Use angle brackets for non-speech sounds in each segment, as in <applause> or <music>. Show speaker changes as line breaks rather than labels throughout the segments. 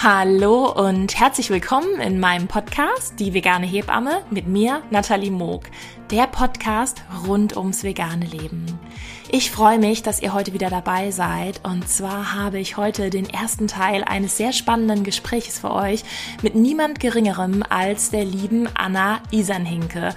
Hallo und herzlich willkommen in meinem Podcast Die vegane Hebamme mit mir, Nathalie Moog, der Podcast rund ums vegane Leben. Ich freue mich, dass ihr heute wieder dabei seid. Und zwar habe ich heute den ersten Teil eines sehr spannenden Gesprächs für euch mit niemand Geringerem als der lieben Anna Isanhinke.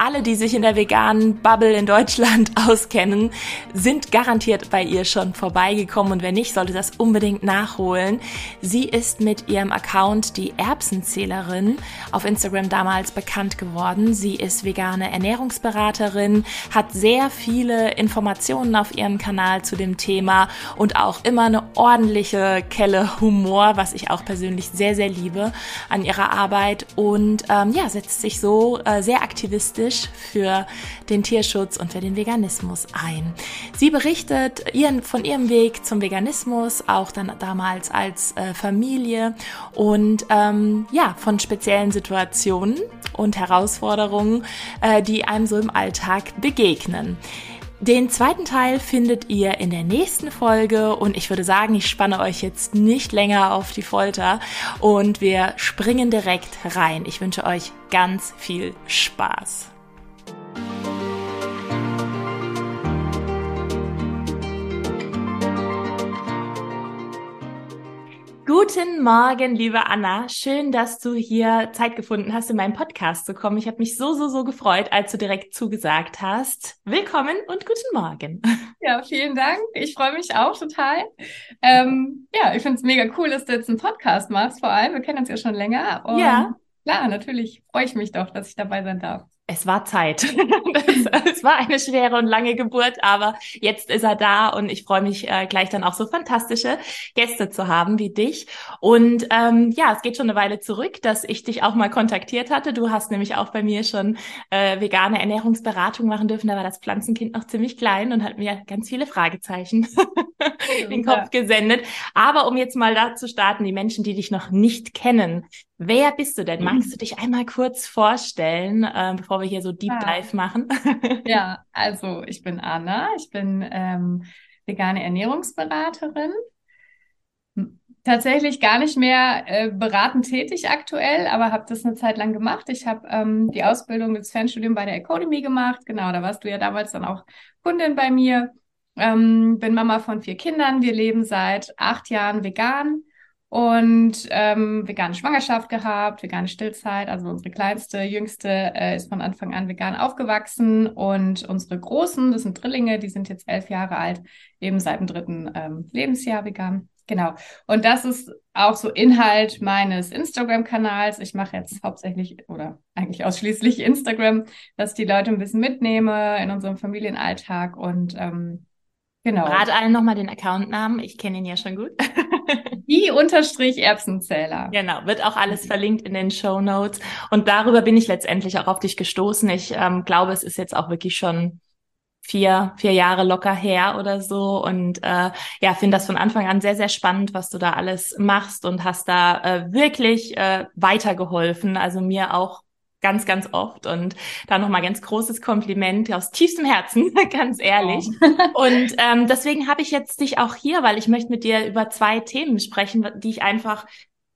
Alle, die sich in der veganen Bubble in Deutschland <laughs> auskennen, sind garantiert bei ihr schon vorbeigekommen. Und wer nicht, sollte das unbedingt nachholen. Sie ist mit ihrem Account die Erbsenzählerin auf Instagram damals bekannt geworden. Sie ist vegane Ernährungsberaterin, hat sehr viele Informationen auf ihrem Kanal zu dem Thema und auch immer eine ordentliche Kelle Humor, was ich auch persönlich sehr, sehr liebe an ihrer Arbeit und ähm, ja, setzt sich so äh, sehr aktivistisch für den Tierschutz und für den Veganismus ein. Sie berichtet ihren, von ihrem Weg zum Veganismus, auch dann damals als äh, Familie und ähm, ja, von speziellen Situationen und Herausforderungen, äh, die einem so im Alltag begegnen. Den zweiten Teil findet ihr in der nächsten Folge und ich würde sagen, ich spanne euch jetzt nicht länger auf die Folter und wir springen direkt rein. Ich wünsche euch ganz viel Spaß. Guten Morgen, liebe Anna. Schön, dass du hier Zeit gefunden hast, in meinen Podcast zu kommen. Ich habe mich so, so, so gefreut, als du direkt zugesagt hast. Willkommen und guten Morgen. <laughs>
Ja, vielen Dank. Ich freue mich auch total. Ähm, ja, ich finde es mega cool, dass du jetzt einen Podcast machst, vor allem. Wir kennen uns ja schon länger.
Ja.
Klar, natürlich freue ich mich doch, dass ich dabei sein darf
es war Zeit. <laughs> es war eine schwere und lange Geburt, aber jetzt ist er da und ich freue mich äh, gleich dann auch so fantastische Gäste zu haben wie dich. Und ähm, ja, es geht schon eine Weile zurück, dass ich dich auch mal kontaktiert hatte. Du hast nämlich auch bei mir schon äh, vegane Ernährungsberatung machen dürfen. Da war das Pflanzenkind noch ziemlich klein und hat mir ganz viele Fragezeichen <laughs> in den Kopf gesendet. Aber um jetzt mal da zu starten, die Menschen, die dich noch nicht kennen, Wer bist du denn? Magst du dich einmal kurz vorstellen, äh, bevor wir hier so Deep Dive machen? <laughs>
ja, also ich bin Anna, ich bin ähm, vegane Ernährungsberaterin. Tatsächlich gar nicht mehr äh, beratend tätig aktuell, aber habe das eine Zeit lang gemacht. Ich habe ähm, die Ausbildung des Fernstudium bei der Academy gemacht. Genau, da warst du ja damals dann auch Kundin bei mir. Ähm, bin Mama von vier Kindern. Wir leben seit acht Jahren vegan und ähm, vegane Schwangerschaft gehabt, vegane Stillzeit. Also unsere kleinste, jüngste äh, ist von Anfang an vegan aufgewachsen und unsere großen, das sind Drillinge, die sind jetzt elf Jahre alt, eben seit dem dritten ähm, Lebensjahr vegan. Genau. Und das ist auch so Inhalt meines Instagram-Kanals. Ich mache jetzt hauptsächlich oder eigentlich ausschließlich Instagram, dass die Leute ein bisschen mitnehme in unserem Familienalltag und ähm,
genau. Rat allen nochmal den Accountnamen. Ich kenne ihn ja schon gut. <laughs>
Die unterstrich Erbsenzähler.
Genau, wird auch alles mhm. verlinkt in den Show Notes. Und darüber bin ich letztendlich auch auf dich gestoßen. Ich ähm, glaube, es ist jetzt auch wirklich schon vier, vier Jahre locker her oder so. Und äh, ja, finde das von Anfang an sehr, sehr spannend, was du da alles machst und hast da äh, wirklich äh, weitergeholfen. Also mir auch ganz, ganz oft. Und da nochmal ganz großes Kompliment aus tiefstem Herzen, <laughs> ganz ehrlich. Oh. <laughs> Und ähm, deswegen habe ich jetzt dich auch hier, weil ich möchte mit dir über zwei Themen sprechen, die ich einfach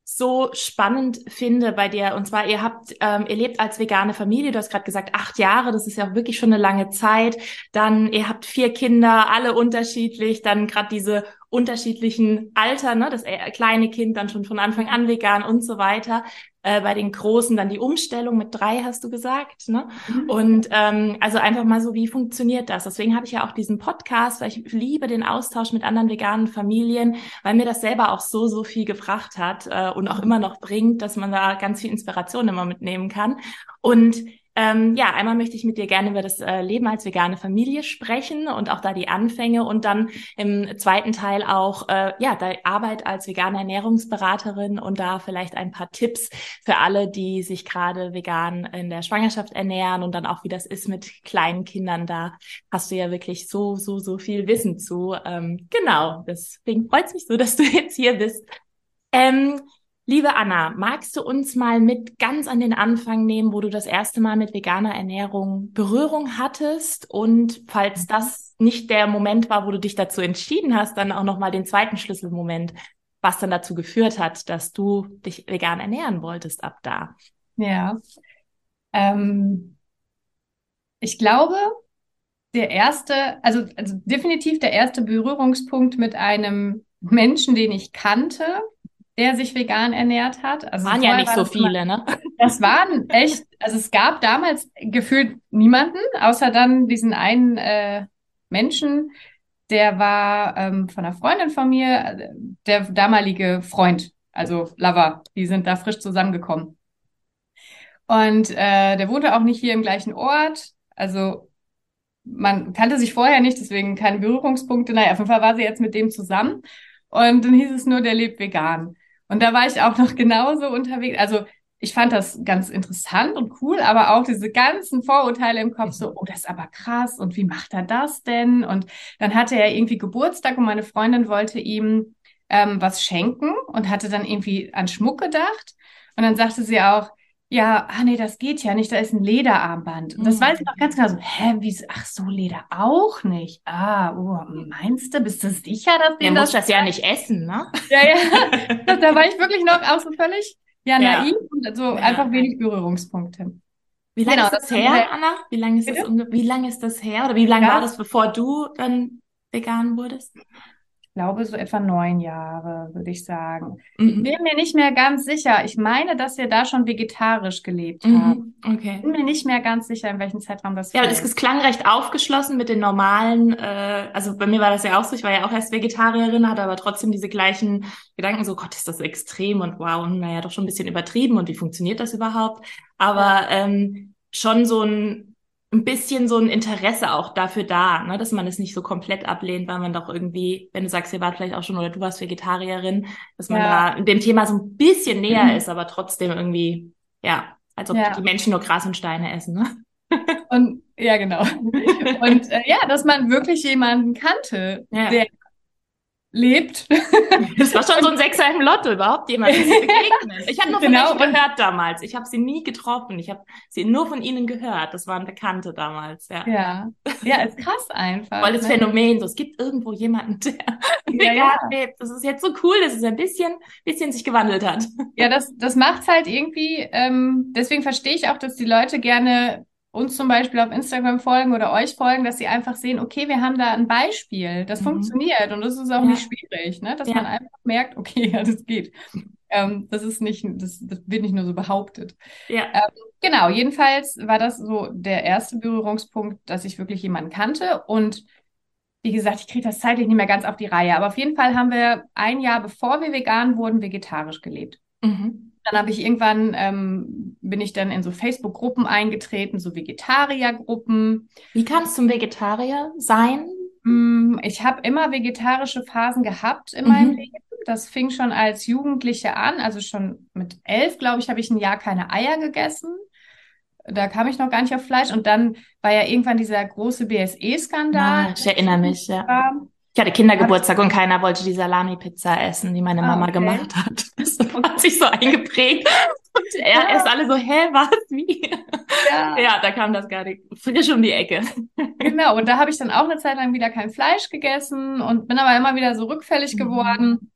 so spannend finde bei dir. Und zwar, ihr habt, ähm, ihr lebt als vegane Familie. Du hast gerade gesagt, acht Jahre, das ist ja auch wirklich schon eine lange Zeit. Dann, ihr habt vier Kinder, alle unterschiedlich. Dann gerade diese unterschiedlichen Alter, ne, das äh, kleine Kind dann schon von Anfang an vegan und so weiter. Äh, bei den Großen dann die Umstellung mit drei, hast du gesagt. Ne? Mhm. Und ähm, also einfach mal so, wie funktioniert das? Deswegen habe ich ja auch diesen Podcast, weil ich liebe den Austausch mit anderen veganen Familien, weil mir das selber auch so, so viel gebracht hat äh, und auch immer noch bringt, dass man da ganz viel Inspiration immer mitnehmen kann. Und ähm, ja, einmal möchte ich mit dir gerne über das äh, Leben als vegane Familie sprechen und auch da die Anfänge und dann im zweiten Teil auch äh, ja, die Arbeit als vegane Ernährungsberaterin und da vielleicht ein paar Tipps für alle, die sich gerade vegan in der Schwangerschaft ernähren und dann auch wie das ist mit kleinen Kindern. Da hast du ja wirklich so, so, so viel Wissen zu. Ähm, genau, deswegen freut es mich so, <laughs> dass du jetzt hier bist. Ähm, Liebe Anna, magst du uns mal mit ganz an den Anfang nehmen, wo du das erste Mal mit veganer Ernährung Berührung hattest? Und falls mhm. das nicht der Moment war, wo du dich dazu entschieden hast, dann auch nochmal den zweiten Schlüsselmoment. was dann dazu geführt hat, dass du dich vegan ernähren wolltest ab da.
Ja. Ähm, ich glaube, der erste, also, also definitiv der erste Berührungspunkt mit einem Menschen, den ich kannte, der sich vegan ernährt hat.
Also waren ja nicht so viele, ne?
Das waren echt, also es gab damals gefühlt niemanden, außer dann diesen einen äh, Menschen, der war ähm, von einer Freundin von mir, der damalige Freund, also Lover, die sind da frisch zusammengekommen. Und äh, der wohnte auch nicht hier im gleichen Ort, also man kannte sich vorher nicht, deswegen keine Berührungspunkte. Naja, auf jeden Fall war sie jetzt mit dem zusammen. Und dann hieß es nur, der lebt vegan. Und da war ich auch noch genauso unterwegs. Also ich fand das ganz interessant und cool, aber auch diese ganzen Vorurteile im Kopf, so, oh, das ist aber krass und wie macht er das denn? Und dann hatte er irgendwie Geburtstag und meine Freundin wollte ihm ähm, was schenken und hatte dann irgendwie an Schmuck gedacht. Und dann sagte sie auch, ja, ah nee, das geht ja nicht, da ist ein Lederarmband. Und das weiß ich noch ganz genau so, hä, wie, ach so, Leder auch nicht. Ah, oh, meinst du, bist du sicher, dass
du das... das ja nicht essen, ne?
Ja, ja, <laughs> da war ich wirklich noch auch so völlig, ja, naiv ja. und so ja. einfach wenig Berührungspunkte.
Wie lange genau, ist das, das her, Anna? Wie lange ist das, wie lange ist das her? Oder wie lange ja. war das, bevor du dann vegan wurdest?
Glaube, so etwa neun Jahre, würde ich sagen. Mhm. Ich bin mir nicht mehr ganz sicher. Ich meine, dass wir da schon vegetarisch gelebt mhm. haben. Okay. Ich bin mir nicht mehr ganz sicher, in welchem Zeitraum das
Ja, es, es klang recht aufgeschlossen mit den normalen, äh, also bei mir war das ja auch so, ich war ja auch erst Vegetarierin, hatte aber trotzdem diese gleichen Gedanken, so Gott, ist das extrem und wow, und naja, doch schon ein bisschen übertrieben und wie funktioniert das überhaupt? Aber ja. ähm, schon so ein ein bisschen so ein Interesse auch dafür da, ne, dass man es nicht so komplett ablehnt, weil man doch irgendwie, wenn du sagst, ihr wart vielleicht auch schon oder du warst Vegetarierin, dass man ja. da dem Thema so ein bisschen näher mhm. ist, aber trotzdem irgendwie, ja, als ob ja. die Menschen nur Gras und Steine essen, ne?
Und ja, genau. <laughs> Und äh, ja, dass man wirklich jemanden kannte, ja. der lebt.
Das war schon so ein Sechser im Lotto, überhaupt jemand zu begegnen. Ich habe nur von genau. gehört damals. Ich habe sie nie getroffen. Ich habe sie nur von ihnen gehört. Das waren Bekannte damals, ja.
Ja, ja ist krass einfach.
Weil das ne? Phänomen, so, es gibt irgendwo jemanden, der ja, ja. lebt. Das ist jetzt so cool, dass es ein bisschen, bisschen sich gewandelt hat.
Ja, das, das macht's halt irgendwie, ähm, deswegen verstehe ich auch, dass die Leute gerne uns zum Beispiel auf Instagram folgen oder euch folgen, dass sie einfach sehen, okay, wir haben da ein Beispiel, das mhm. funktioniert und das ist auch ja. nicht schwierig, ne? dass ja. man einfach merkt, okay, <laughs> ja, das geht. Ähm, das ist nicht, das, das wird nicht nur so behauptet. Ja. Ähm, genau, jedenfalls war das so der erste Berührungspunkt, dass ich wirklich jemanden kannte und wie gesagt, ich kriege das zeitlich nicht mehr ganz auf die Reihe, aber auf jeden Fall haben wir ein Jahr bevor wir vegan wurden, vegetarisch gelebt. Mhm. Dann habe ich irgendwann, ähm, bin ich dann in so Facebook-Gruppen eingetreten, so Vegetarier-Gruppen.
Wie kam es zum Vegetarier sein?
Mm, ich habe immer vegetarische Phasen gehabt in mhm. meinem Leben. Das fing schon als Jugendliche an, also schon mit elf, glaube ich, habe ich ein Jahr keine Eier gegessen. Da kam ich noch gar nicht auf Fleisch. Und dann war ja irgendwann dieser große BSE-Skandal.
Ah, ich erinnere mich, ja. Ich hatte Kindergeburtstag und keiner wollte die Salami-Pizza essen, die meine ah, Mama okay. gemacht hat. <laughs> Das hat sich so eingeprägt. Und er ja. erst alle so, hä, was, wie? Ja. ja, da kam das nicht frisch um die Ecke.
Genau, und da habe ich dann auch eine Zeit lang wieder kein Fleisch gegessen und bin aber immer wieder so rückfällig mhm. geworden.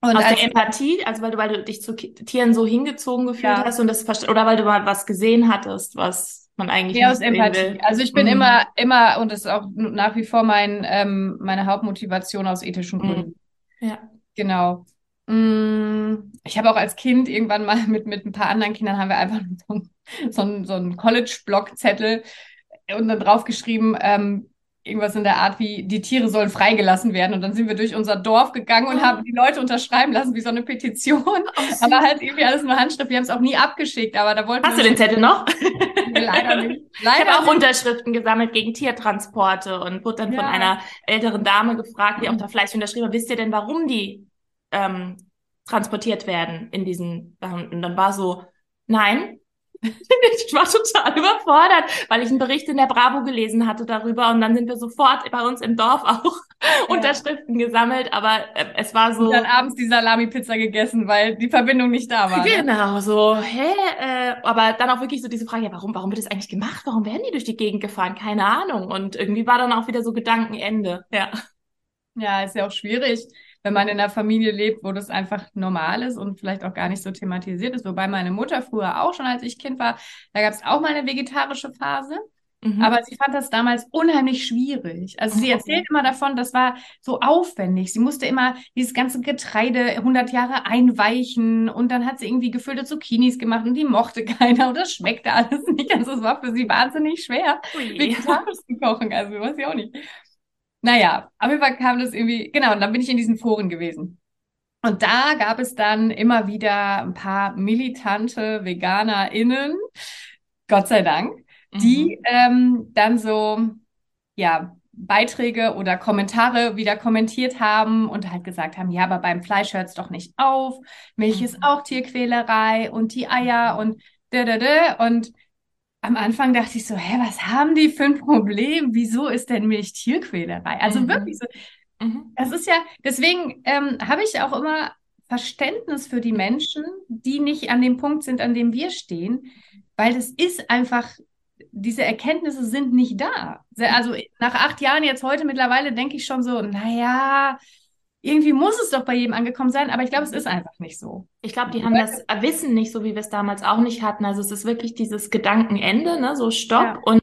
Und Aus der Empathie, also weil du, weil du dich zu Tieren so hingezogen gefühlt ja. hast und das oder weil du mal was gesehen hattest, was man eigentlich
ja, aus Empathie. Will. Also ich bin mhm. immer, immer, und das ist auch nach wie vor mein, ähm, meine Hauptmotivation aus ethischen mhm. Gründen. Mhm. Ja. Genau. Mm, ich habe auch als Kind irgendwann mal mit, mit ein paar anderen Kindern haben wir einfach <laughs> so, so, so einen College-Block-Zettel und dann draufgeschrieben, ähm, irgendwas in der Art wie, die Tiere sollen freigelassen werden. Und dann sind wir durch unser Dorf gegangen und oh. haben die Leute unterschreiben lassen, wie so eine Petition. Oh, aber halt irgendwie alles nur Handschrift. Wir haben es auch nie abgeschickt, aber da wollten
Hast du den Zettel noch? <laughs> Leider nicht. Leider ich habe auch Unterschriften gesammelt gegen Tiertransporte und wurde dann ja. von einer älteren Dame gefragt, die auch da Fleisch unterschrieben hat, wisst ihr denn, warum die ähm, transportiert werden in diesen, und dann war so, nein, <laughs> ich war total überfordert, weil ich einen Bericht in der Bravo gelesen hatte darüber und dann sind wir sofort bei uns im Dorf auch <laughs> ja. Unterschriften gesammelt, aber äh, es war so. Und
dann abends die Salami-Pizza gegessen, weil die Verbindung nicht da war.
Ne? Genau, so, hä? Äh, aber dann auch wirklich so diese Frage, ja, warum, warum wird das eigentlich gemacht? Warum werden die durch die Gegend gefahren? Keine Ahnung. Und irgendwie war dann auch wieder so Gedankenende, ja.
Ja, ist ja auch schwierig. Wenn man in einer Familie lebt, wo das einfach normal ist und vielleicht auch gar nicht so thematisiert ist. Wobei meine Mutter früher auch schon, als ich Kind war, da gab es auch mal eine vegetarische Phase. Mhm. Aber sie fand das damals unheimlich schwierig. Also sie erzählt immer davon, das war so aufwendig. Sie musste immer dieses ganze Getreide 100 Jahre einweichen und dann hat sie irgendwie gefüllte Zucchinis gemacht und die mochte <laughs> keiner und das schmeckte alles nicht. Also es war für sie wahnsinnig schwer, vegetarisch zu kochen. Also weiß ich auch nicht. Naja, auf jeden Fall kam das irgendwie, genau, und dann bin ich in diesen Foren gewesen. Und da gab es dann immer wieder ein paar militante VeganerInnen, Gott sei Dank, die mhm. ähm, dann so, ja, Beiträge oder Kommentare wieder kommentiert haben und halt gesagt haben, ja, aber beim Fleisch hört es doch nicht auf, Milch mhm. ist auch Tierquälerei und die Eier und da, da, da. Und am Anfang dachte ich so, hä, was haben die für ein Problem? Wieso ist denn Milch Tierquälerei? Also mhm. wirklich so, mhm. das ist ja, deswegen ähm, habe ich auch immer Verständnis für die Menschen, die nicht an dem Punkt sind, an dem wir stehen, weil das ist einfach diese Erkenntnisse sind nicht da. Also nach acht Jahren jetzt heute mittlerweile denke ich schon so, naja, irgendwie muss es doch bei jedem angekommen sein, aber ich glaube, es ist einfach nicht so.
Ich glaube, die haben das Wissen nicht so, wie wir es damals auch nicht hatten. Also es ist wirklich dieses Gedankenende, ne, so Stopp ja. und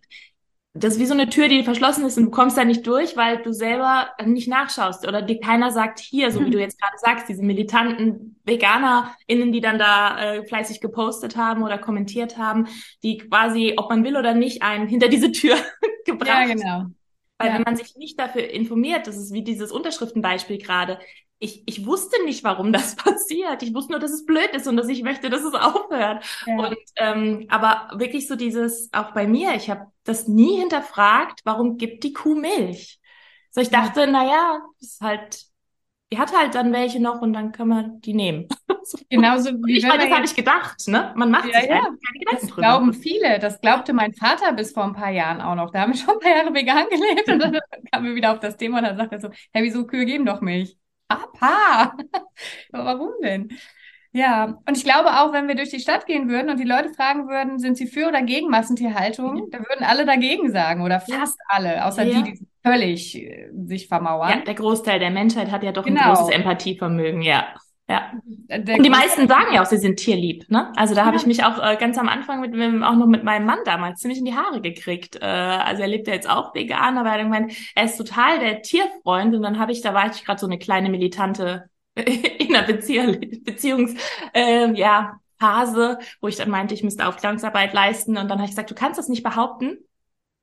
das ist wie so eine Tür, die verschlossen ist und du kommst da nicht durch, weil du selber nicht nachschaust oder dir keiner sagt hier, so wie du jetzt gerade sagst, diese militanten VeganerInnen, die dann da äh, fleißig gepostet haben oder kommentiert haben, die quasi, ob man will oder nicht, einen hinter diese Tür <laughs> gebracht. Ja, genau. Weil ja. wenn man sich nicht dafür informiert, das ist wie dieses Unterschriftenbeispiel gerade, ich, ich wusste nicht, warum das <laughs> passiert. Ich wusste nur, dass es blöd ist und dass ich möchte, dass es aufhört. Ja. Und ähm, aber wirklich so dieses, auch bei mir, ich habe das nie hinterfragt, warum gibt die Kuh Milch? So ich dachte, ja. naja, ist halt, die hat halt dann welche noch und dann können wir die nehmen. <laughs>
Genauso wie
ich meine, das habe ich gedacht, ne? Man macht ja, sich ja.
das drüber. glauben viele. Das glaubte mein Vater bis vor ein paar Jahren auch noch. Da haben wir schon ein paar Jahre vegan gelebt und dann <laughs> kamen wir wieder auf das Thema und dann sagt er so, hey, wieso Kühe geben doch Milch? Papa, <laughs> warum denn? Ja, und ich glaube auch, wenn wir durch die Stadt gehen würden und die Leute fragen würden, sind sie für oder gegen Massentierhaltung, mhm. dann würden alle dagegen sagen oder fast alle, außer ja. die, die völlig äh, sich vermauern.
Ja, der Großteil der Menschheit hat ja doch genau. ein großes Empathievermögen, ja. Ja. Und die meisten sagen ja auch, sie sind tierlieb, ne? Also da ja. habe ich mich auch äh, ganz am Anfang mit, mit, auch noch mit meinem Mann damals ziemlich in die Haare gekriegt. Äh, also er lebt ja jetzt auch vegan, aber er hat gemeint, er ist total der Tierfreund und dann habe ich, da war ich gerade so eine kleine militante <laughs> in einer Beziehung, Beziehungs, äh, ja, Phase, wo ich dann meinte, ich müsste Aufklärungsarbeit leisten und dann habe ich gesagt, du kannst das nicht behaupten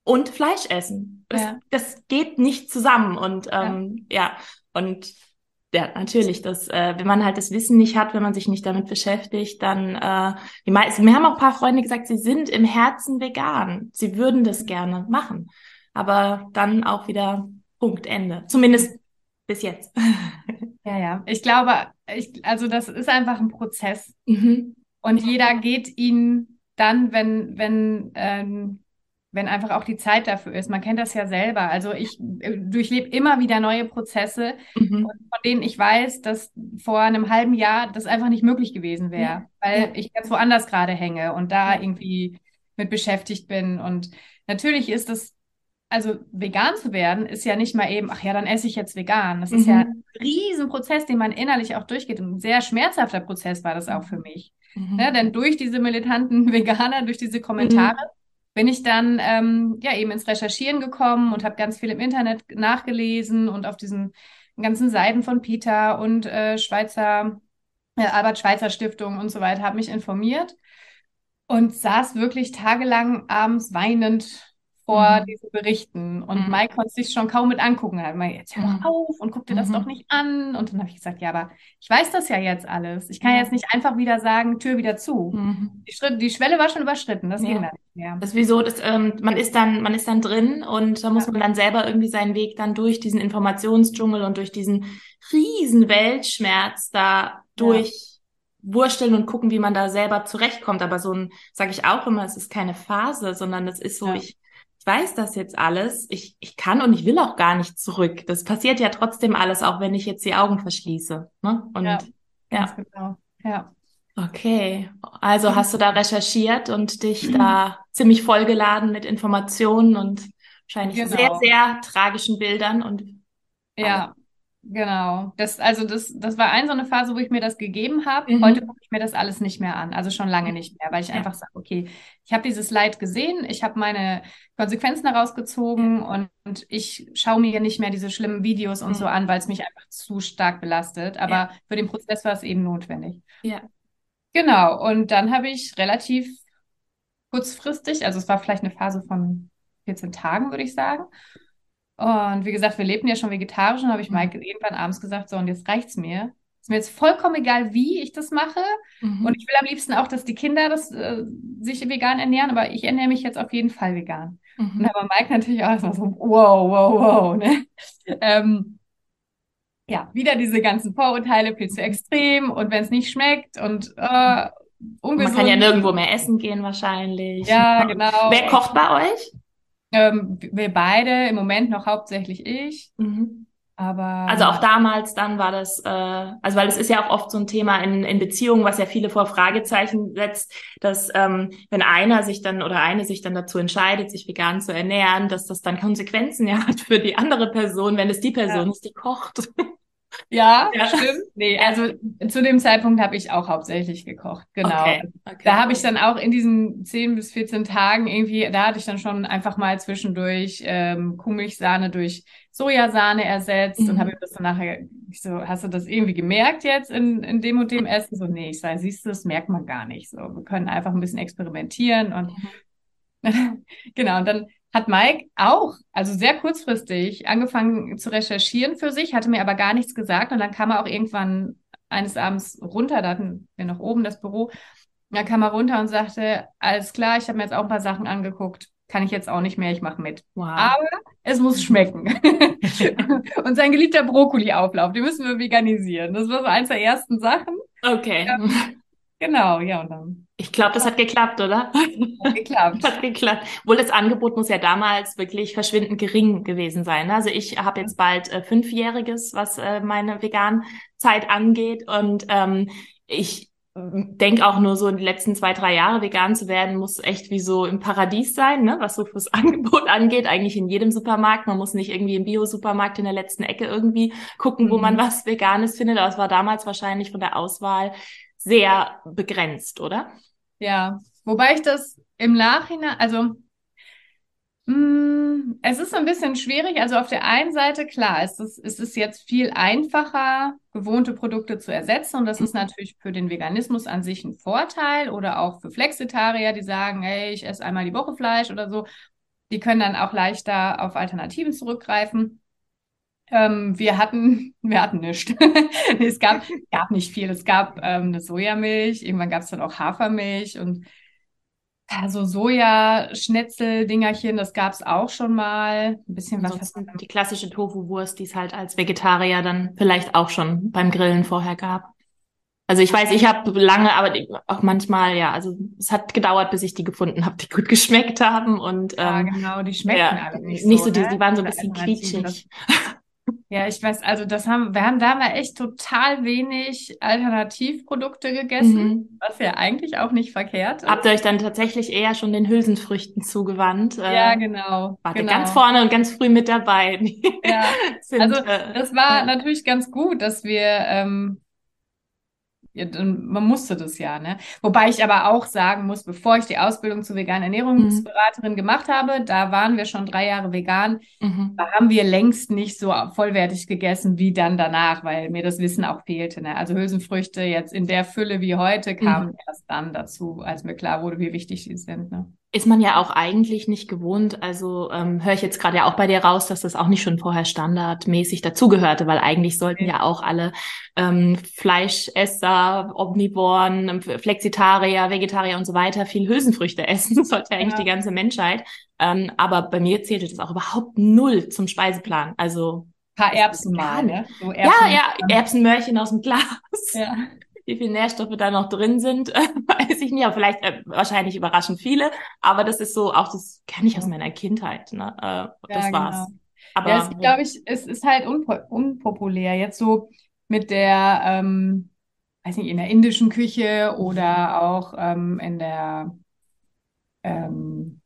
und Fleisch essen. Das, ja. das geht nicht zusammen und ähm, ja. ja. und ja, natürlich, dass äh, wenn man halt das Wissen nicht hat, wenn man sich nicht damit beschäftigt, dann äh, die meisten, mir haben auch ein paar Freunde gesagt, sie sind im Herzen vegan. Sie würden das gerne machen. Aber dann auch wieder Punkt Ende. Zumindest bis jetzt. <laughs>
Ja, ja. Ich glaube, ich, also das ist einfach ein Prozess. Mhm. Und jeder geht ihn dann, wenn, wenn ähm, wenn einfach auch die Zeit dafür ist. Man kennt das ja selber. Also ich äh, durchlebe immer wieder neue Prozesse, mhm. von denen ich weiß, dass vor einem halben Jahr das einfach nicht möglich gewesen wäre, ja. weil ja. ich ganz woanders gerade hänge und da irgendwie mit beschäftigt bin. Und natürlich ist das, also vegan zu werden, ist ja nicht mal eben, ach ja, dann esse ich jetzt vegan. Das mhm. ist ja mhm. ein Riesenprozess, den man innerlich auch durchgeht. Und ein sehr schmerzhafter Prozess war das auch für mich. Mhm. Ja, denn durch diese militanten <laughs> Veganer, durch diese Kommentare, mhm bin ich dann ähm, ja eben ins Recherchieren gekommen und habe ganz viel im Internet nachgelesen und auf diesen ganzen Seiten von Peter und äh, Schweizer äh, Albert Schweitzer Stiftung und so weiter habe mich informiert und saß wirklich tagelang abends weinend vor mhm. diesen Berichten. Und mhm. Mike konnte sich schon kaum mit angucken. Er hat immer, jetzt hör doch mhm. auf und guck dir das mhm. doch nicht an. Und dann habe ich gesagt, ja, aber ich weiß das ja jetzt alles. Ich kann ja. jetzt nicht einfach wieder sagen, Tür wieder zu. Mhm. Die, Schritt, die Schwelle war schon überschritten. Das ja. ging dann nicht
mehr. Das ist wie so, dass, ähm, man ist dann, man ist dann drin und da muss ja. man dann selber irgendwie seinen Weg dann durch diesen Informationsdschungel und durch diesen riesen Weltschmerz da durch wursteln und gucken, wie man da selber zurechtkommt. Aber so ein, sage ich auch immer, es ist keine Phase, sondern es ist so, ja. ich ich weiß das jetzt alles, ich, ich kann und ich will auch gar nicht zurück. Das passiert ja trotzdem alles, auch wenn ich jetzt die Augen verschließe. Ne? Und ja, ja. genau. Ja. Okay, also hast du da recherchiert und dich mhm. da ziemlich vollgeladen mit Informationen und wahrscheinlich genau. sehr, sehr tragischen Bildern und
ja. Genau. Das, also das, das war ein so eine Phase, wo ich mir das gegeben habe.
Mhm.
Heute gucke ich mir das alles nicht mehr an. Also schon lange nicht mehr, weil ich
Ja.
einfach sage, okay, ich habe dieses Leid gesehen, ich habe meine Konsequenzen daraus gezogen und, und ich schaue mir nicht mehr diese schlimmen Videos und so
Mhm.
an, weil es mich einfach zu stark belastet. Aber
Ja.
für den Prozess war es eben notwendig.
Ja.
Genau. Und dann habe ich relativ kurzfristig, also es war vielleicht eine Phase von 14 Tagen, würde ich sagen. Und wie gesagt, wir lebten ja schon vegetarisch und habe ich
Mhm.
Mike irgendwann abends gesagt, so, und jetzt reicht's mir. Ist mir jetzt vollkommen egal, wie ich das mache.
Mhm.
Und ich will am liebsten auch, dass die Kinder das, äh, sich vegan ernähren, aber ich ernähre mich jetzt auf jeden Fall vegan. Und
Mhm.
da war Mike natürlich auch so, wow, wow, wow, ne? Ähm, ja, wieder diese ganzen Vorurteile, viel zu extrem und wenn es nicht schmeckt und äh,
Und man kann ja
ungesund.
nirgendwo mehr essen gehen wahrscheinlich.
Ja, genau.
Wer kocht bei euch?
Ähm, wir beide, im Moment noch hauptsächlich ich,
Mhm.
aber
Also auch damals dann war das, äh, also weil es ist ja auch oft so ein Thema in, in Beziehungen, was ja viele vor Fragezeichen setzt, dass ähm, wenn einer sich dann oder eine sich dann dazu entscheidet, sich vegan zu ernähren, dass das dann Konsequenzen <laughs> ja hat für die andere Person, wenn es die Person ist, die kocht.
Ja,
Ja.
stimmt. Nee, also zu dem Zeitpunkt habe ich auch hauptsächlich gekocht. Genau.
Okay, okay.
Da habe ich dann auch in diesen 10 bis 14 Tagen irgendwie, da hatte ich dann schon einfach mal zwischendurch ähm, Kuhmilchsahne durch Sojasahne ersetzt
Mhm.
und habe das dann nachher, ich so, hast du das irgendwie gemerkt jetzt in, in dem und dem Essen? So, nee, ich sage, siehst du, das merkt man gar nicht. So, wir können einfach ein bisschen experimentieren und <laughs> genau, und dann hat Mike auch, also sehr kurzfristig, angefangen zu recherchieren für sich, hatte mir aber gar nichts gesagt. Und dann kam er auch irgendwann eines Abends runter, da hatten wir noch oben das Büro. Dann kam er runter und sagte, alles klar, ich habe mir jetzt auch ein paar Sachen angeguckt, kann ich jetzt auch nicht mehr, ich mache mit.
Wow.
Aber es muss schmecken. <laughs> und sein geliebter Brokkoli-Auflauf, den müssen wir veganisieren. Das war so eins der ersten Sachen.
Okay.
Genau, ja, und dann
Ich glaube, das hat geklappt, oder?
hat geklappt. <laughs>
Hat geklappt. Wohl das Angebot muss ja damals wirklich verschwindend gering gewesen sein. ne? Also ich habe jetzt bald äh, fünfjähriges, was äh, meine Vegan-Zeit angeht. Und ähm, ich denke auch nur so in die letzten zwei, drei Jahre vegan zu werden, muss echt wie so im Paradies sein, ne? was so fürs <laughs> Angebot angeht. Eigentlich in jedem Supermarkt. Man muss nicht irgendwie im Bio-Supermarkt in der letzten Ecke irgendwie gucken, wo
Mhm.
man was Veganes findet. Aber es war damals wahrscheinlich von der Auswahl sehr begrenzt, oder?
Ja, wobei ich das im Nachhinein, also mh, es ist ein bisschen schwierig. Also auf der einen Seite, klar, es ist, es ist jetzt viel einfacher, gewohnte Produkte zu ersetzen. Und das ist natürlich für den Veganismus an sich ein Vorteil oder auch für Flexitarier, die sagen, hey, ich esse einmal die Woche Fleisch oder so. Die können dann auch leichter auf Alternativen zurückgreifen. Ähm, wir hatten, <laughs> wir hatten nichts. Nee, <laughs> es gab, gab nicht viel. Es gab ähm, eine Sojamilch, irgendwann gab es dann auch Hafermilch und also Sojaschnetzel-Dingerchen, das gab es auch schon mal. Ein bisschen was.
Ansonsten die klassische Tofu-Wurst, die es halt als Vegetarier dann vielleicht auch schon beim Grillen vorher gab. Also ich weiß, ich habe lange, aber auch manchmal, ja, also es hat gedauert, bis ich die gefunden habe, die gut <laughs> geschmeckt haben und
Ja,
ähm,
genau, die schmecken
ja,
alle nicht,
nicht so,
so,
die,
ne?
die waren so ein bisschen
Alternativen,
quietschig.
Ja, ich weiß, also das haben, wir haben da mal echt total wenig Alternativprodukte gegessen,
Mhm.
was ja eigentlich auch nicht verkehrt ist.
Habt ihr euch dann tatsächlich eher schon den Hülsenfrüchten zugewandt?
Ja,
Äh,
genau,
wart ihr
genau.
ganz vorne und ganz früh mit dabei. <laughs>
Ja,
Sind,
Also
äh,
das war
ja.
natürlich ganz gut, dass wir, ähm, ja, man musste das ja, ne? Wobei ich aber auch sagen muss, bevor ich die Ausbildung zur veganen Ernährungsberaterin gemacht habe, da waren wir schon drei Jahre vegan,
Mhm.
da haben wir längst nicht so vollwertig gegessen wie dann danach, weil mir das Wissen auch fehlte, ne? Also Hülsenfrüchte jetzt in der Fülle wie heute kamen erst dann dazu, als mir klar wurde, wie wichtig die sind, ne?
Ist man ja auch eigentlich nicht gewohnt. Also ähm, höre ich jetzt gerade ja auch bei dir raus, dass das auch nicht schon vorher standardmäßig dazugehörte, weil eigentlich sollten ja auch alle ähm, Fleischesser, Omnivoren, Flexitarier, Vegetarier und so weiter viel Hülsenfrüchte <laughs> essen. Das sollte ja eigentlich
Ja.
die ganze Menschheit. Ähm, aber bei mir zählte das auch überhaupt null zum Speiseplan. Also
Ein paar
Das
Erbsen mal, ne? So
ja, ja, Erbsenmörchen aus dem Glas.
Ja.
Wie viele Nährstoffe da noch drin sind, <laughs> weiß ich nicht. Aber vielleicht äh, wahrscheinlich überraschend viele. Aber das ist so, auch das kenne ich aus meiner Kindheit. Ne? Äh, das
Ja,
war's.
genau.
Aber
Ja, es glaube ich, es ist halt unpo unpopulär. Jetzt so mit der, ähm, weiß nicht, in der indischen Küche oder auch ähm, in der, ähm,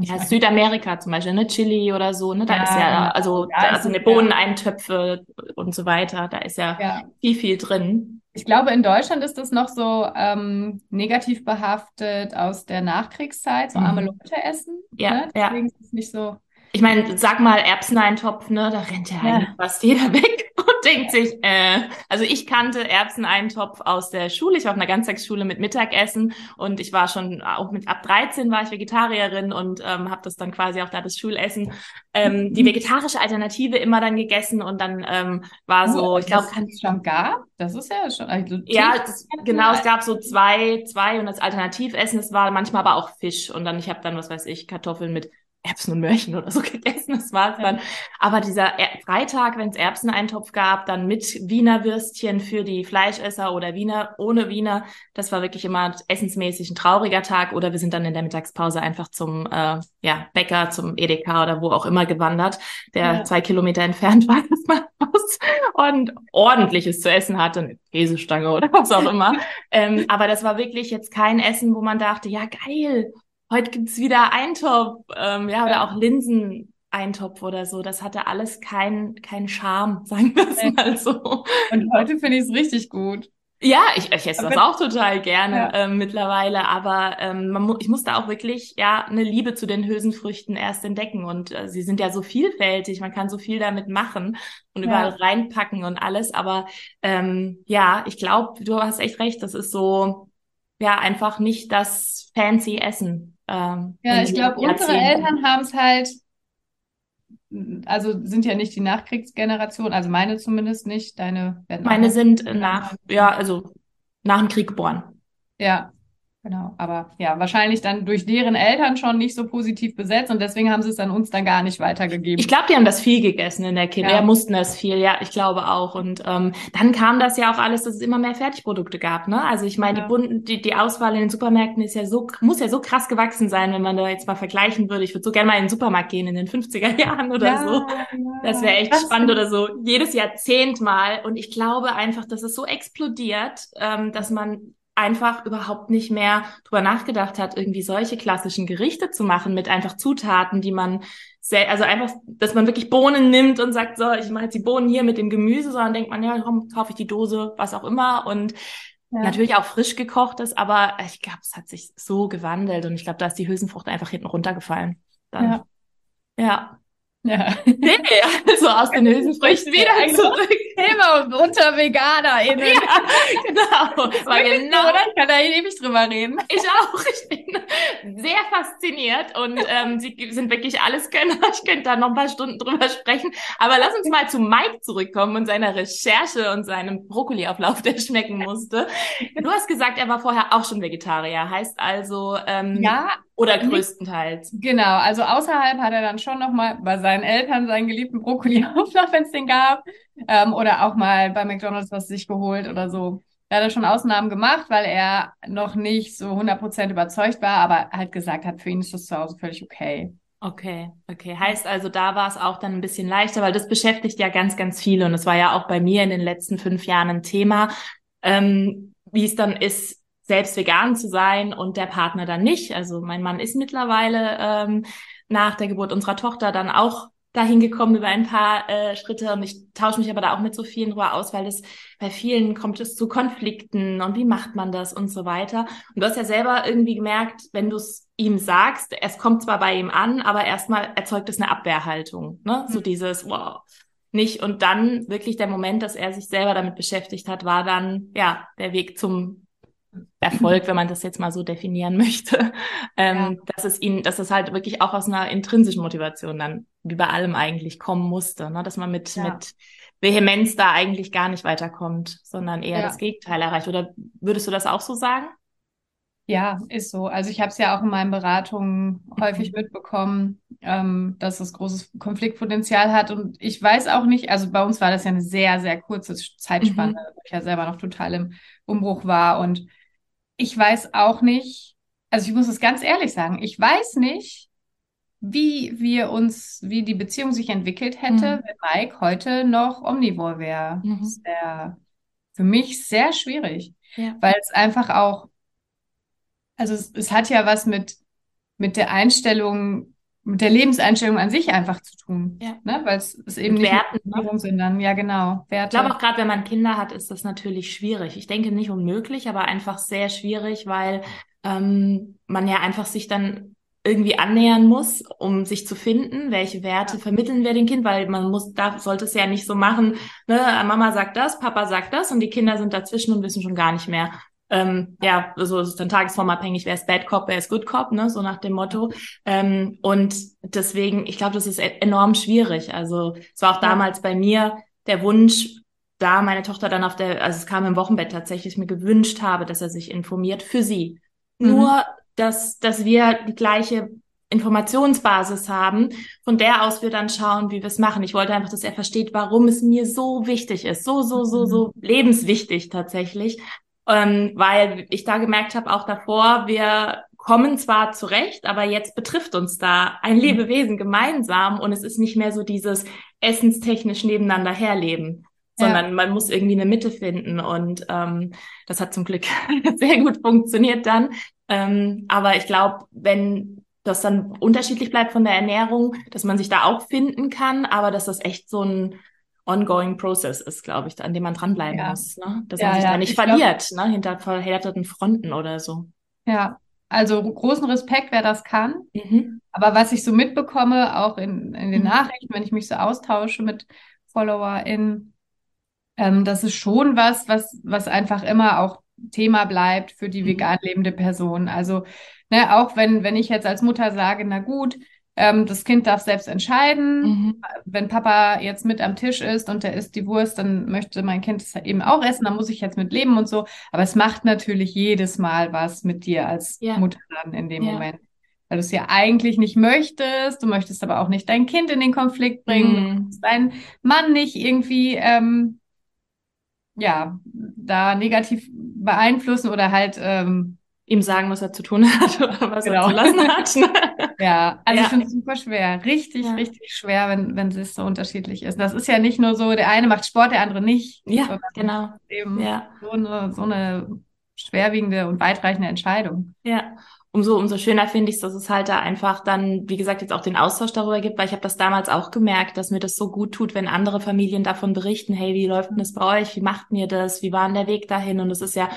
ja, Südamerika zum Beispiel, ne, Chili oder so, ne, da ja, ist ja, genau. also, ja, da sind ja Bohneneintöpfe und so weiter, da ist ja, ja, viel, viel drin.
Ich glaube, in Deutschland ist das noch so ähm, negativ behaftet aus der Nachkriegszeit, so arme mhm. Leute essen.
Ja,
ne?
Deswegen ist es nicht so. Ich meine, sag mal Erbseneintopf, ne, da rennt ja, eigentlich fast jeder <laughs> weg denkt sich, äh, also ich kannte Erbseneintopf aus der Schule. Ich war auf einer Ganztagsschule mit Mittagessen und ich war schon auch mit ab 13 war ich Vegetarierin und ähm, habe das dann quasi auch da das Schulessen ähm, die vegetarische Alternative immer dann gegessen und dann ähm, war so, oh, ich glaube,
kann es schon gab. Das ist ja schon. Also
ja, das, genau. Es gab so zwei, zwei und das Alternativessen. Es war manchmal aber auch Fisch und dann ich habe dann was weiß ich Kartoffeln mit Erbsen und Möhrchen oder so <laughs> gegessen, das war's dann. Aber dieser er Freitag, wenn es Erbseneintopf gab, dann mit Wiener Würstchen für die Fleischesser oder Wiener ohne Wiener, das war wirklich immer essensmäßig ein trauriger Tag. Oder wir sind dann in der Mittagspause einfach zum äh, ja, Bäcker, zum Edeka oder wo auch immer gewandert, der ja. zwei Kilometer entfernt war <laughs> und ordentliches zu essen hatte, eine Käsestange oder was auch immer. <laughs> ähm, aber das war wirklich jetzt kein Essen, wo man dachte, ja geil, heute gibt's wieder Eintopf, ähm, ja, oder auch Linsen-Eintopf oder so. Das hatte alles keinen kein Charme, <laughs> sagen wir es mal so.
Und heute finde ich es richtig gut.
Ja, ich, ich esse das auch total gerne ja. ähm, mittlerweile, aber ähm, man mu ich musste auch wirklich ja eine Liebe zu den Hülsenfrüchten erst entdecken und äh, sie sind ja so vielfältig, man kann so viel damit machen und überall ja. reinpacken und alles, aber ähm, ja, ich glaube, du hast echt recht, das ist so ja einfach nicht das fancy Essen.
Ähm, ja, ich glaube, unsere Eltern haben es halt, also sind ja nicht die Nachkriegsgeneration, also meine zumindest nicht, deine
werden Meine sind nach, ja, also nach dem Krieg geboren.
Ja, Genau, aber ja, wahrscheinlich dann durch deren Eltern schon nicht so positiv besetzt und deswegen haben sie es an uns dann gar nicht weitergegeben.
Ich glaube, die haben das viel gegessen in der Kinder, ja. mussten das viel, ja, ich glaube auch. Und ähm, dann kam das ja auch alles, dass es immer mehr Fertigprodukte gab, ne? Also ich meine, ja. die bunten, die, die Auswahl in den Supermärkten ist ja so, muss ja so krass gewachsen sein, wenn man da jetzt mal vergleichen würde. Ich würde so gerne mal in den Supermarkt gehen in den 50er <laughs> Jahren oder ja, so. Das wäre echt das spannend oder so. Jedes Jahrzehnt mal. Und ich glaube einfach, dass es so explodiert, ähm, dass man einfach überhaupt nicht mehr drüber nachgedacht hat, irgendwie solche klassischen Gerichte zu machen mit einfach Zutaten, die man sehr, also einfach, dass man wirklich Bohnen nimmt und sagt, so, ich mache jetzt die Bohnen hier mit dem Gemüse, sondern denkt man, ja, komm, kaufe ich die Dose, was auch immer und ja. natürlich auch frisch gekochtes, aber ich glaube, es hat sich so gewandelt und ich glaube, da ist die Hülsenfrucht einfach hinten runtergefallen. Dann. Ja. Ja. Ja. Nee, <laughs> also aus den <laughs> Hülsenfrüchten wieder zurück.
Thema unter VeganerInnen. Ja, genau. War genau. So, oder? Ich kann da ewig drüber reden.
Ich auch. Ich bin sehr fasziniert und ähm, sie sind wirklich alles Könner. Ich könnte da noch ein paar Stunden drüber sprechen. Aber lass uns mal zu Mike zurückkommen und seiner Recherche und seinem Brokkoliauflauf, der schmecken musste. Du hast gesagt, er war vorher auch schon Vegetarier. Heißt also, ähm,
ja,
oder größtenteils.
Genau, also außerhalb hat er dann schon nochmal bei seinen Eltern seinen geliebten Brokkoli-Auflauf, <laughs> wenn es den gab. Ähm, oder auch mal bei McDonalds was sich geholt oder so. Da hat er schon Ausnahmen gemacht, weil er noch nicht so 100% überzeugt war, aber halt gesagt hat, für ihn ist das zu Hause völlig okay.
Okay, okay. Heißt also, da war es auch dann ein bisschen leichter, weil das beschäftigt ja ganz, ganz viele. Und es war ja auch bei mir in den letzten fünf Jahren ein Thema, ähm, wie es dann ist, selbst vegan zu sein und der Partner dann nicht. Also mein Mann ist mittlerweile ähm, nach der Geburt unserer Tochter dann auch dahin gekommen über ein paar äh, Schritte und ich tausche mich aber da auch mit so vielen drüber aus, weil es bei vielen kommt es zu Konflikten und wie macht man das und so weiter. Und du hast ja selber irgendwie gemerkt, wenn du es ihm sagst, es kommt zwar bei ihm an, aber erstmal erzeugt es eine Abwehrhaltung, ne? Mhm. So dieses wow, nicht und dann wirklich der Moment, dass er sich selber damit beschäftigt hat, war dann ja der Weg zum Erfolg, wenn man das jetzt mal so definieren <laughs> möchte, ähm, ja. dass es ihn, dass es halt wirklich auch aus einer intrinsischen Motivation dann wie bei allem eigentlich kommen musste, ne? dass man mit ja. mit Vehemenz da eigentlich gar nicht weiterkommt, sondern eher ja. das Gegenteil erreicht. Oder würdest du das auch so sagen?
Ja, ist so. Also ich habe es ja auch in meinen Beratungen häufig mhm. mitbekommen, ähm, dass es großes Konfliktpotenzial hat. Und ich weiß auch nicht, also bei uns war das ja eine sehr, sehr kurze Zeitspanne, mhm. weil ich ja selber noch total im Umbruch war. Und ich weiß auch nicht, also ich muss es ganz ehrlich sagen, ich weiß nicht, wie wir uns, wie die Beziehung sich entwickelt hätte, mhm. wenn Mike heute noch omnivor wäre. Mhm. Das wäre für mich sehr schwierig, ja. weil es einfach auch, also es, es hat ja was mit mit der Einstellung, mit der Lebenseinstellung an sich einfach zu tun. Ja. Ne? Weil es ist eben
mit
nicht
Werten,
ne? sind dann, ja genau.
Werte. Ich glaube auch gerade, wenn man Kinder hat, ist das natürlich schwierig. Ich denke nicht unmöglich, aber einfach sehr schwierig, weil ähm, man ja einfach sich dann irgendwie annähern muss, um sich zu finden, welche Werte ja. vermitteln wir dem Kind, weil man muss, da sollte es ja nicht so machen, ne, Mama sagt das, Papa sagt das und die Kinder sind dazwischen und wissen schon gar nicht mehr, ähm, ja, so ist es dann tagesformabhängig, wer ist Bad Cop, wer ist Good Cop, ne, so nach dem Motto. Ähm, und deswegen, ich glaube, das ist e-, enorm schwierig. Also es war auch damals bei mir der Wunsch, da meine Tochter dann auf der, also es kam im Wochenbett tatsächlich, mir gewünscht habe, dass er sich informiert für sie. Mhm. Nur, dass, dass wir die gleiche Informationsbasis haben, von der aus wir dann schauen, wie wir es machen. Ich wollte einfach, dass er versteht, warum es mir so wichtig ist, so, so, so, so mhm. lebenswichtig tatsächlich, ähm, weil ich da gemerkt habe, auch davor, wir kommen zwar zurecht, aber jetzt betrifft uns da ein mhm. Lebewesen gemeinsam und es ist nicht mehr so dieses essenstechnisch nebeneinander herleben, sondern ja. man muss irgendwie eine Mitte finden und ähm, das hat zum Glück <laughs> sehr gut funktioniert dann. Ähm, aber ich glaube, wenn das dann unterschiedlich bleibt von der Ernährung, dass man sich da auch finden kann, aber dass das echt so ein ongoing process ist, glaube ich, an dem man dranbleiben ja. muss. Ne? Dass ja, man sich ja. da nicht ich verliert, glaub... ne? hinter verhärteten Fronten oder so.
Ja, also großen Respekt, wer das kann. Mhm. Aber was ich so mitbekomme, auch in, in den mhm. Nachrichten, wenn ich mich so austausche mit FollowerInnen, ähm, das ist schon was, was, was einfach immer auch Thema bleibt für die mhm. vegan lebende Person. Also, ne, auch wenn, wenn ich jetzt als Mutter sage, na gut, ähm, das Kind darf selbst entscheiden. Mhm. Wenn Papa jetzt mit am Tisch ist und der isst die Wurst, dann möchte mein Kind es eben auch essen, dann muss ich jetzt mit leben und so. Aber es macht natürlich jedes Mal was mit dir als ja. Mutter dann in dem ja. Moment. Weil du es ja eigentlich nicht möchtest, du möchtest aber auch nicht dein Kind in den Konflikt bringen, mhm. deinen Mann nicht irgendwie ähm, ja da negativ beeinflussen oder halt ähm,
ihm sagen, was er zu tun <laughs> hat oder was genau. er zu lassen hat. <laughs>
ja, also ja. ich finde es super schwer. Richtig, ja. richtig schwer, wenn, wenn es so unterschiedlich ist. Das ist ja nicht nur so, der eine macht Sport, der andere nicht.
Ja, genau.
Eben ja. So, eine, so eine schwerwiegende und weitreichende Entscheidung.
Ja, umso, umso schöner finde ich es, dass es halt da einfach dann, wie gesagt, jetzt auch den Austausch darüber gibt, weil ich habe das damals auch gemerkt, dass mir das so gut tut, wenn andere Familien davon berichten, hey, wie läuft denn das bei euch? Wie macht ihr das? Wie war denn der Weg dahin? Und es ist ja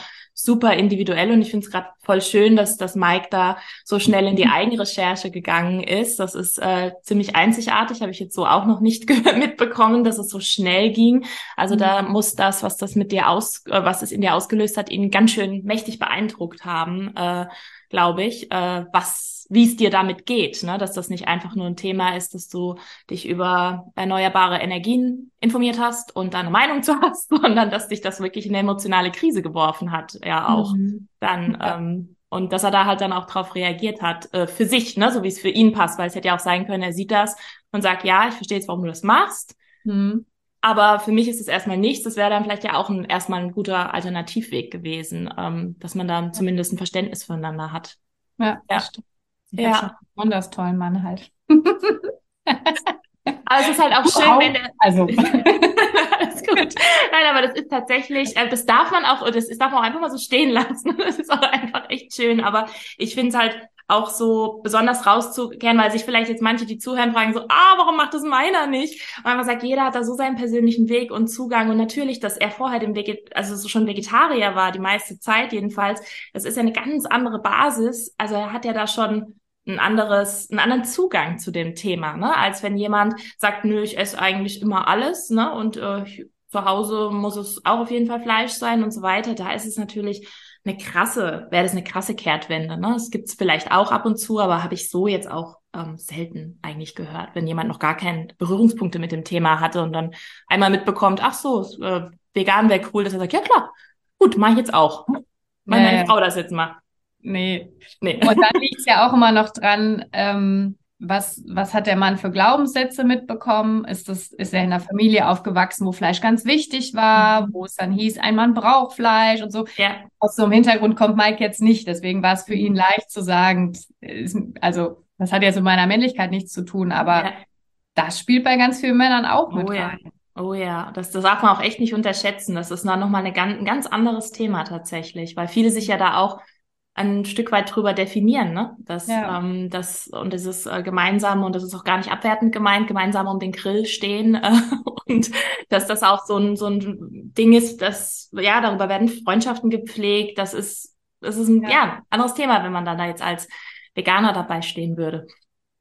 super individuell und ich finde es gerade voll schön, dass, dass Mike da so schnell in die <laughs> Eigenrecherche gegangen ist. Das ist äh, ziemlich einzigartig, habe ich jetzt so auch noch nicht <laughs> mitbekommen, dass es so schnell ging. Also mhm. da muss das, was das mit dir aus, äh, was es in dir ausgelöst hat, ihn ganz schön mächtig beeindruckt haben. Äh, glaube ich, äh, was, wie es dir damit geht, ne? dass das nicht einfach nur ein Thema ist, dass du dich über erneuerbare Energien informiert hast und deine Meinung zu hast, <laughs> sondern dass dich das wirklich in eine emotionale Krise geworfen hat, ja auch mhm. dann. Ja. Ähm, und dass er da halt dann auch drauf reagiert hat, äh, für sich, ne, so wie es für ihn passt, weil es hätte ja auch sein können, er sieht das und sagt, ja, ich verstehe jetzt, warum du das machst. Mhm. Aber für mich ist es erstmal nichts. Das wäre dann vielleicht ja auch ein, erstmal ein guter Alternativweg gewesen, ähm, dass man dann zumindest ein Verständnis füreinander hat.
Ja, ja. stimmt. Ich ja. Schon besonders tollen Mann halt. <laughs>
Aber es ist halt auch schön, auch. wenn der.
Also. <laughs>
Alles gut. Nein, aber das ist tatsächlich, äh, das darf man auch, das darf man auch einfach mal so stehen lassen. <laughs> Das ist auch einfach echt schön. Aber ich finde es halt auch so besonders rauszukehren, weil sich vielleicht jetzt manche, die zuhören, fragen so, ah, warum macht das meiner nicht? Und man sagt, jeder hat da so seinen persönlichen Weg und Zugang und natürlich, dass er vorher dem Veget also so schon Vegetarier war, die meiste Zeit jedenfalls, das ist ja eine ganz andere Basis. Also er hat ja da schon ein anderes, einen anderen Zugang zu dem Thema, ne? als wenn jemand sagt, nö, ich esse eigentlich immer alles, ne? Und äh, zu Hause muss es auch auf jeden Fall Fleisch sein und so weiter. Da ist es natürlich eine krasse, wäre das eine krasse Kehrtwende. Ne? Das gibt's vielleicht auch ab und zu, aber habe ich so jetzt auch ähm, selten eigentlich gehört, wenn jemand noch gar keine Berührungspunkte mit dem Thema hatte und dann einmal mitbekommt, ach so, äh, vegan wäre cool, dass er sagt, ja klar, gut, mache ich jetzt auch. Mach meine Frau das jetzt mal.
Nee. nee. Und dann liegt's ja auch immer noch dran, ähm, was, was hat der Mann für Glaubenssätze mitbekommen? Ist das, ist er in einer Familie aufgewachsen, wo Fleisch ganz wichtig war, mhm. wo es dann hieß, ein Mann braucht Fleisch und so? Ja. Aus so einem Hintergrund kommt Mike jetzt nicht. Deswegen war es für ihn leicht zu sagen, ist, also, das hat ja so meiner Männlichkeit nichts zu tun, aber ja. das spielt bei ganz vielen Männern auch mit
oh, rein. Ja. Oh ja, das, das darf man auch echt nicht unterschätzen. Das ist noch mal eine ein ganz anderes Thema tatsächlich, weil viele sich ja da auch ein Stück weit drüber definieren, ne? Das,
Ja.
ähm, das und dieses äh, gemeinsame und das ist auch gar nicht abwertend gemeint, gemeinsam um den Grill stehen äh, <laughs> und dass das auch so ein so ein Ding ist, dass ja darüber werden Freundschaften gepflegt. Das ist das ist ein
Ja.
ja, anderes Thema, wenn man dann da jetzt als Veganer dabei stehen würde.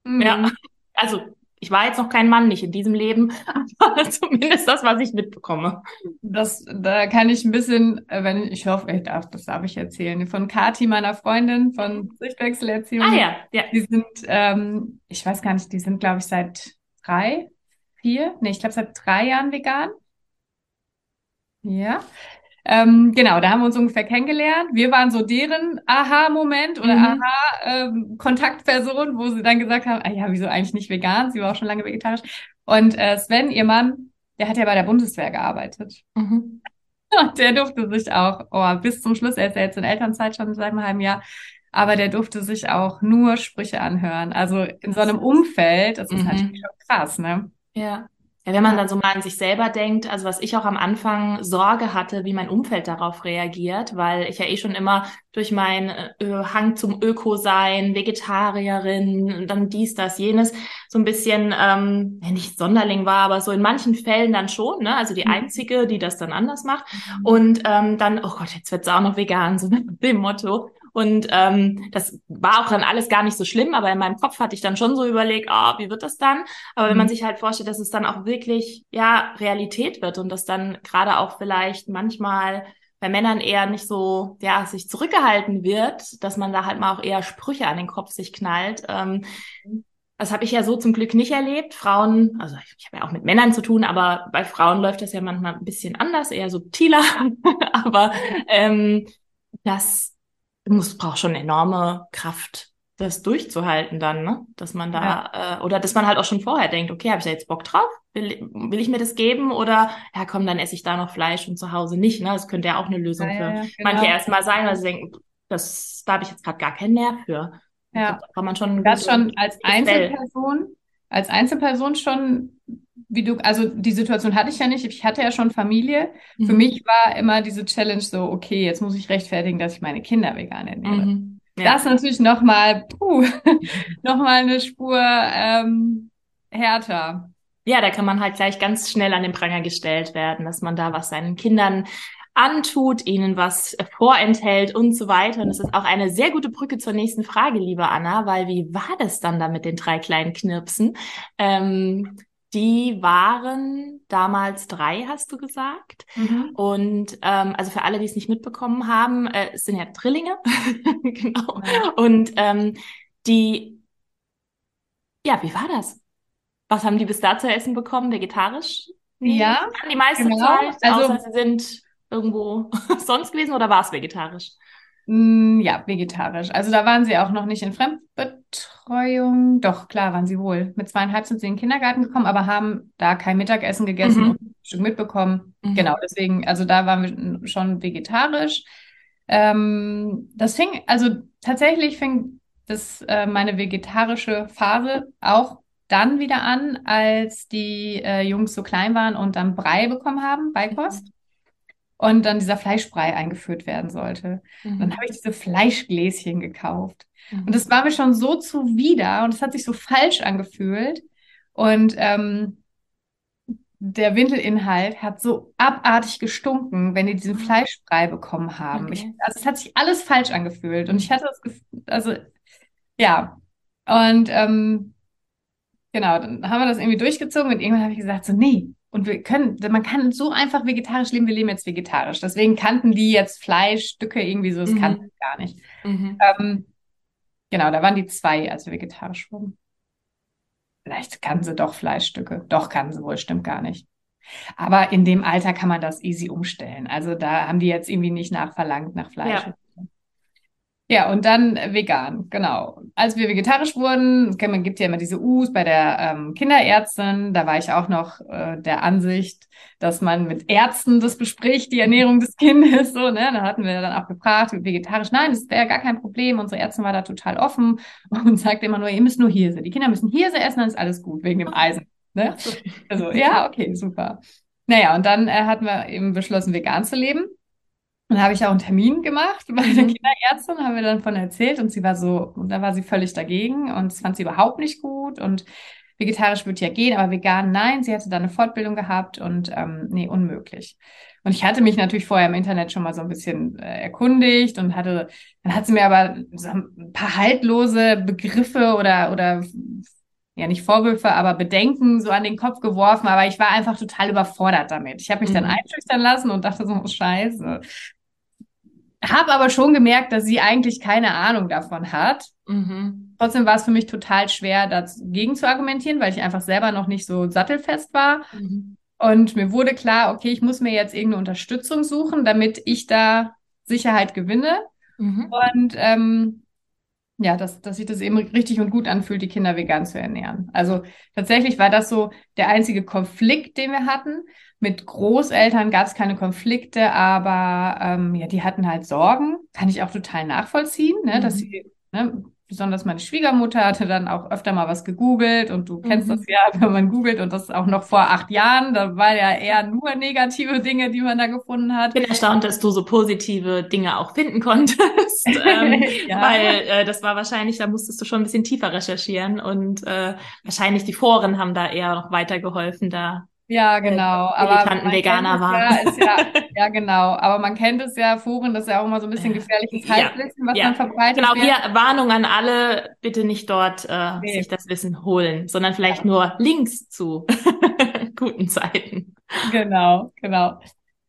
Mhm.
Ja, also ich war jetzt noch kein Mann, nicht in diesem Leben, <laughs> aber zumindest das, was ich mitbekomme.
Das, da kann ich ein bisschen, äh, wenn ich hoffe, ich darf, das darf ich erzählen, von Kati, meiner Freundin von Sichtwechselerziehung.
Ah ja, ja.
Die sind, ähm, ich weiß gar nicht, die sind, glaube ich, seit drei, vier, nee, ich glaube seit drei Jahren vegan. Ja. Ähm, genau, da haben wir uns ungefähr kennengelernt. Wir waren so deren Aha-Moment oder
Mhm.
Aha-Kontaktperson, wo sie dann gesagt haben, ah ja, wieso eigentlich nicht vegan? Sie war auch schon lange vegetarisch. Und äh, Sven, ihr Mann, der hat ja bei der Bundeswehr gearbeitet.
Mhm. <laughs>
Und der durfte sich auch, oh, bis zum Schluss, er ist ja jetzt in Elternzeit schon seit einem halben Jahr, aber der durfte sich auch nur Sprüche anhören. Also in so einem Umfeld, das ist
Mhm.
natürlich schon krass, ne?
Ja. Ja, wenn man dann so mal an sich selber denkt, also was ich auch am Anfang Sorge hatte, wie mein Umfeld darauf reagiert, weil ich ja eh schon immer durch meinen äh, Hang zum Öko-Sein, Vegetarierin, dann dies, das, jenes, so ein bisschen, ähm, nicht Sonderling war, aber so in manchen Fällen dann schon, ne? Also die
Mhm.
einzige, die das dann anders macht. Und ähm, dann, oh Gott, jetzt wird's auch noch vegan, so mit dem Motto. Und ähm, das war auch dann alles gar nicht so schlimm, aber in meinem Kopf hatte ich dann schon so überlegt, ah, wie wird das dann? Aber wenn man
Mhm.
sich halt vorstellt, dass es dann auch wirklich, ja, Realität wird und dass dann gerade auch vielleicht manchmal bei Männern eher nicht so, ja, sich zurückgehalten wird, dass man da halt mal auch eher Sprüche an den Kopf sich knallt. Ähm, das habe ich ja so zum Glück nicht erlebt. Frauen, also ich, ich habe ja auch mit Männern zu tun, aber bei Frauen läuft das ja manchmal ein bisschen anders, eher subtiler. <laughs> aber ähm, das muss, braucht schon enorme Kraft, das durchzuhalten dann, ne? Dass man da, äh, oder dass man halt auch schon vorher denkt, okay, habe ich da jetzt Bock drauf? Will, will ich mir das geben? Oder ja, komm, dann esse ich da noch Fleisch und zu Hause nicht, ne? Das könnte ja auch eine Lösung
Ja,
für
ja, ja,
manche
genau.
erstmal sein, weil sie denken, das, da habe ich jetzt gerade gar keinen Nerv für.
Ja.
Da kann man schon
Das schon als. Einzelperson, als Einzelperson schon, wie du, also die Situation hatte ich ja nicht. Ich hatte ja schon Familie. Für
Mhm.
mich war immer diese Challenge so, okay, jetzt muss ich rechtfertigen, dass ich meine Kinder vegan ernähre.
Mhm. Ja.
Das ist natürlich nochmal, puh, <laughs> nochmal eine Spur ähm, härter.
Ja, da kann man halt gleich ganz schnell an den Pranger gestellt werden, dass man da was seinen Kindern antut, ihnen was vorenthält und so weiter. Und das ist auch eine sehr gute Brücke zur nächsten Frage, liebe Anna, weil wie war das dann da mit den drei kleinen Knirpsen? Ähm, die waren damals drei, hast du gesagt. Und ähm, also für alle, die es nicht mitbekommen haben, äh, es sind ja Drillinge. <laughs> genau. Und ähm, die, ja, wie war das? Was haben die bis da zu essen bekommen? Vegetarisch?
Ja,
Die meiste
genau.
Zeit,
Also-
außer sie sind irgendwo <laughs> sonst gewesen oder war es vegetarisch?
Mm, Ja, vegetarisch. Also da waren sie auch noch nicht in Fremdbetreuung. Doch, klar, waren sie wohl. Mit zweieinhalb sind sie in den Kindergarten gekommen, aber haben da kein Mittagessen gegessen
Mhm.
und ein Stück mitbekommen.
Mhm.
Genau, deswegen, also da waren wir schon vegetarisch. Ähm, das fing, also tatsächlich fing das, äh, meine vegetarische Phase auch dann wieder an, als die äh, Jungs so klein waren und dann Brei bekommen haben, Beikost. Und dann dieser Fleischbrei eingeführt werden sollte.
Mhm.
Dann habe ich diese Fleischgläschen gekauft.
Mhm.
Und das war mir schon so zuwider und es hat sich so falsch angefühlt. Und ähm, der Windelinhalt hat so abartig gestunken, wenn die diesen
Ah.
Fleischbrei bekommen haben. Ich,
Okay.
also es hat sich alles falsch angefühlt. Und ich hatte das Gefühl, also ja. Und ähm, genau, dann haben wir das irgendwie durchgezogen und irgendwann habe ich gesagt, so, nee. Und wir können, man kann so einfach vegetarisch leben, wir leben jetzt vegetarisch. Deswegen kannten die jetzt Fleischstücke irgendwie so, das
Mhm.
kannten gar nicht.
Mhm.
Ähm, genau, da waren die zwei, als wir vegetarisch wurden. Vielleicht kannten sie doch Fleischstücke. Doch, kannten sie wohl, stimmt gar nicht. Aber in dem Alter kann man das easy umstellen. Also da haben die jetzt irgendwie nicht nachverlangt nach Fleisch.
Ja.
Ja, und dann vegan, genau. Als wir vegetarisch wurden, man gibt ja immer diese U's bei der ähm, Kinderärztin, da war ich auch noch äh, der Ansicht, dass man mit Ärzten das bespricht, die Ernährung des Kindes, so, ne? Da hatten wir dann auch gefragt, vegetarisch, nein, das wäre gar kein Problem. Unsere Ärztin war da total offen <laughs> und sagte immer nur, ihr müsst nur Hirse. Die Kinder müssen Hirse essen, dann ist alles gut, wegen dem Eisen. Ne? Also, ja, okay, super. Naja, und dann äh, hatten wir eben beschlossen, vegan zu leben. Dann habe ich auch einen Termin gemacht bei der mhm. Kinderärztin, haben wir dann von erzählt und sie war so, und da war sie völlig dagegen und das fand sie überhaupt nicht gut und vegetarisch würde ja gehen, aber vegan nein. Sie hatte da eine Fortbildung gehabt und ähm, nee, unmöglich. Und ich hatte mich natürlich vorher im Internet schon mal so ein bisschen äh, erkundigt und hatte, dann hat sie mir aber so ein paar haltlose Begriffe oder, oder ja nicht Vorwürfe, aber Bedenken so an den Kopf geworfen, aber ich war einfach total überfordert damit. Ich habe mich mhm. dann einschüchtern lassen und dachte so, oh, scheiße. Habe aber schon gemerkt, dass sie eigentlich keine Ahnung davon hat. Mhm. Trotzdem war es für mich total schwer, dagegen zu argumentieren, weil ich einfach selber noch nicht so sattelfest war. Mhm. Und mir wurde klar, okay, ich muss mir jetzt irgendeine Unterstützung suchen, damit ich da Sicherheit gewinne. Mhm. Und ähm, ja, dass, dass sich das eben richtig und gut anfühlt, die Kinder vegan zu ernähren. Also tatsächlich war das so der einzige Konflikt, den wir hatten. Mit Großeltern gab es keine Konflikte, aber ähm, ja, die hatten halt Sorgen. Kann ich auch total nachvollziehen, ne, mhm. dass sie ne, besonders meine Schwiegermutter hatte dann auch öfter mal was gegoogelt und du kennst mhm. das ja, wenn man googelt und das auch noch vor acht Jahren, da war ja eher nur negative Dinge, die man da gefunden hat.
Ich bin erstaunt, dass du so positive Dinge auch finden konntest, <laughs> ähm, ja. weil äh, das war wahrscheinlich, da musstest du schon ein bisschen tiefer recherchieren und äh, wahrscheinlich die Foren haben da eher noch weitergeholfen, da
ja, genau.
Aber Veganer war.
Ja, ja, <laughs> ja, genau. Aber man kennt es ja, Foren, das ist ja auch immer so ein bisschen gefährliches Halbwissen, was ja. man verbreitet.
Genau, hier Warnung an alle, bitte nicht dort äh, nee. sich das Wissen holen, sondern vielleicht nur Links zu <laughs> guten Zeiten.
Genau, genau.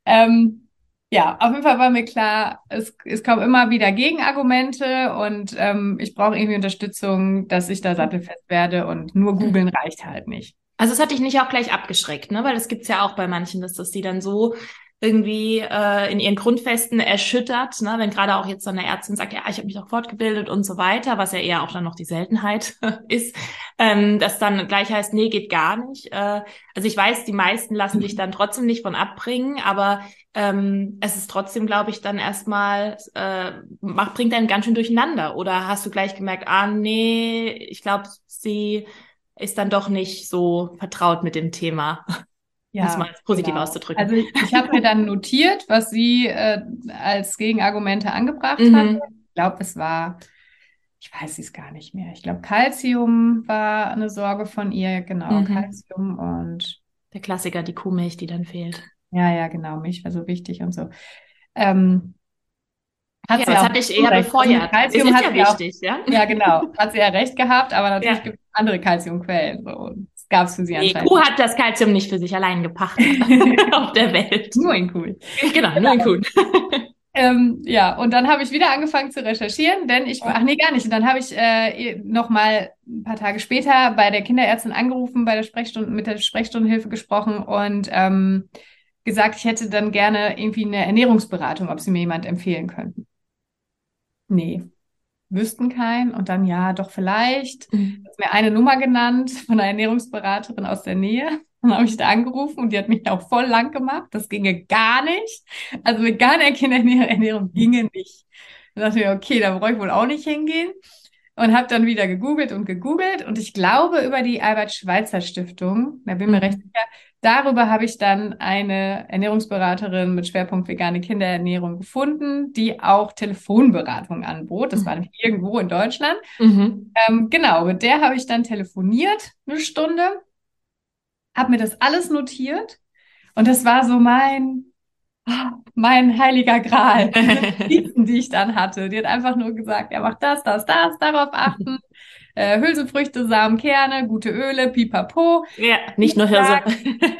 Ähm, ja, auf jeden Fall war mir klar, es, es kommen immer wieder Gegenargumente und ähm, ich brauche irgendwie Unterstützung, dass ich da sattelfest werde und nur googeln reicht halt nicht.
Also es hat dich nicht auch gleich abgeschreckt, ne? Weil das gibt's ja auch bei manchen, dass das die dann so irgendwie äh, in ihren Grundfesten erschüttert, ne? wenn gerade auch jetzt so eine Ärztin sagt, ja, ich habe mich auch fortgebildet und so weiter, was ja eher auch dann noch die Seltenheit <laughs> ist, ähm, dass dann gleich heißt, nee, geht gar nicht. Äh, also ich weiß, die meisten lassen sich dann trotzdem nicht von abbringen, aber ähm, es ist trotzdem, glaube ich, dann erstmal, äh, macht, bringt einen ganz schön durcheinander. Oder hast du gleich gemerkt, ah nee, ich glaube, sie ist dann doch nicht so vertraut mit dem Thema. <laughs> Ja, es mal positiv genau. auszudrücken.
Also ich, ich habe mir dann notiert, was sie äh, als Gegenargumente angebracht mhm. hat. Ich glaube, es war, ich weiß es gar nicht mehr. Ich glaube, Calcium war eine Sorge von ihr, genau, mhm. Calcium und
der Klassiker, die Kuhmilch, die dann fehlt.
Ja, ja, genau, Milch war so wichtig und so. Ähm,
hat ja, das hatte ich eher befeuert.
Calcium ist ja wichtig, auch, ja? Ja, genau. Hat sie ja recht gehabt, aber natürlich ja. gibt es andere Calciumquellen. So. Das gab es für sie anscheinend.
Die Kuh hat das Calcium nicht für sich allein gepachtet <laughs> auf der Welt.
Nur in Kuh.
Genau, nur in Kuh. <laughs>
ähm, ja, und dann habe ich wieder angefangen zu recherchieren, denn ich, ach nee, gar nicht. Und dann habe ich äh, noch mal ein paar Tage später bei der Kinderärztin angerufen, bei der Sprechstunde, mit der Sprechstundenhilfe gesprochen und ähm, gesagt, ich hätte dann gerne irgendwie eine Ernährungsberatung, ob sie mir jemand empfehlen könnten. Nee, wüssten keinen. Und dann, ja, doch vielleicht. Mhm. Hat mir eine Nummer genannt von einer Ernährungsberaterin aus der Nähe. Dann habe ich da angerufen und die hat mich auch voll lang gemacht. Das ginge gar nicht. Also vegane Kinderernährung ginge nicht. Dann dachte ich mir, okay, da brauche ich wohl auch nicht hingehen. Und habe dann wieder gegoogelt und gegoogelt. Und ich glaube, über die Albert-Schweitzer-Stiftung, da bin mir mhm. recht sicher, Darüber habe ich dann eine Ernährungsberaterin mit Schwerpunkt vegane Kinderernährung gefunden, die auch Telefonberatung anbot. Das mhm. war nämlich irgendwo in Deutschland. Mhm. Ähm, genau, mit der habe ich dann telefoniert, eine Stunde, habe mir das alles notiert und das war so mein mein heiliger Gral, <laughs> die die ich dann hatte. Die hat einfach nur gesagt, er macht das, das, das, darauf achten äh, Hülsenfrüchte, Samen, Kerne, gute Öle, pipapo.
Ja, nicht nur Hirse.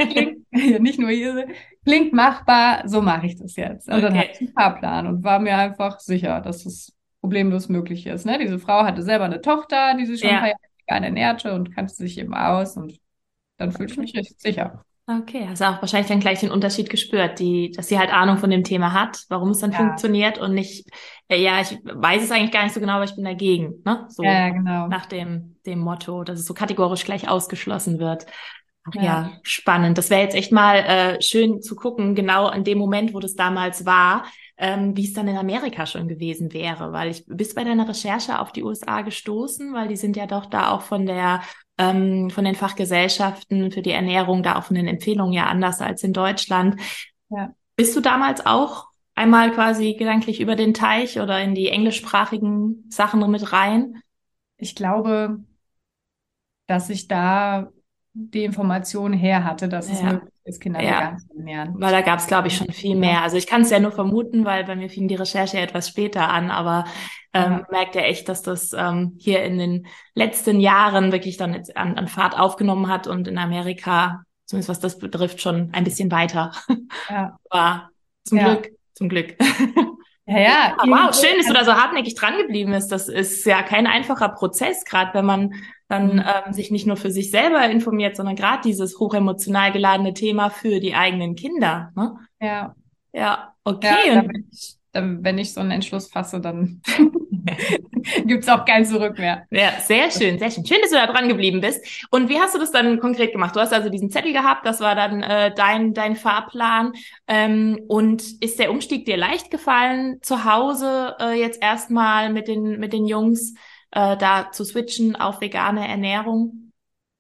Klingt, <laughs> nicht nur Hirse. Klingt machbar, so mache ich das jetzt. Und okay. dann hatte ich einen Fahrplan und war mir einfach sicher, dass es problemlos möglich ist. Ne? Diese Frau hatte selber eine Tochter, die sich schon ja. ein paar Jahre ernährte und kannte sich eben aus und dann fühlte ich mich richtig sicher.
Okay, hast also auch wahrscheinlich dann gleich den Unterschied gespürt, die, dass sie halt Ahnung von dem Thema hat, warum es dann ja. funktioniert und nicht, ja, ich weiß es eigentlich gar nicht so genau, aber ich bin dagegen, ne? So
ja, genau.
nach dem, dem Motto, dass es so kategorisch gleich ausgeschlossen wird. Ach ja, ja spannend. Das wäre jetzt echt mal äh, schön zu gucken, genau an dem Moment, wo das damals war, ähm, wie es dann in Amerika schon gewesen wäre, weil ich bist bei deiner Recherche auf die USA gestoßen, weil die sind ja doch da auch von der ähm, von den Fachgesellschaften für die Ernährung da auch von den Empfehlungen ja anders als in Deutschland. Ja. Bist du damals auch einmal quasi gedanklich über den Teich oder in die englischsprachigen Sachen mit rein?
Ich glaube, dass ich da die Information her hatte, dass es ist, Kinder ja. ernähren.
Weil da gab es, glaube ich, schon viel mehr. Also ich kann es ja nur vermuten, weil bei mir fing die Recherche etwas später an, aber ähm, merkt ja echt, dass das ähm, hier in den letzten Jahren wirklich dann jetzt an, an Fahrt aufgenommen hat und in Amerika, zumindest was das betrifft, schon ein bisschen weiter ja. <laughs> war. Zum ja. Glück, zum Glück. <laughs>
Ja, ja.
wow, schön, dass du da so hartnäckig dran geblieben bist. Das ist ja kein einfacher Prozess, gerade wenn man dann mhm. ähm, sich nicht nur für sich selber informiert, sondern gerade dieses hochemotional geladene Thema für die eigenen Kinder. Ne?
Ja.
Ja, okay. Ja,
wenn ich so einen Entschluss fasse, dann <laughs> gibt's auch kein Zurück mehr.
Ja, sehr schön, sehr schön. Schön, dass du da dran geblieben bist. Und wie hast du das dann konkret gemacht? Du hast also diesen Zettel gehabt, das war dann äh, dein, dein Fahrplan. Ähm, und ist der Umstieg dir leicht gefallen, zu Hause äh, jetzt erstmal mit den, mit den Jungs äh, da zu switchen auf vegane Ernährung?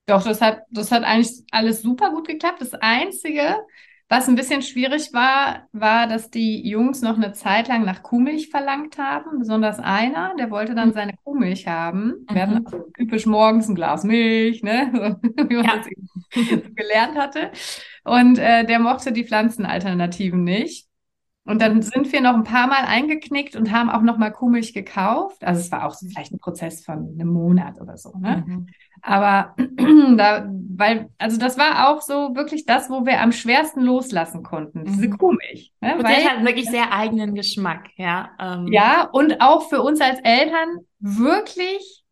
Doch, das hat, das hat eigentlich alles super gut geklappt. Das Einzige, was ein bisschen schwierig war, war, dass die Jungs noch eine Zeit lang nach Kuhmilch verlangt haben. Besonders einer, der wollte dann mhm. seine Kuhmilch haben. Wir hatten mhm. also typisch morgens ein Glas Milch, ne? <laughs> wie man ja. das <laughs> gelernt hatte. Und äh, der mochte die Pflanzenalternativen nicht. Und dann sind wir noch ein paar Mal eingeknickt und haben auch noch mal Kuhmilch gekauft. Also es war auch so vielleicht ein Prozess von einem Monat oder so. Ne? Mhm. Aber <clears throat> da, weil, also das war auch so wirklich das, wo wir am schwersten loslassen konnten, diese mhm. Kuhmilch.
Ne? Und weil, hat wirklich sehr eigenen Geschmack, ja.
Ähm. Ja, und auch für uns als Eltern wirklich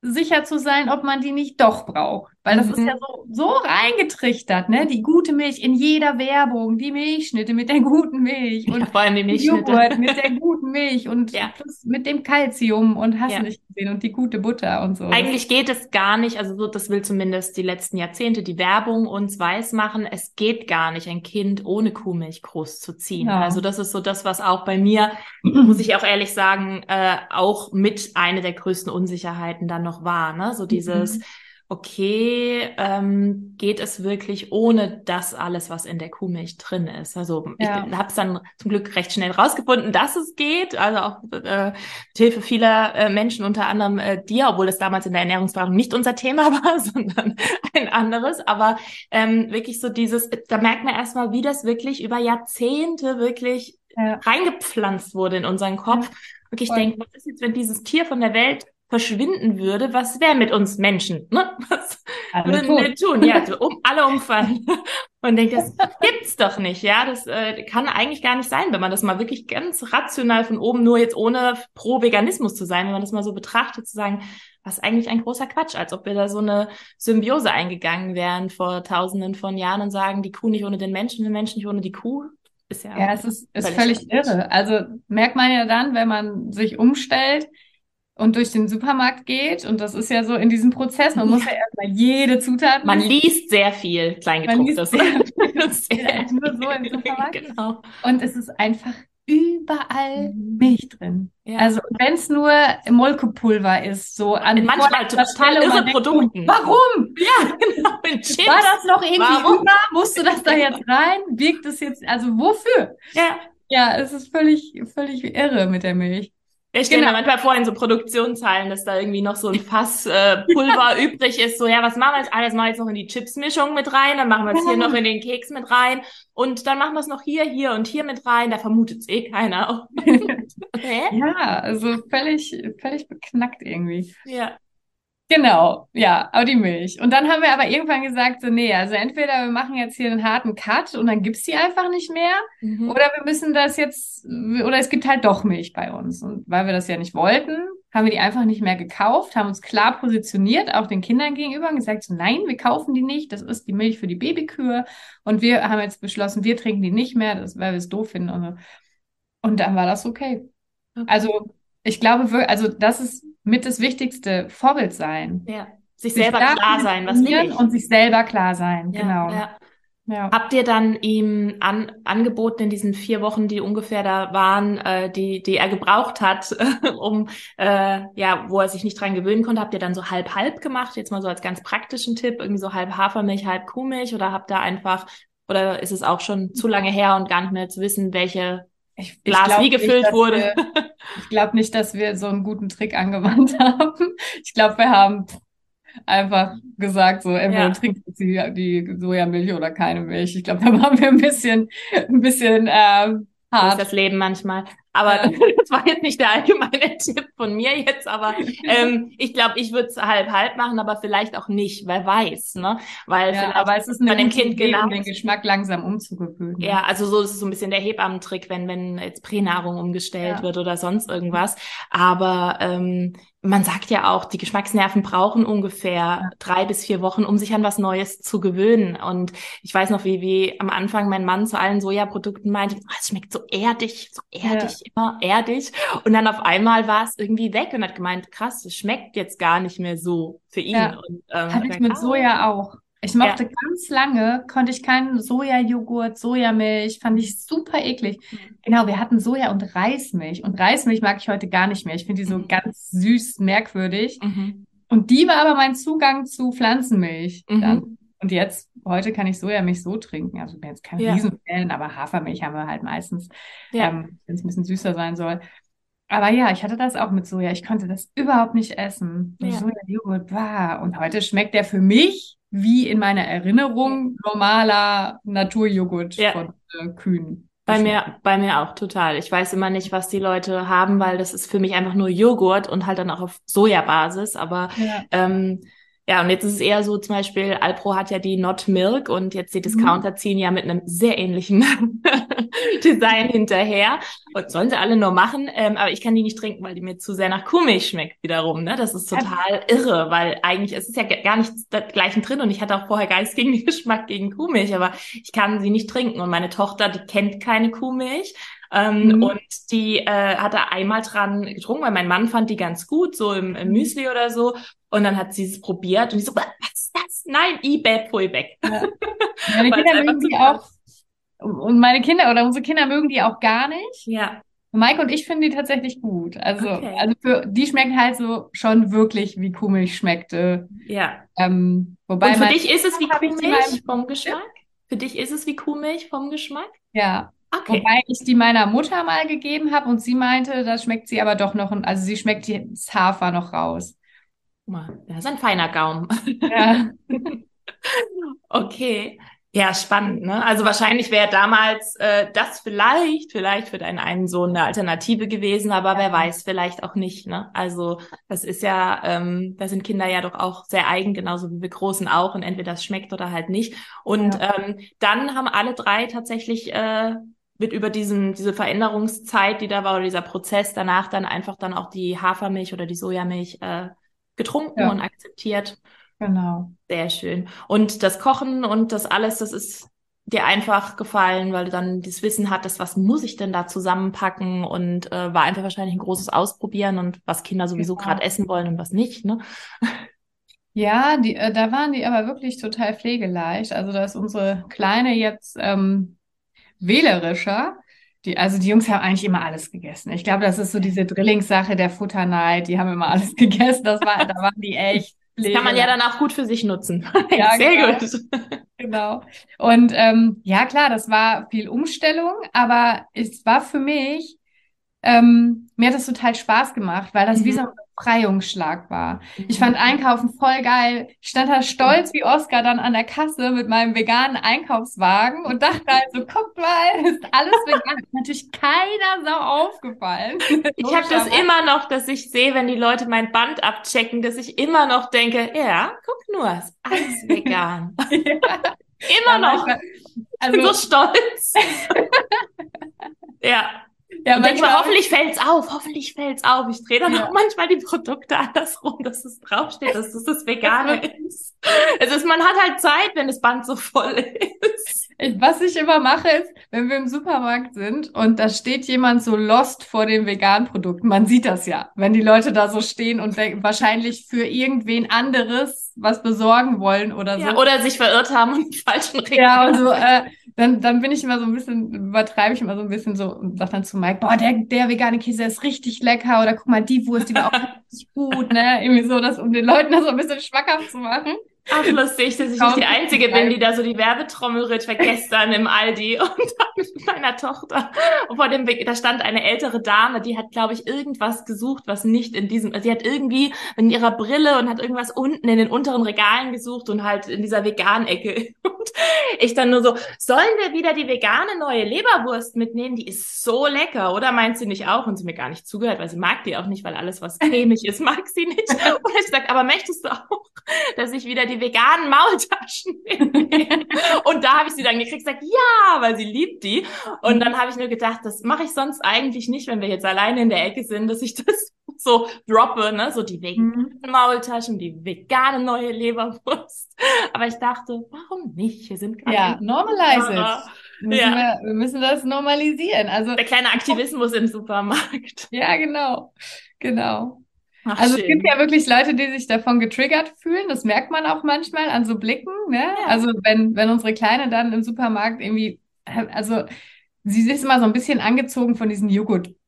sicher zu sein, ob man die nicht doch braucht. Weil das mhm. ist ja so, so reingetrichtert, ne? Die gute Milch in jeder Werbung, die Milchschnitte mit der guten Milch und
ja, vor allem die Milchschnitte. Joghurt
mit der guten Milch und ja. mit dem Kalzium und hast ja. nicht gesehen und die gute Butter und so.
Eigentlich geht es gar nicht, also so, das will zumindest die letzten Jahrzehnte die Werbung uns weiß machen, es geht gar nicht, ein Kind ohne Kuhmilch groß zu ziehen. Ja. Also das ist so das, was auch bei mir, muss ich auch ehrlich sagen, äh, auch mit eine der größten Unsicherheiten dann noch war, ne? So dieses, mhm okay, ähm, geht es wirklich ohne das alles, was in der Kuhmilch drin ist? Also ja. ich habe es dann zum Glück recht schnell rausgefunden, dass es geht. Also auch äh, mit Hilfe vieler äh, Menschen, unter anderem äh, dir, obwohl es damals in der Ernährungsberatung nicht unser Thema <laughs> war, sondern ein anderes. Aber ähm, wirklich so dieses, da merkt man erstmal, wie das wirklich über Jahrzehnte wirklich ja. reingepflanzt wurde in unseren Kopf. Ja. Wirklich denke, was ist jetzt, wenn dieses Tier von der Welt verschwinden würde, was wäre mit uns Menschen? Ne? Was alle würden tot. wir tun? Ja, so um, alle umfallen. <laughs> Und denkt, das gibt's doch nicht, ja. Das äh, kann eigentlich gar nicht sein, wenn man das mal wirklich ganz rational von oben, nur jetzt ohne pro Veganismus zu sein, wenn man das mal so betrachtet, zu sagen, was eigentlich ein großer Quatsch, als ob wir da so eine Symbiose eingegangen wären vor tausenden von Jahren und sagen, die Kuh nicht ohne den Menschen, der Mensch nicht ohne die Kuh.
Ist ja, ja es ist, ist völlig, völlig irre. Also merkt man ja dann, wenn man sich umstellt, und durch den Supermarkt geht. Und das ist ja so in diesem Prozess, man muss ja erstmal jede Zutat.
Man liest sehr viel Kleingedrucktes. Man liest
sehr <laughs> viel. nur so im Supermarkt. Genau. Und es ist einfach überall mhm. Milch drin. Ja. Also wenn es nur Molkepulver ist, so
an manchmal total irre Produkten.
Warum?
Ja, <laughs> genau. Chips.
War das noch irgendwie Warum? über? Musst du das da jetzt rein? Wirkt es jetzt? Also wofür?
Ja.
Ja, es ist völlig, völlig irre mit der Milch.
Ich stelle genau. mir manchmal vor in so Produktionszahlen, dass da irgendwie noch so ein Fass äh, Pulver <laughs> übrig ist. So, ja, was machen wir jetzt? Alles machen wir jetzt noch in die Chipsmischung mit rein, dann machen wir es hier noch in den Keks mit rein und dann machen wir es noch hier, hier und hier mit rein. Da vermutet es eh keiner. <laughs> <laughs>
ja, also völlig, völlig beknackt irgendwie.
Ja.
Genau, ja, aber die Milch. Und dann haben wir aber irgendwann gesagt, so, nee, also entweder wir machen jetzt hier einen harten Cut und dann gibt's die einfach nicht mehr, mhm. oder wir müssen das jetzt, oder es gibt halt doch Milch bei uns. Und weil wir das ja nicht wollten, haben wir die einfach nicht mehr gekauft, haben uns klar positioniert, auch den Kindern gegenüber, und gesagt, so, nein, wir kaufen die nicht, das ist die Milch für die Babykühe. Und wir haben jetzt beschlossen, wir trinken die nicht mehr, das, weil wir es doof finden. Und, so. und dann war das okay. okay. Also, ich glaube, also das ist mit das Wichtigste, Vorbild sein.
Ja. Sich, sich selber klar sein, was will ich?
Und sich selber klar sein, ja, genau.
Ja. Ja. Habt ihr dann ihm an, angeboten in diesen vier Wochen, die ungefähr da waren, äh, die, die er gebraucht hat, <laughs> um äh, ja, wo er sich nicht dran gewöhnen konnte, habt ihr dann so halb halb gemacht? Jetzt mal so als ganz praktischen Tipp, irgendwie so halb Hafermilch, halb Kuhmilch oder habt ihr einfach oder ist es auch schon zu lange her und gar nicht mehr zu wissen, welche ich, Glas ich wie gefüllt nicht, wurde.
Wir, <laughs> ich glaube nicht, dass wir so einen guten Trick angewandt <laughs> haben. Ich glaube, wir haben einfach gesagt, so entweder ja. trinkt sie die Sojamilch oder keine Milch. Ich glaube, da waren wir ein bisschen, ein bisschen ähm,
hart. Das das Leben manchmal. Aber <laughs> das war jetzt nicht der allgemeine <laughs> Tipp von mir jetzt, aber ähm, ich glaube, ich würde es halb halb machen, aber vielleicht auch nicht, wer weiß, ne? Weil
ja, aber es ist bei dem Kind genau um den Geschmack langsam umzugewöhnen.
Ja, also so ist es so ein bisschen der Hebammentrick, wenn wenn jetzt Pränahrung umgestellt ja. wird oder sonst irgendwas. Aber ähm, man sagt ja auch, die Geschmacksnerven brauchen ungefähr drei bis vier Wochen, um sich an was Neues zu gewöhnen. Und ich weiß noch, wie, wie am Anfang mein Mann zu allen Sojaprodukten meinte, oh, es schmeckt so erdig, so erdig. Immer erdig. Und dann auf einmal war es irgendwie weg und hat gemeint, krass, es schmeckt jetzt gar nicht mehr so für ihn. Ja. Und,
ähm, Hatte ich mit Soja auch. Ich mochte ja. ganz lange, konnte ich keinen Sojajoghurt, Sojamilch, fand ich super eklig. Mhm. Genau, wir hatten Soja und Reismilch. Und Reismilch mag ich heute gar nicht mehr. Ich finde die so mhm. ganz süß, merkwürdig. Mhm. Und die war aber mein Zugang zu Pflanzenmilch. Mhm. Dann. Und jetzt, heute kann ich Sojamilch so trinken. Also bin jetzt kein ja. Riesenfan, aber Hafermilch haben wir halt meistens, ja. ähm, wenn es ein bisschen süßer sein soll. Aber ja, ich hatte das auch mit Soja. Ich konnte das überhaupt nicht essen. Ja. Soja-Joghurt, bah. Und heute schmeckt der für mich wie in meiner Erinnerung normaler Naturjoghurt ja. von äh, Kühen.
Bei mir, bei mir auch total. Ich weiß immer nicht, was die Leute haben, weil das ist für mich einfach nur Joghurt und halt dann auch auf Sojabasis. Aber ja. ähm, ja, und jetzt ist es eher so, zum Beispiel, Alpro hat ja die Not Milk und jetzt die mhm. Discounter ziehen ja mit einem sehr ähnlichen <laughs> Design hinterher. Und sollen sie alle nur machen, ähm, aber ich kann die nicht trinken, weil die mir zu sehr nach Kuhmilch schmeckt wiederum. Ne? Das ist total irre, weil eigentlich es ist ja gar nichts dergleichen drin und ich hatte auch vorher gar nichts gegen den <laughs> Geschmack gegen Kuhmilch, aber ich kann sie nicht trinken. Und meine Tochter, die kennt keine Kuhmilch. Ähm, mhm. Und die äh, hat da einmal dran getrunken, weil mein Mann fand die ganz gut, so im, im Müsli oder so. Und dann hat sie es probiert und die so, was ist das? Nein, eBay, pfui weg. Ja. <laughs>
Meine Kinder mögen die auch. Und meine Kinder oder unsere Kinder mögen die auch gar nicht.
Ja.
Mike und ich finden die tatsächlich gut. Also, okay. also für, die schmecken halt so schon wirklich wie Kuhmilch schmeckte.
Ja.
Ähm, wobei
und für dich ist es wie Kuhmilch vom Geschmack? Für dich ist es wie Kuhmilch vom Geschmack?
Ja. Okay. Wobei ich die meiner Mutter mal gegeben habe und sie meinte, das schmeckt sie aber doch noch, also sie schmeckt das Hafer noch raus.
Das ist ein feiner Gaumen. Ja. <laughs> okay. Ja, spannend, ne? Also wahrscheinlich wäre damals äh, das vielleicht, vielleicht für deinen einen Sohn eine Alternative gewesen, aber wer weiß, vielleicht auch nicht, ne? Also das ist ja, ähm, da sind Kinder ja doch auch sehr eigen, genauso wie wir Großen auch, und entweder das schmeckt oder halt nicht. Und ja. ähm, dann haben alle drei tatsächlich äh, wird über diesen, diese Veränderungszeit, die da war, oder dieser Prozess danach dann einfach dann auch die Hafermilch oder die Sojamilch äh, getrunken ja. und akzeptiert.
Genau.
Sehr schön. Und das Kochen und das alles, das ist dir einfach gefallen, weil du dann das Wissen hattest, was muss ich denn da zusammenpacken und äh, war einfach wahrscheinlich ein großes Ausprobieren und was Kinder sowieso genau. gerade essen wollen und was nicht, ne?
Ja, die, äh, da waren die aber wirklich total pflegeleicht. Also da ist unsere Kleine jetzt ähm, wählerischer. Die, also die Jungs haben eigentlich immer alles gegessen. Ich glaube, das ist so diese Drillingssache der Futterneid. Die haben immer alles <laughs> gegessen. Das war, da waren die echt.
Das kann man ja dann auch gut für sich nutzen. Ja, <laughs> Sehr
genau. gut. Genau. Und ähm, ja, klar, das war viel Umstellung, aber es war für mich, ähm, mir hat das total Spaß gemacht, weil das mhm. wie so ein Befreiungsschlag war. Ich fand Einkaufen voll geil. Ich stand da stolz wie Oscar dann an der Kasse mit meinem veganen Einkaufswagen und dachte also, guck mal, <laughs> ist alles vegan. Ist natürlich keiner Sau aufgefallen. <laughs>
Ich habe das immer noch, dass ich sehe, wenn die Leute mein Band abchecken, dass ich immer noch denke, ja, guck nur, ist alles vegan. <laughs> ja. Immer noch. Also, ich bin so also stolz. ja. Ja, und manchmal hoffentlich fällt's auf, hoffentlich fällt's auf. Ich drehe dann ja. auch manchmal die Produkte andersrum, dass es draufsteht, dass es das Vegane <laughs> ist. Es ist, man hat halt Zeit, wenn das Band so voll ist.
Was ich immer mache, ist, wenn wir im Supermarkt sind und da steht jemand so lost vor den veganen Produkten, man sieht das ja, wenn die Leute da so stehen und wahrscheinlich für irgendwen anderes was besorgen wollen oder so. Ja,
oder sich verirrt haben und die falschen
Regeln. Ja, und so, äh, dann, dann bin ich immer so ein bisschen, übertreibe ich immer so ein bisschen so und sag dann zu Mike, boah, der, der vegane Käse ist richtig lecker oder guck mal, die Wurst, die war auch <laughs> richtig gut, ne? Irgendwie so, das, um den Leuten das so ein bisschen schmackhaft zu machen.
Ach, lustig, dass ich nicht die Einzige bin, die da so die Werbetrommel rührt vergestern im Aldi <laughs> und dann mit meiner Tochter. Und vor dem, da stand eine ältere Dame, die hat, glaube ich, irgendwas gesucht, was nicht in diesem, also sie hat irgendwie in ihrer Brille und hat irgendwas unten in den unteren Regalen gesucht und halt in dieser Vegan-Ecke. <laughs> Und ich dann nur so, sollen wir wieder die vegane neue Leberwurst mitnehmen? Die ist so lecker, oder meint sie nicht auch? Und sie mir gar nicht zugehört, weil sie mag die auch nicht, weil alles, was cremig ist, <laughs> mag sie nicht. Und ich gesagt, aber möchtest du auch, dass ich wieder die veganen Maultaschen? <laughs> Und da habe ich sie dann gekriegt, gesagt, ja, weil sie liebt die. Und dann habe ich nur gedacht, das mache ich sonst eigentlich nicht, wenn wir jetzt alleine in der Ecke sind, dass ich das <laughs> so droppe, ne, so die veganen mhm. Maultaschen, die vegane neue Leberwurst. Aber ich dachte, warum nicht? Wir sind
gerade ja, normalize it. Müssen ja. wir, wir müssen das normalisieren. Also
der kleine Aktivismus im Supermarkt.
Ja, genau, genau. Ach, also schön. es gibt ja wirklich Leute, die sich davon getriggert fühlen. Das merkt man auch manchmal an so Blicken. Ne? Ja. Also wenn wenn unsere Kleine dann im Supermarkt irgendwie, also sie ist immer so ein bisschen angezogen von diesen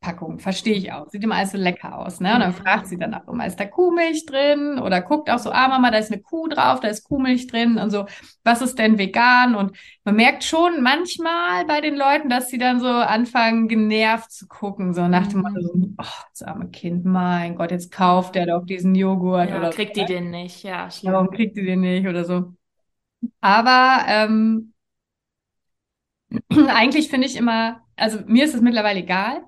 Joghurtpackungen, verstehe ich auch. Sieht immer alles so lecker aus, ne? Und dann fragt sie dann auch immer, ist da Kuhmilch drin? Oder guckt auch so, ah Mama, da ist eine Kuh drauf, da ist Kuhmilch drin und so, was ist denn vegan? Und man merkt schon manchmal bei den Leuten, dass sie dann so anfangen, genervt zu gucken, so nach dem Motto, so, oh, das arme Kind, mein Gott, jetzt kauft der doch diesen Joghurt
ja,
oder
kriegt so, die den nicht, ja,
schlimm. Warum kriegt die den nicht oder so? Aber ähm, <clears throat> eigentlich finde ich immer, also mir ist es mittlerweile egal,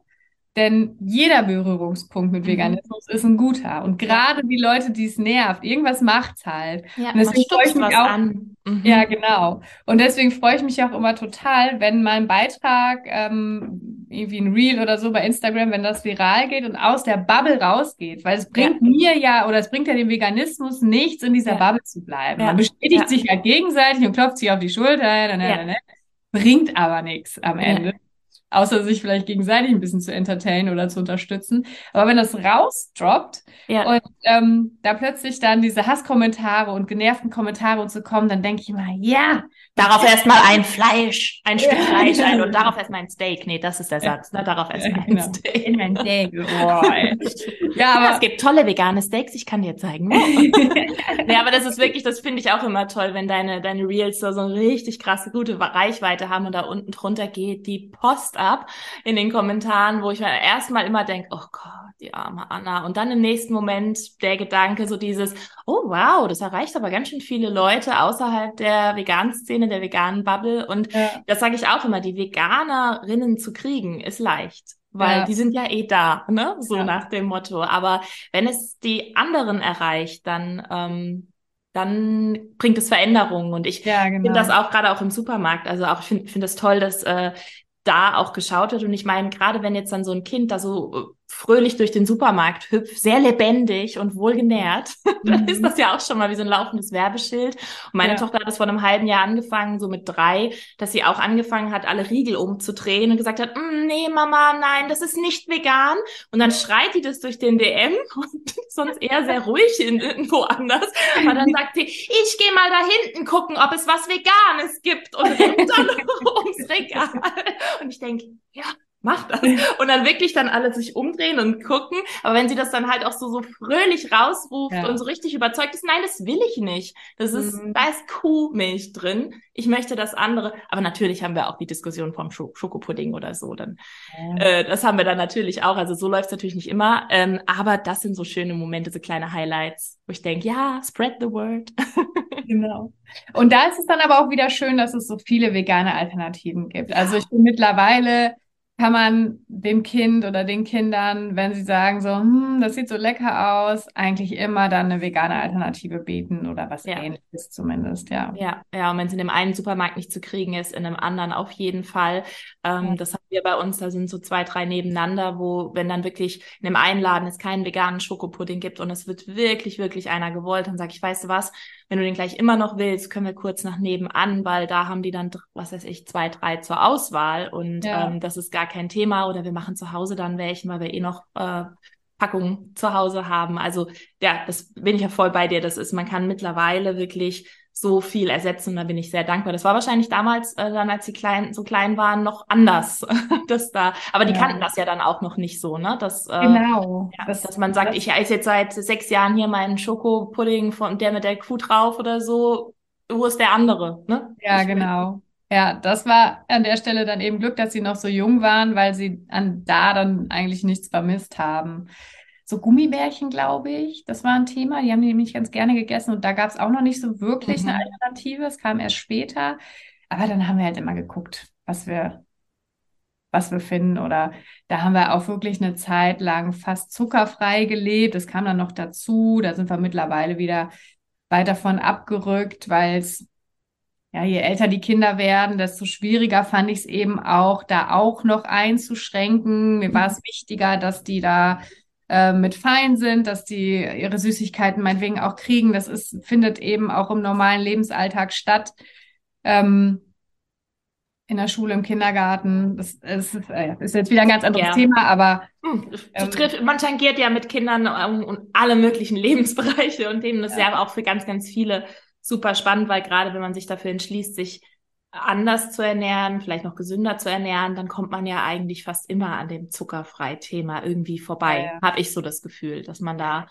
denn jeder Berührungspunkt mit mhm. Veganismus ist ein guter. Und gerade die Leute, die es nervt, irgendwas macht's halt.
Ja, und deswegen freue ich mich auch.
Mhm. Ja, genau. Und deswegen freue ich mich auch immer total, wenn mein Beitrag, ähm, irgendwie ein Reel oder so bei Instagram, wenn das viral geht und aus der Bubble rausgeht. Weil es bringt ja. mir ja, oder es bringt ja dem Veganismus nichts, in dieser ja. Bubble zu bleiben. Man bestätigt sich ja gegenseitig und klopft sich auf die Schulter. Na, na, na, bringt aber nichts am Ende. Außer sich vielleicht gegenseitig ein bisschen zu entertainen oder zu unterstützen. Aber wenn das rausdroppt ja. und ähm, da plötzlich dann diese Hasskommentare und genervten Kommentare und so kommen, dann denke ich immer, ja,
Darauf erstmal ein Fleisch, ein Stück Fleisch ein und darauf erstmal ein Steak. Nee, das ist der Satz. Ne? Darauf erstmal genau. ein Steak. Ein Steak. Boah, ja, aber es gibt tolle vegane Steaks, ich kann dir zeigen. <laughs> nee, aber das ist wirklich, das finde ich auch immer toll, wenn deine, deine Reels so, so eine richtig krasse, gute Reichweite haben und da unten drunter geht die Post ab in den Kommentaren, wo ich mir erstmal immer denke, oh Gott, die arme Anna. Und dann im nächsten Moment der Gedanke, so dieses, oh wow, das erreicht aber ganz schön viele Leute außerhalb der veganen Szene, der veganen Bubble. Und ja. das sage ich auch immer, die Veganerinnen zu kriegen, ist leicht. Weil ja. die sind ja eh da, ne? So ja. nach dem Motto. Aber wenn es die anderen erreicht, dann ähm, dann bringt es Veränderungen. Und ich ja, genau. finde das auch gerade auch im Supermarkt. Also auch ich finde finde das toll, dass äh, da auch geschaut wird. Und ich meine, gerade wenn jetzt dann so ein Kind da so äh, fröhlich durch den Supermarkt hüpft, sehr lebendig und wohlgenährt, <laughs> dann ist mhm. das ja auch schon mal wie so ein laufendes Werbeschild. Und meine ja. Tochter hat es vor einem halben Jahr angefangen, so mit drei, dass sie auch angefangen hat, alle Riegel umzudrehen und gesagt hat, mm, nee, Mama, nein, das ist nicht vegan. Und dann schreit die das durch den DM <laughs> und sonst eher sehr ruhig in, irgendwo anders. Aber dann sagt sie, ich gehe mal da hinten gucken, ob es was Veganes gibt und rennt dann <laughs> ums Regal. Und ich denke, ja, mach das. Und dann wirklich dann alle sich umdrehen und gucken. Aber wenn sie das dann halt auch so, so fröhlich rausruft ja. und so richtig überzeugt ist, nein, das will ich nicht. Das ist, mhm. da ist Kuhmilch drin. Ich möchte das andere. Aber natürlich haben wir auch die Diskussion vom Sch Schokopudding oder so. Dann, ja. äh, das haben wir dann natürlich auch. Also so läuft es natürlich nicht immer. Ähm, aber das sind so schöne Momente, so kleine Highlights, wo ich denke, ja, spread the word. <laughs>
genau. Und da ist es dann aber auch wieder schön, dass es so viele vegane Alternativen gibt. Also ich bin mittlerweile kann man dem Kind oder den Kindern, wenn sie sagen so, hm, das sieht so lecker aus, eigentlich immer dann eine vegane Alternative bieten oder was ja. ähnliches zumindest, ja.
Ja, ja, und wenn es in dem einen Supermarkt nicht zu kriegen ist, in einem anderen auf jeden Fall. Ähm, ja. Das haben wir bei uns, da sind so zwei, drei nebeneinander, wo, wenn dann wirklich in dem einen Laden es keinen veganen Schokopudding gibt und es wird wirklich, wirklich einer gewollt, dann sage ich, weißt du was, wenn du den gleich immer noch willst, können wir kurz nach nebenan, weil da haben die dann, was weiß ich, zwei, drei zur Auswahl und ja. ähm, das ist gar kein Thema. Oder wir machen zu Hause dann welchen, weil wir eh noch äh, Packung zu Hause haben. Also ja, das bin ich ja voll bei dir. Das ist, man kann mittlerweile wirklich so viel ersetzen da bin ich sehr dankbar. Das war wahrscheinlich damals äh, dann, als die klein, so klein waren, noch anders. <laughs> das da, aber die ja. kannten das ja dann auch noch nicht so, ne? Das, äh,
genau.
Ja, das, dass man sagt, das, ich esse jetzt seit sechs Jahren hier meinen Schokopudding von der mit der Kuh drauf oder so. Wo ist der andere? Ne?
Ja, ich genau. Ja, das war an der Stelle dann eben Glück, dass sie noch so jung waren, weil sie an da dann eigentlich nichts vermisst haben so Gummibärchen, glaube ich. Das war ein Thema. Die haben die nämlich ganz gerne gegessen und da gab es auch noch nicht so wirklich mhm. eine Alternative. Es kam erst später. Aber dann haben wir halt immer geguckt, was wir, was wir finden. Oder da haben wir auch wirklich eine Zeit lang fast zuckerfrei gelebt. Das kam dann noch dazu. Da sind wir mittlerweile wieder weit davon abgerückt, weil es ja, je älter die Kinder werden, desto schwieriger fand ich es eben auch, da auch noch einzuschränken. Mir war es wichtiger, dass die da äh, mit fein sind, dass die ihre Süßigkeiten meinetwegen auch kriegen. Das ist, findet eben auch im normalen Lebensalltag statt. Ähm, in der Schule, im Kindergarten. Das, ist, äh, ist, jetzt wieder ein ganz anderes ja. Thema, aber
hm, ähm, trifft, man tangiert ja mit Kindern um, um alle möglichen <laughs> Lebensbereiche und Themen. Das ja. ist ja auch für ganz, ganz viele super spannend, weil gerade wenn man sich dafür entschließt, sich anders zu ernähren, vielleicht noch gesünder zu ernähren, dann kommt man ja eigentlich fast immer an dem Zuckerfrei-Thema irgendwie vorbei. Ja, ja. Habe ich so das Gefühl, dass man da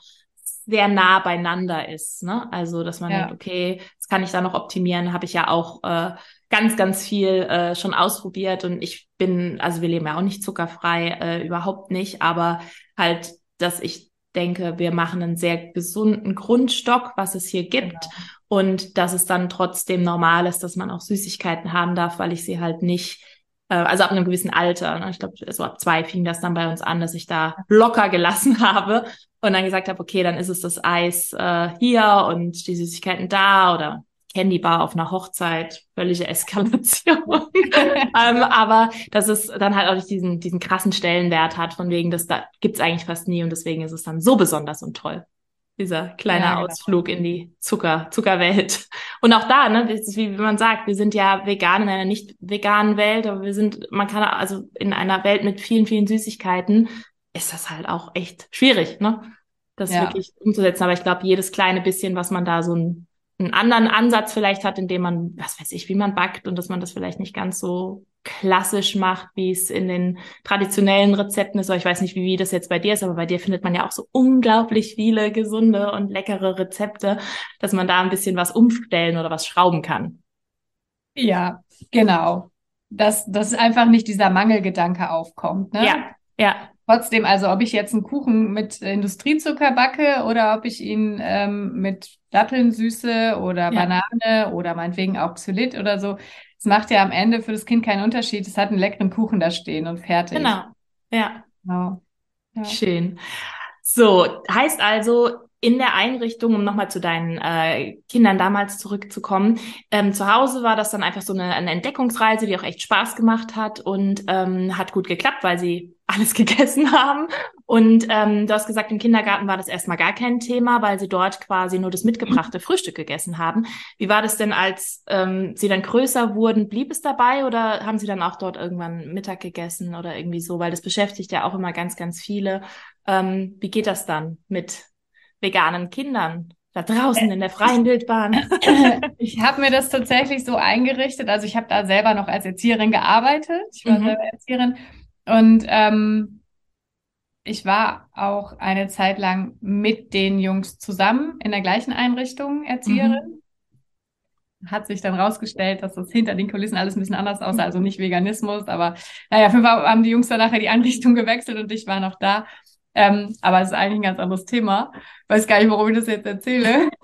sehr nah beieinander ist. Ne? Also, dass man ja. denkt, okay, das kann ich da noch optimieren, habe ich ja auch äh, ganz, ganz viel äh, schon ausprobiert und ich bin, also wir leben ja auch nicht zuckerfrei, äh, überhaupt nicht, aber halt, dass ich denke, wir machen einen sehr gesunden Grundstock, was es hier gibt. Genau. Und dass es dann trotzdem normal ist, dass man auch Süßigkeiten haben darf, weil ich sie halt nicht, äh, also ab einem gewissen Alter, ne? ich glaube, so ab zwei fing das dann bei uns an, dass ich da locker gelassen <laughs> habe und dann gesagt habe, okay, dann ist es das Eis äh, hier und die Süßigkeiten da oder Candy Bar auf einer Hochzeit, völlige Eskalation. <laughs> ähm, aber dass es dann halt auch nicht diesen, diesen krassen Stellenwert hat, von wegen, das da gibt's eigentlich fast nie und deswegen ist es dann so besonders und toll dieser kleine ja, genau. Ausflug in die Zucker, Zuckerwelt. Und auch da, ne, das ist wie, wie man sagt, wir sind ja vegan in einer nicht veganen Welt, aber wir sind, man kann also in einer Welt mit vielen, vielen Süßigkeiten ist das halt auch echt schwierig, ne? Das ja. wirklich umzusetzen. Aber ich glaube, jedes kleine bisschen, was man da so ein einen anderen Ansatz vielleicht hat, indem man, was weiß ich, wie man backt und dass man das vielleicht nicht ganz so klassisch macht, wie es in den traditionellen Rezepten ist. Ich weiß nicht, wie, wie das jetzt bei dir ist, aber bei dir findet man ja auch so unglaublich viele gesunde und leckere Rezepte, dass man da ein bisschen was umstellen oder was schrauben kann.
Ja, genau. Dass, dass einfach nicht dieser Mangelgedanke aufkommt. Ne?
Ja, ja.
Trotzdem, also ob ich jetzt einen Kuchen mit Industriezucker backe oder ob ich ihn ähm, mit Dattelnsüße oder ja. Banane oder meinetwegen auch Xylit oder so, es macht ja am Ende für das Kind keinen Unterschied. Es hat einen leckeren Kuchen da stehen und fertig.
Genau. Ja. Genau. Ja. Schön. So, heißt also, in der Einrichtung, um nochmal zu deinen äh, Kindern damals zurückzukommen, ähm, zu Hause war das dann einfach so eine, eine Entdeckungsreise, die auch echt Spaß gemacht hat und ähm, hat gut geklappt, weil sie <laughs> alles gegessen haben. Und ähm, du hast gesagt, im Kindergarten war das erstmal gar kein Thema, weil sie dort quasi nur das mitgebrachte Frühstück gegessen haben. Wie war das denn, als ähm, sie dann größer wurden? Blieb es dabei oder haben sie dann auch dort irgendwann Mittag gegessen oder irgendwie so? Weil das beschäftigt ja auch immer ganz, ganz viele. Ähm, wie geht das dann mit veganen Kindern? Da draußen in der freien Wildbahn. <laughs>
Ich habe mir das tatsächlich so eingerichtet. Also ich habe da selber noch als Erzieherin gearbeitet. Ich war mhm. selber Erzieherin und ähm, ich war auch eine Zeit lang mit den Jungs zusammen in der gleichen Einrichtung Erzieherin. Mhm. Hat sich dann rausgestellt, dass das hinter den Kulissen alles ein bisschen anders aussah, also nicht Veganismus, aber naja, Fall haben die Jungs dann nachher die Einrichtung gewechselt und ich war noch da. Ähm, aber es ist eigentlich ein ganz anderes Thema. Weiß gar nicht, warum ich das jetzt erzähle. <laughs>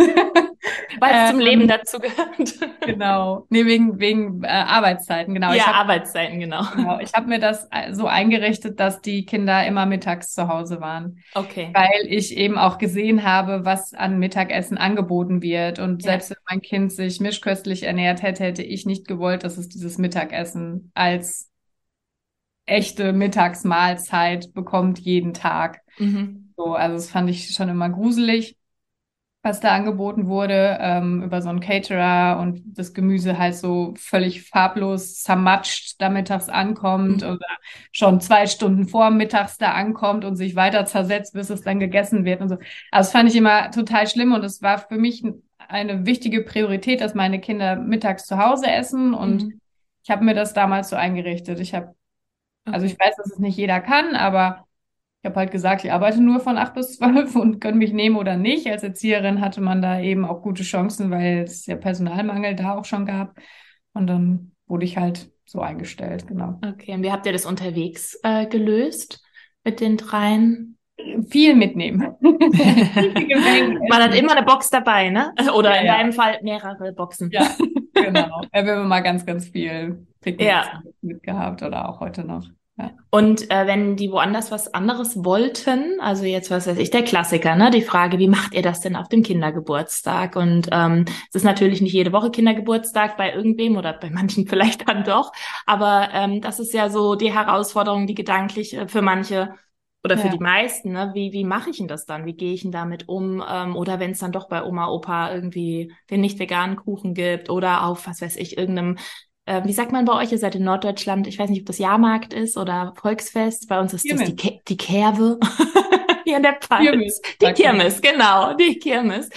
Weil es ähm, zum Leben dazu gehört. <laughs>
genau. Nee, wegen, wegen äh, Arbeitszeiten, genau.
Ja, hab, Arbeitszeiten, genau.
genau. Ich habe mir das äh, so eingerichtet, dass die Kinder immer mittags zu Hause waren.
Okay.
Weil ich eben auch gesehen habe, was an Mittagessen angeboten wird. Und ja. selbst wenn mein Kind sich mischköstlich ernährt hätte, hätte ich nicht gewollt, dass es dieses Mittagessen als echte Mittagsmahlzeit bekommt jeden Tag. Mhm. So, also das fand ich schon immer gruselig. was da angeboten wurde, ähm, über so einen Caterer und das Gemüse halt so völlig farblos zermatscht da mittags ankommt mhm. oder schon zwei Stunden vor mittags da ankommt und sich weiter zersetzt, bis es dann gegessen wird und so. Also das fand ich immer total schlimm und es war für mich eine wichtige Priorität, dass meine Kinder mittags zu Hause essen und mhm. ich habe mir das damals so eingerichtet. Ich habe, also ich weiß, dass es nicht jeder kann, aber ich habe halt gesagt, ich arbeite nur von acht bis zwölf und können mich nehmen oder nicht. Als Erzieherin hatte man da eben auch gute Chancen, weil es ja Personalmangel da auch schon gab. Und dann wurde ich halt so eingestellt, genau.
Okay, und wie habt ihr das unterwegs äh, gelöst mit den dreien?
Viel mitnehmen. <laughs> <laughs>
Man hat immer eine Box dabei, ne? <laughs> Oder ja, in ja. deinem Fall mehrere Boxen.
Ja, genau. Wir haben immer ganz, ganz viel Picknick ja. mitgehabt oder auch heute noch.
Und äh, wenn die woanders was anderes wollten, also jetzt was weiß ich, der Klassiker, ne, die Frage, wie macht ihr das denn auf dem Kindergeburtstag? Und ähm, es ist natürlich nicht jede Woche Kindergeburtstag bei irgendwem oder bei manchen <laughs> vielleicht dann doch, aber ähm, das ist ja so die Herausforderung, die gedanklich äh, für manche oder für ja. die meisten, ne? Wie, wie mache ich denn das dann? Wie gehe ich denn damit um? Ähm, oder wenn es dann doch bei Oma, Opa irgendwie den nicht veganen Kuchen gibt oder auf, was weiß ich, irgendeinem äh, wie sagt man bei euch? Ihr seid in Norddeutschland. Ich weiß nicht, ob das Jahrmarkt ist oder Volksfest. Bei uns ist Kirmes. das die, die Kerwe. <laughs> Hier in der Pfalz. Kirmes, die Kirmes, genau, die Kirmes.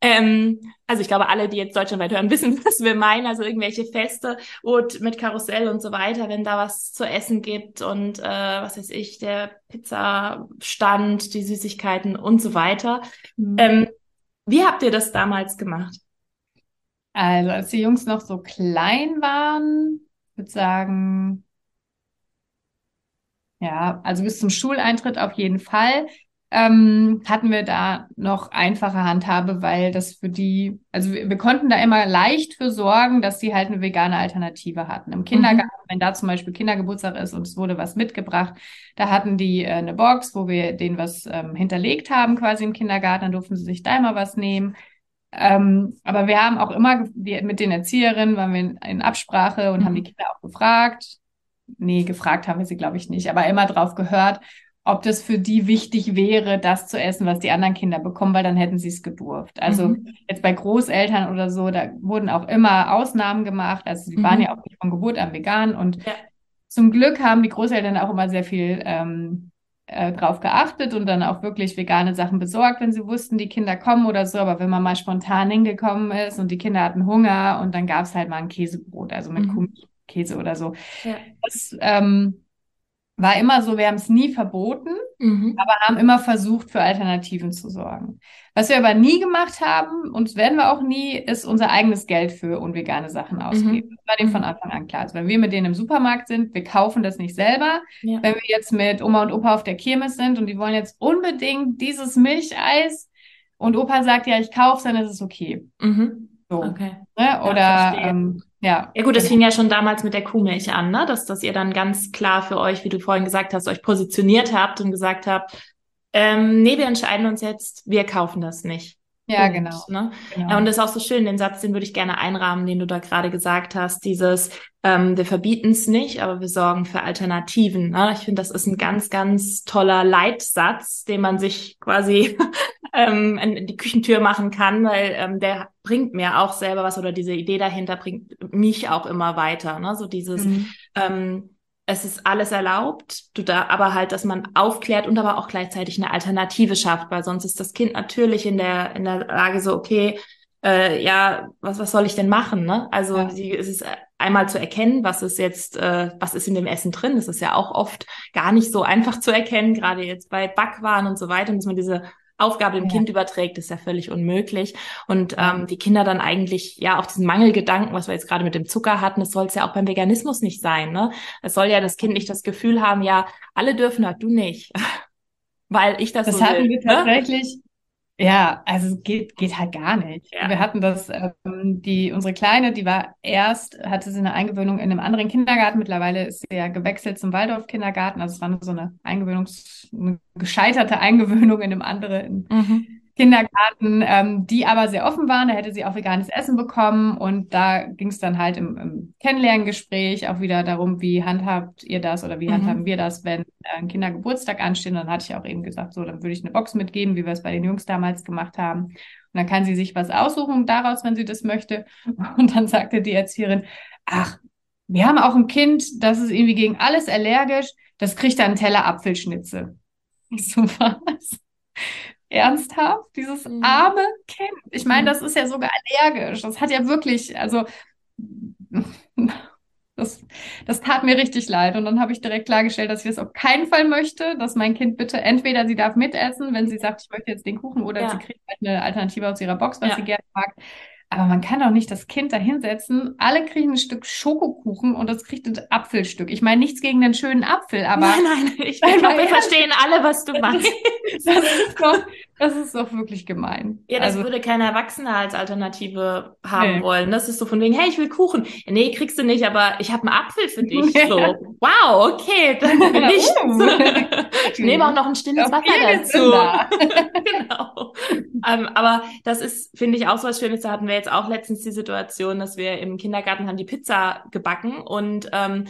Ähm, also ich glaube, alle, die jetzt deutschlandweit hören, <laughs> wissen, was wir meinen. Also irgendwelche Feste und mit Karussell und so weiter, wenn da was zu essen gibt und äh, was weiß ich, der Pizzastand, die Süßigkeiten und so weiter. Mhm. Ähm, wie habt ihr das damals gemacht?
Also, als die Jungs noch so klein waren, würde sagen, ja, also bis zum Schuleintritt auf jeden Fall, ähm, hatten wir da noch einfache Handhabe, weil das für die, also wir, wir, konnten da immer leicht für sorgen, dass sie halt eine vegane Alternative hatten. Im Kindergarten, mhm. wenn da zum Beispiel Kindergeburtstag ist und es wurde was mitgebracht, da hatten die äh, eine Box, wo wir denen was ähm, hinterlegt haben, quasi im Kindergarten, dann durften sie sich da immer was nehmen. Ähm, aber wir haben auch immer die, mit den Erzieherinnen waren wir in, in Absprache und mhm. haben die Kinder auch gefragt. Nee, gefragt haben wir sie, glaube ich, nicht, aber immer drauf gehört, ob das für die wichtig wäre, das zu essen, was die anderen Kinder bekommen, weil dann hätten sie es gedurft. Also mhm. jetzt bei Großeltern oder so, da wurden auch immer Ausnahmen gemacht. Also sie mhm. waren ja auch nicht von Geburt an vegan und ja. zum Glück haben die Großeltern auch immer sehr viel ähm, äh, drauf geachtet und dann auch wirklich vegane Sachen besorgt, wenn sie wussten, die Kinder kommen oder so. Aber wenn man mal spontan hingekommen ist und die Kinder hatten Hunger und dann gab es halt mal ein Käsebrot, also mit mhm. Käse oder so. Ja. Das ähm, war immer so, wir haben es nie verboten, mhm. aber haben immer versucht, für Alternativen zu sorgen. Was wir aber nie gemacht haben, und das werden wir auch nie, ist unser eigenes Geld für unvegane Sachen ausgeben. Mhm. Das war dem von mhm. Anfang an klar. Also wenn wir mit denen im Supermarkt sind, wir kaufen das nicht selber. Ja. Wenn wir jetzt mit Oma und Opa auf der Kirmes sind und die wollen jetzt unbedingt dieses Milcheis und Opa sagt, ja, ich kaufe dann ist es okay.
Mhm. So. Okay.
Ne? Oder ja, ähm, ja.
Ja gut, das fing ja schon damals mit der Kuhmilch an, ne? dass, dass ihr dann ganz klar für euch, wie du vorhin gesagt hast, euch positioniert habt und gesagt habt, ähm, nee, wir entscheiden uns jetzt, wir kaufen das nicht.
Ja, und, genau.
Ne? genau. Und das ist auch so schön, den Satz, den würde ich gerne einrahmen, den du da gerade gesagt hast, dieses, ähm, wir verbieten es nicht, aber wir sorgen für Alternativen. Ne? Ich finde, das ist ein ganz, ganz toller Leitsatz, den man sich quasi <laughs> ähm, in die Küchentür machen kann, weil ähm, der bringt mir auch selber was oder diese Idee dahinter bringt mich auch immer weiter. Ne? So dieses, mhm. ähm, es ist alles erlaubt, du da, aber halt, dass man aufklärt und aber auch gleichzeitig eine Alternative schafft, weil sonst ist das Kind natürlich in der in der Lage so, okay, äh, ja, was was soll ich denn machen? Ne? Also ja. die, es ist einmal zu erkennen, was ist jetzt, äh, was ist in dem Essen drin. Das ist ja auch oft gar nicht so einfach zu erkennen, gerade jetzt bei Backwaren und so weiter, muss man diese Aufgabe dem ja. Kind überträgt, ist ja völlig unmöglich. Und ähm, die Kinder dann eigentlich, ja, auch diesen Mangelgedanken, was wir jetzt gerade mit dem Zucker hatten, das soll es ja auch beim Veganismus nicht sein. Ne? Es soll ja das Kind nicht das Gefühl haben, ja, alle dürfen, halt du nicht. <laughs> Weil ich das,
das
so
hatten will, wir ne? tatsächlich ja, also es geht, geht halt gar nicht. Ja. Wir hatten das, ähm, die, unsere Kleine, die war erst, hatte sie eine Eingewöhnung in einem anderen Kindergarten. Mittlerweile ist sie ja gewechselt zum Waldorf-Kindergarten. Also es war nur so eine Eingewöhnungs, eine gescheiterte Eingewöhnung in einem anderen, mhm. Kindergarten, ähm, die aber sehr offen waren. Da hätte sie auch veganes Essen bekommen. Und da ging es dann halt im, im Kennenlerngespräch auch wieder darum, wie handhabt ihr das oder wie mhm. handhaben wir das, wenn ein Kindergeburtstag ansteht. Und dann hatte ich auch eben gesagt, so, dann würde ich eine Box mitgeben, wie wir es bei den Jungs damals gemacht haben. dann kann sie sich was aussuchen daraus, wenn sie das möchte. <laughs> Und dann sagte die Erzieherin, ach, wir haben auch ein Kind, das ist irgendwie gegen alles allergisch, das kriegt dann einen Teller Apfelschnitze. Ich <laughs> so, was? Ernsthaft? Dieses mhm. arme Kind. Ich meine, mhm. das ist ja sogar allergisch. Das hat ja wirklich, also das, das tat mir richtig leid. Und dann habe ich direkt klargestellt, dass ich das auf keinen Fall möchte, dass mein Kind bitte entweder sie darf mitessen, wenn sie sagt, ich möchte jetzt den Kuchen, oder ja. sie kriegt halt eine Alternative aus ihrer Box, was ja. sie gerne mag. Aber man kann doch nicht das Kind da hinsetzen. Alle kriegen ein Stück Schokokuchen und das kriegt ein Apfelstück. Ich meine nichts gegen den schönen Apfel, aber.
Nein, nein, ich, <laughs> glaube, wir verstehen alle, was du meinst.
das, ist doch, das ist doch wirklich gemein.
Ja, das also, würde kein Erwachsener als Alternative haben nee. wollen. Das ist so von wegen, hey, ich will Kuchen. Nee, kriegst du nicht, aber ich habe einen Apfel für dich. <laughs> So, wow, okay, dann <laughs> nicht. Oh. <laughs> ich nehme auch noch ein stilles Wasser dazu. genau. ähm, aber das ist, finde ich, auch so was Schönes. Da hatten wir jetzt auch letztens die Situation, dass wir im Kindergarten haben die Pizza gebacken und ähm,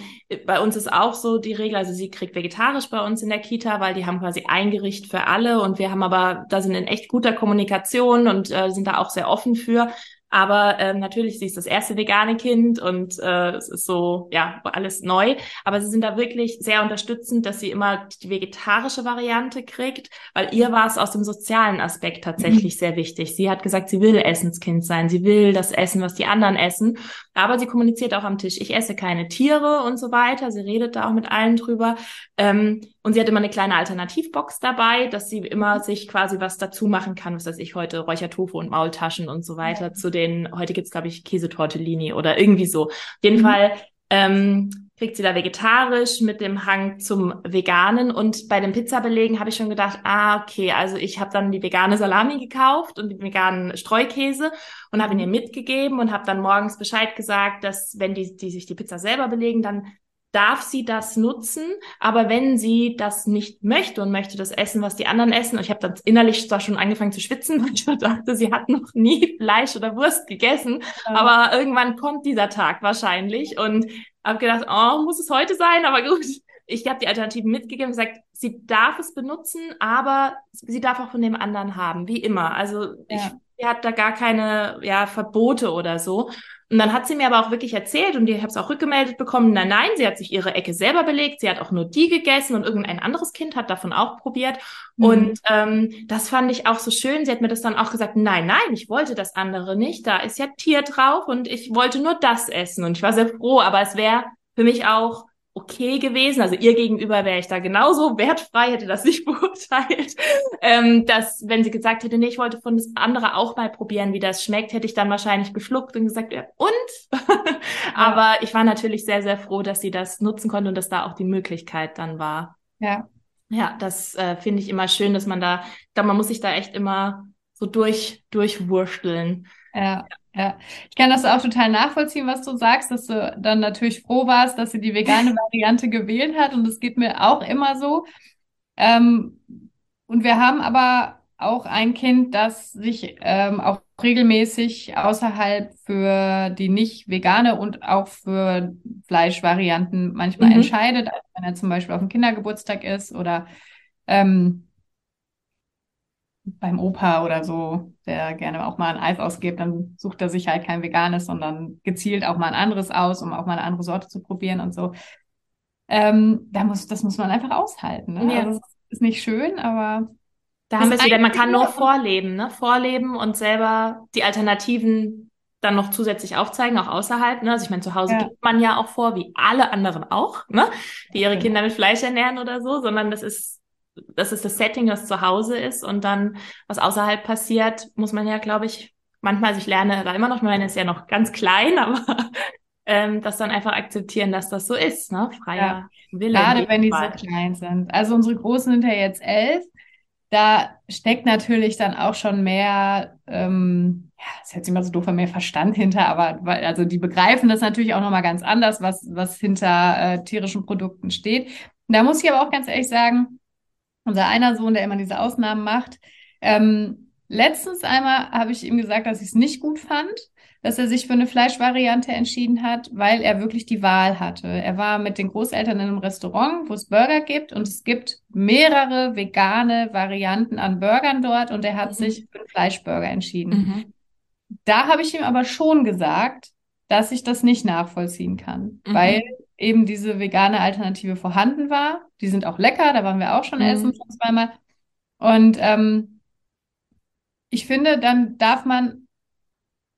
bei uns ist auch so die Regel, also sie kriegt vegetarisch bei uns in der Kita, weil die haben quasi ein Gericht für alle und wir haben aber, da sind in echt guter Kommunikation und äh, sind da auch sehr offen für. Aber ähm, natürlich, sie ist das erste vegane Kind und äh, es ist so, ja, alles neu. Aber sie sind da wirklich sehr unterstützend, dass sie immer die vegetarische Variante kriegt, weil ihr war es aus dem sozialen Aspekt tatsächlich mhm. sehr wichtig. Sie hat gesagt, sie will Essenskind sein, sie will das essen, was die anderen essen. Aber sie kommuniziert auch am Tisch, ich esse keine Tiere und so weiter. Sie redet da auch mit allen drüber. Ähm, und sie hat immer eine kleine Alternativbox dabei, dass sie immer sich quasi was dazu machen kann, was weiß ich heute, Räuchertofu und Maultaschen und so weiter ja. zu den, heute gibt's glaube ich Käsetortellini oder irgendwie so. Auf jeden mhm. Fall ähm, kriegt sie da vegetarisch mit dem Hang zum Veganen. Und bei den Pizzabelegen habe ich schon gedacht, ah, okay, also ich habe dann die vegane Salami gekauft und den veganen Streukäse und habe ihn ihr mitgegeben und habe dann morgens Bescheid gesagt, dass wenn die, die sich die Pizza selber belegen, dann darf sie das nutzen, aber wenn sie das nicht möchte und möchte das essen, was die anderen essen, und ich habe dann innerlich zwar schon angefangen zu schwitzen, <laughs> weil ich dachte, sie hat noch nie <laughs> Fleisch oder Wurst gegessen, ja. aber irgendwann kommt dieser Tag wahrscheinlich und habe gedacht, oh, muss es heute sein, aber gut. Ich habe die Alternativen mitgegeben gesagt, sie darf es benutzen, aber sie darf auch von dem anderen haben, wie immer. Also ja. ich, sie hat da gar keine ja, Verbote oder so. Und dann hat sie mir aber auch wirklich erzählt und ich habe es auch rückgemeldet bekommen, nein, nein, sie hat sich ihre Ecke selber belegt, sie hat auch nur die gegessen und irgendein anderes Kind hat davon auch probiert. Mhm. Und ähm, das fand ich auch so schön. Sie hat mir das dann auch gesagt, nein, nein, ich wollte das andere nicht, da ist ja Tier drauf und ich wollte nur das essen. Und ich war sehr froh, aber es wäre für mich auch okay gewesen. Also ihr gegenüber wäre ich da genauso wertfrei, hätte das nicht <laughs> beurteilt. Ähm, dass, wenn sie gesagt hätte, nee, ich wollte von das andere auch mal probieren, wie das schmeckt, hätte ich dann wahrscheinlich geschluckt und gesagt, ja, und? <laughs> Aber ich war natürlich sehr, sehr froh, dass sie das nutzen konnte und dass da auch die Möglichkeit dann war.
Ja.
Ja, das äh, finde ich immer schön, dass man da, da man muss sich da echt immer so durch, durchwursteln.
Ja. Ja, ich kann das auch total nachvollziehen, was du sagst, dass du dann natürlich froh warst, dass sie die vegane <laughs> Variante gewählt hat. Und das geht mir auch immer so. Ähm, und wir haben aber auch ein Kind, das sich ähm, auch regelmäßig außerhalb für die nicht vegane und auch für Fleischvarianten manchmal mhm. entscheidet, also wenn er zum Beispiel auf dem Kindergeburtstag ist oder ähm, beim Opa oder so, der gerne auch mal ein Eis ausgibt, dann sucht er sich halt kein veganes, sondern gezielt auch mal ein anderes aus, um auch mal eine andere Sorte zu probieren und so. Ähm, da muss, das muss man einfach aushalten. Ne? Ja. Also, das ist nicht schön, aber
da haben wir es wieder, man kann nur vorleben, ne? Vorleben und selber die Alternativen dann noch zusätzlich aufzeigen, auch außerhalb. Ne? Also ich meine, zu Hause ja. gibt man ja auch vor, wie alle anderen auch, ne? die ihre Kinder mit Fleisch ernähren oder so, sondern das ist das ist das Setting, das zu Hause ist und dann, was außerhalb passiert, muss man ja, glaube ich, manchmal, also ich lerne da immer noch, meine ist ja noch ganz klein, <laughs> aber ähm, das dann einfach akzeptieren, dass das so ist, ne? Freier ja.
Wille. Gerade wenn die so klein sind. Also unsere Großen sind ja jetzt elf. Da steckt natürlich dann auch schon mehr, ähm, ja, ist jetzt immer so doof, mehr Verstand hinter, aber weil, also die begreifen das natürlich auch nochmal ganz anders, was, was hinter äh, tierischen Produkten steht. Da muss ich aber auch ganz ehrlich sagen, unser einer Sohn, der immer diese Ausnahmen macht. Ähm, letztens einmal habe ich ihm gesagt, dass ich es nicht gut fand, dass er sich für eine Fleischvariante entschieden hat, weil er wirklich die Wahl hatte. Er war mit den Großeltern in einem Restaurant, wo es Burger gibt und es gibt mehrere vegane Varianten an Burgern dort und er hat mhm. sich für einen Fleischburger entschieden. Mhm. Da habe ich ihm aber schon gesagt, dass ich das nicht nachvollziehen kann, mhm. weil eben diese vegane Alternative vorhanden war. Die sind auch lecker, da waren wir auch schon mhm. essen schon zweimal. Und ähm, ich finde, dann darf man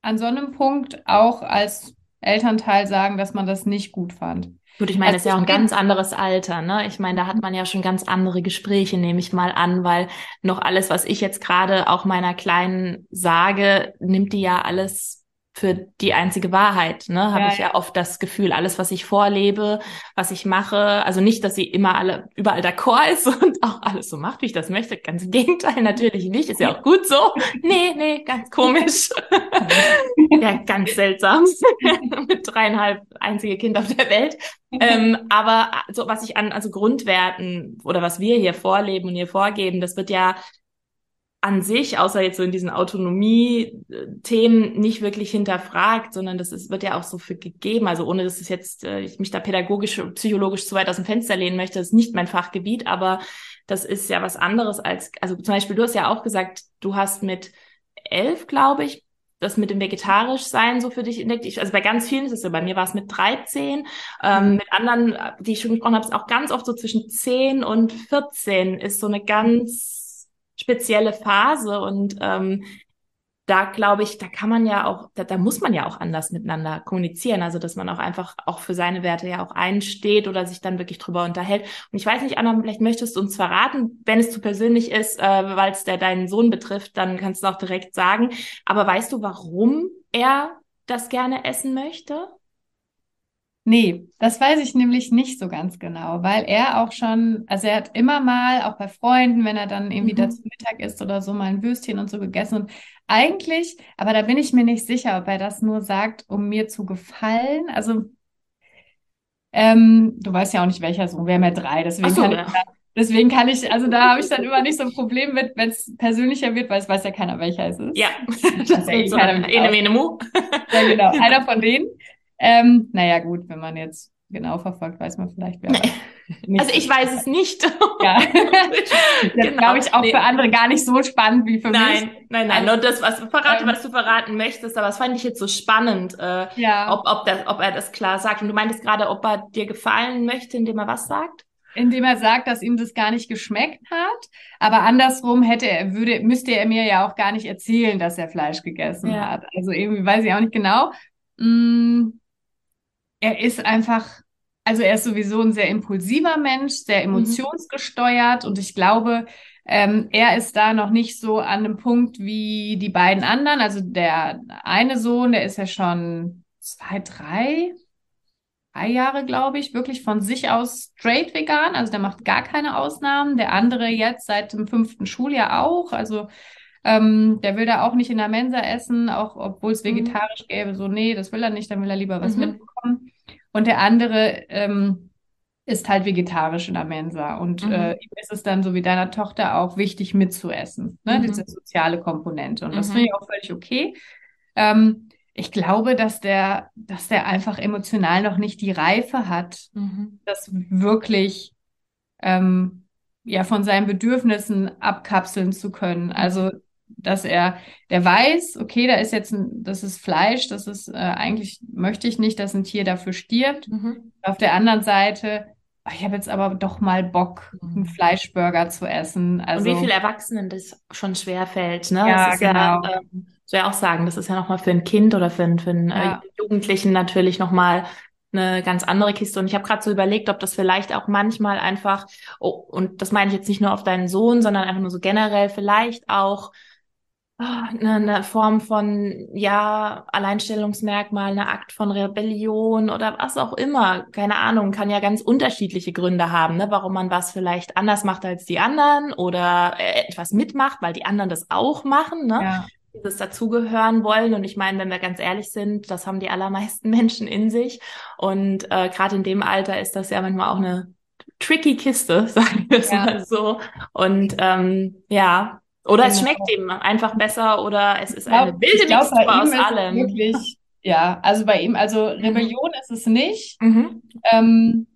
an so einem Punkt auch als Elternteil sagen, dass man das nicht gut fand.
Gut, ich meine, also, das ist ja auch ein ganz anderes Alter, ne? Ich meine, da hat man ja schon ganz andere Gespräche, nehme ich mal an, weil noch alles, was ich jetzt gerade auch meiner Kleinen sage, nimmt die ja alles für die einzige Wahrheit, ne? Habe ja, ich ja, oft das Gefühl, alles, was ich vorlebe, was ich mache, also nicht, dass sie immer alle überall d'accord ist <laughs> und auch alles so macht, wie ich das möchte. Ganz im Gegenteil, natürlich nicht. Ist ja auch gut so. Nee, nee, ganz komisch. ja, ganz seltsam. <laughs> Mit dreieinhalb einzige Kind auf der Welt. ähm, aber so was ich an also Grundwerten oder was wir hier vorleben und hier vorgeben, das wird ja an sich, außer jetzt so in diesen Autonomie-Themen, nicht wirklich hinterfragt, sondern das ist, wird ja auch so für gegeben. Also ohne, dass es jetzt, äh, ich mich da pädagogisch, psychologisch zu weit aus dem Fenster lehnen möchte, das ist nicht mein Fachgebiet, aber das ist ja was anderes als, also zum Beispiel, du hast ja auch gesagt, du hast mit elf, glaube ich, das mit dem Vegetarischsein so für dich entdeckt. Ich, also bei ganz vielen ist es so. Bei mir war es mit 13. Ähm, mhm. mit anderen, die ich schon gesprochen habe, ist auch ganz oft so zwischen 10 und 14 ist so eine ganz spezielle Phase und ähm, da glaube ich, da kann man ja auch, da, da muss man ja auch anders miteinander kommunizieren. Also, dass man auch einfach auch für seine Werte ja auch einsteht oder sich dann wirklich drüber unterhält. Und ich weiß nicht, Anna, vielleicht möchtest du uns verraten, wenn es zu persönlich ist, äh, weil es der deinen Sohn betrifft, dann kannst du auch direkt sagen. Aber weißt du, warum er das gerne essen möchte?
Nee, das weiß ich nämlich nicht so ganz genau, weil er auch schon, also er hat immer mal, auch bei Freunden, wenn er dann irgendwie mhm. da zu Mittag isst oder so, mal ein Würstchen und so gegessen. Und eigentlich, aber da bin ich mir nicht sicher, ob er das nur sagt, um mir zu gefallen. Also, ähm, du weißt ja auch nicht, welcher Sohn, wir haben ja drei, deswegen so, kann ja. ich da, Deswegen kann ich, also da habe ich dann immer nicht so ein Problem mit, wenn es persönlicher wird, weil es weiß ja keiner, welcher es ist.
Ja, das ist ja eh so keiner. Ene, mene, mu.
Ja, genau. <laughs> Einer von denen. Ähm, naja, gut, wenn man jetzt genau verfolgt, weiß man vielleicht, wer.
Nee. <laughs> Also ich weiß es nicht. <laughs>
Ja. <laughs> das genau. glaube ich auch nee. für andere gar nicht so spannend wie für
nein,
mich.
Nein, nein, nein. Nur das, was verrate, ähm, was du verraten möchtest, aber das fand ich jetzt so spannend, äh, ja. ob, ob, das, ob er das klar sagt. Und du meintest gerade, ob er dir gefallen möchte, indem er was sagt?
indem er sagt, dass ihm das gar nicht geschmeckt hat. Aber andersrum hätte er, würde, müsste er mir ja auch gar nicht erzählen, dass er Fleisch gegessen ja. hat. Also irgendwie weiß ich auch nicht genau. Mm, er ist einfach, also er ist sowieso ein sehr impulsiver Mensch, sehr mhm. emotionsgesteuert und ich glaube, ähm, er ist da noch nicht so an einem Punkt wie die beiden anderen. Also der eine Sohn, der ist ja schon zwei, drei, drei Jahre, glaube ich, wirklich von sich aus straight vegan. Also der macht gar keine Ausnahmen. Der andere jetzt seit dem fünften Schuljahr auch. Also ähm, der will da auch nicht in der Mensa essen, auch obwohl es mhm. vegetarisch gäbe. So, nee, das will er nicht, dann will er lieber was mhm. mitbekommen. Und der andere ähm, ist halt vegetarisch in der Mensa. Und mhm. äh, ihm ist es dann so wie deiner Tochter auch wichtig mitzuessen, ne? Mhm. diese soziale Komponente. Und das finde ich auch völlig okay. Ähm, ich glaube, dass der, dass der einfach emotional noch nicht die Reife hat, mhm. das wirklich ähm, ja von seinen Bedürfnissen abkapseln zu können. Also dass er, der weiß, okay, da ist jetzt ein, das ist Fleisch, das ist äh, eigentlich möchte ich nicht, dass ein Tier dafür stirbt. Mhm. Auf der anderen Seite, ich habe jetzt aber doch mal Bock, mhm. einen Fleischburger zu essen.
Also, Und wie also viele Erwachsenen das schon schwer fällt, ne? Ja, genau. Ja, ähm, soll ja auch sagen, das ist ja nochmal für ein Kind oder für, für einen äh, ja. Jugendlichen natürlich nochmal eine ganz andere Kiste. Und ich habe gerade so überlegt, ob das vielleicht auch manchmal einfach, oh, und das meine ich jetzt nicht nur auf deinen Sohn, sondern einfach nur so generell vielleicht auch eine, eine Form von, ja, Alleinstellungsmerkmal, eine Akt von Rebellion oder was auch immer. Keine Ahnung, kann ja ganz unterschiedliche Gründe haben, ne? warum man was vielleicht anders macht als die anderen oder äh, etwas mitmacht, weil die anderen das auch machen. Ne? Ja. Dieses dazugehören wollen. Und ich meine, wenn wir ganz ehrlich sind, das haben die allermeisten <laughs> Menschen in sich. Und äh, gerade in dem Alter ist das ja manchmal auch eine tricky Kiste, <laughs> sagen wir es ja. mal so. Und ähm, ja, Oder es schmeckt ihm einfach besser oder es ist glaub, eine wilde
glaub, Mixtur aus allem. Wirklich, ja, also bei ihm, also mhm. Rebellion ist es nicht. Mhm. Ähm,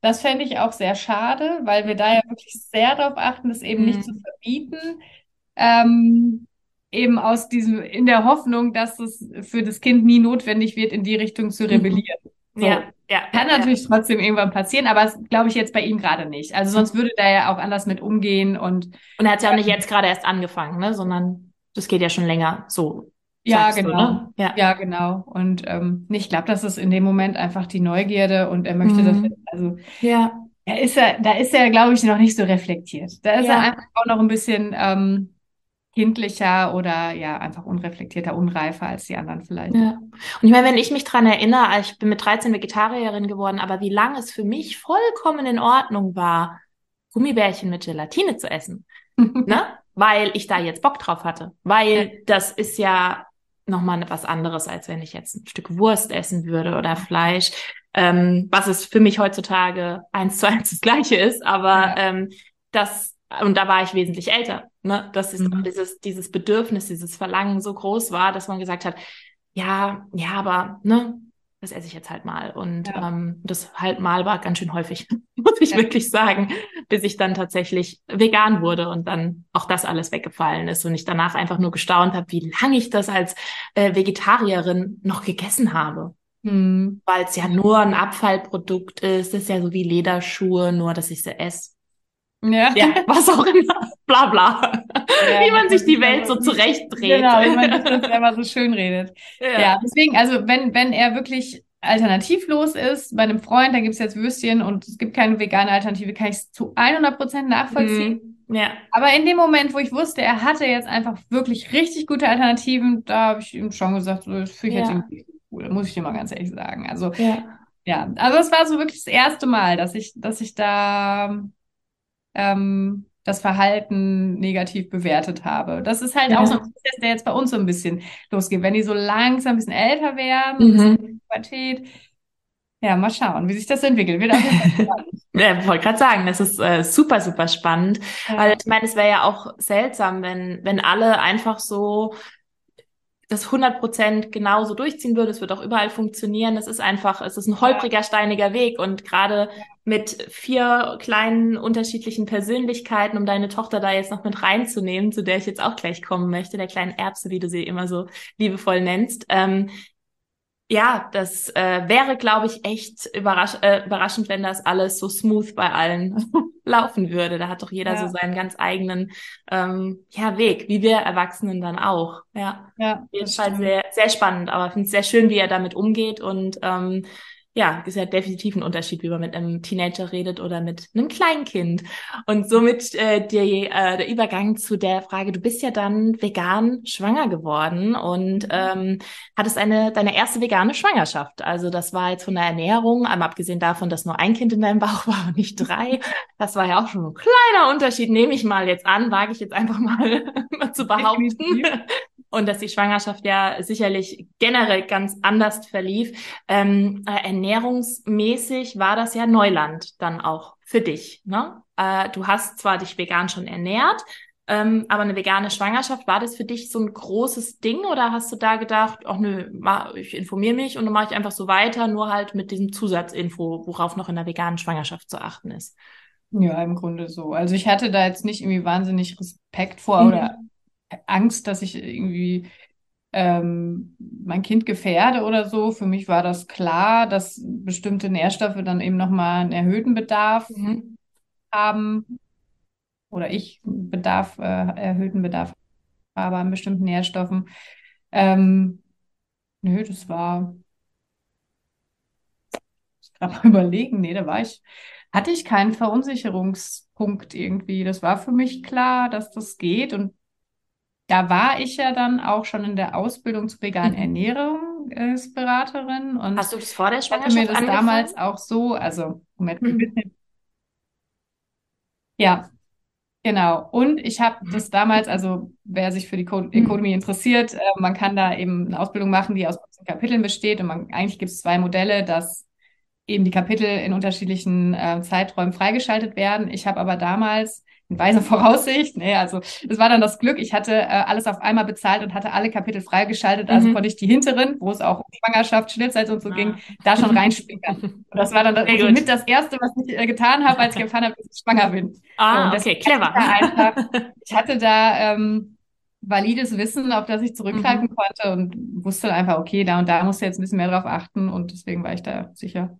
das fände ich auch sehr schade, weil wir da ja wirklich sehr darauf achten, das eben mhm. nicht zu verbieten. Ähm, eben aus diesem, in der Hoffnung, dass es für das Kind nie notwendig wird, in die Richtung zu mhm. rebellieren. So. Ja, ja. Kann ja, natürlich ja. trotzdem irgendwann passieren, aber glaube ich jetzt bei ihm gerade nicht. Also sonst würde da ja auch anders mit umgehen und.
Und er hat ja auch nicht jetzt gerade erst angefangen, ne, sondern das geht ja schon länger so.
Ja, genau. Du, ne? ja. ja, genau. Und ähm, ich glaube, das ist in dem Moment einfach die Neugierde und er möchte mhm. das, also ja. Er ist ja, da ist er, glaube ich, noch nicht so reflektiert. Da ist er einfach auch noch ein bisschen ähm, kindlicher oder ja, einfach unreflektierter, unreifer als die anderen vielleicht. Ja.
Und ich meine, wenn ich mich dran erinnere, ich bin mit 13 Vegetarierin geworden, aber wie lange es für mich vollkommen in Ordnung war, Gummibärchen mit Gelatine zu essen. <laughs> ne? Weil ich da jetzt Bock drauf hatte. Weil das ist ja nochmal was anderes, als wenn ich jetzt ein Stück Wurst essen würde oder Fleisch. Ähm, was es für mich heutzutage eins zu eins das gleiche ist, aber ja. ähm, das und da war ich wesentlich älter, ne? dass ist mhm. dieses, dieses Bedürfnis, dieses Verlangen so groß war, dass man gesagt hat, ja, ja, aber ne, das esse ich jetzt halt mal. Und ja. ähm, das halt mal war ganz schön häufig, <laughs> muss ich ja. wirklich sagen, bis ich dann tatsächlich vegan wurde und dann auch das alles weggefallen ist und ich danach einfach nur gestaunt habe, wie lange ich das als äh, Vegetarierin noch gegessen habe. Hm. Weil es ja nur ein Abfallprodukt ist, das ist ja so wie Lederschuhe, nur dass ich sie esse. Ja. ja, was auch immer, <laughs> bla bla. Ja, wie man sich die Welt so zurechtdreht. Genau, wie man
das selber so schön redet. Ja. ja, deswegen, also wenn, wenn er wirklich alternativlos ist, bei einem Freund, da gibt's jetzt Würstchen und es gibt keine vegane Alternative, kann ich es zu 100 Prozent nachvollziehen. Mhm. Ja. Aber in dem Moment, wo ich wusste, er hatte jetzt einfach wirklich richtig gute Alternativen, da habe ich ihm schon gesagt, so, das finde ich ja. jetzt irgendwie cool, muss ich dir mal ganz ehrlich sagen. Also, ja. ja, also es war so wirklich das erste Mal, dass ich, dass ich da ähm, das Verhalten negativ bewertet habe. Das ist halt ja. auch so ein Prozess, der jetzt bei uns so ein bisschen losgeht. Wenn die so langsam ein bisschen älter werden, mhm. ein bisschen Pubertät, ja, mal schauen, wie sich das entwickelt. Wird <laughs>
ja, wollte gerade sagen, das ist äh, super, super spannend. Ja. Weil ich meine, es wäre ja auch seltsam, wenn, wenn alle einfach so das 100 Prozent genauso durchziehen würde. Es wird auch überall funktionieren. Es ist einfach, es ist ein holpriger, steiniger Weg. Und gerade mit vier kleinen unterschiedlichen Persönlichkeiten, um deine Tochter da jetzt noch mit reinzunehmen, zu der ich jetzt auch gleich kommen möchte, der kleinen Erbse, wie du sie immer so liebevoll nennst, ähm, ja, das äh, wäre, glaube ich, echt überrasch äh, überraschend, wenn das alles so smooth bei allen <laughs> laufen würde. Da hat doch jeder ja. so seinen ganz eigenen ähm, ja, Weg, wie wir Erwachsenen dann auch. Ja, ja auf jeden Fall sehr, sehr spannend, aber ich finde es sehr schön, wie er damit umgeht und ähm, ja, ist ja definitiv ein Unterschied, wie man mit einem Teenager redet oder mit einem Kleinkind. Und somit äh, die, äh, der Übergang zu der Frage, du bist ja dann vegan schwanger geworden und mhm. ähm, hattest eine deine erste vegane Schwangerschaft. Also das war jetzt von der Ernährung, einmal abgesehen davon, dass nur ein Kind in deinem Bauch <laughs> war und nicht drei. Das war ja auch schon ein kleiner Unterschied, nehme ich mal jetzt an, wage ich jetzt einfach mal, <laughs> mal zu behaupten und dass die Schwangerschaft ja sicherlich generell ganz anders verlief. Ähm, äh, ernährungsmäßig war das ja Neuland dann auch für dich. Ne? Äh, du hast zwar dich vegan schon ernährt, ähm, aber eine vegane Schwangerschaft, war das für dich so ein großes Ding oder hast du da gedacht, ach nö, ich informiere mich und dann mache ich einfach so weiter, nur halt mit diesem Zusatzinfo, worauf noch in der veganen Schwangerschaft zu achten ist?
Ja, im Grunde so. Also ich hatte da jetzt nicht irgendwie wahnsinnig Respekt vor mhm. oder Angst, dass ich irgendwie ähm, mein Kind gefährde oder so. Für mich war das klar, dass bestimmte Nährstoffe dann eben nochmal einen erhöhten Bedarf mhm. haben oder ich Bedarf, äh, erhöhten Bedarf habe an bestimmten Nährstoffen. Ähm, nö, das war, ich kann mal <laughs> überlegen, nee, da war ich, hatte ich keinen Verunsicherungspunkt irgendwie. Das war für mich klar, dass das geht und da war ich ja dann auch schon in der Ausbildung zur veganen mhm. Ernährungsberaterin. Und
Hast du das vor der Schwangerschaft
hatte mir das angefangen? damals auch so, also Moment, mhm. ja, genau. Und ich habe mhm. das damals, also wer sich für die Co mhm. Economy interessiert, äh, man kann da eben eine Ausbildung machen, die aus Kapiteln besteht. Und man, eigentlich gibt es zwei Modelle, das eben die Kapitel in unterschiedlichen äh, Zeiträumen freigeschaltet werden. Ich habe aber damals in weiser <laughs> Voraussicht. Nee, also das war dann das Glück. Ich hatte äh, alles auf einmal bezahlt und hatte alle Kapitel freigeschaltet. Also mhm. konnte ich die hinteren, wo es auch um Schwangerschaft, Schnittzeit und so ah. ging, da schon <laughs> reinspielen. Und das war dann das, also mit das Erste, was ich äh, getan habe, als ich erfahren habe, dass ich schwanger bin.
Ah, so, okay, clever.
Einfach, <laughs> ich hatte da ähm, valides Wissen, auf das ich zurückgreifen mhm. konnte und wusste einfach, okay, da und da musst du jetzt ein bisschen mehr drauf achten und deswegen war ich da sicher.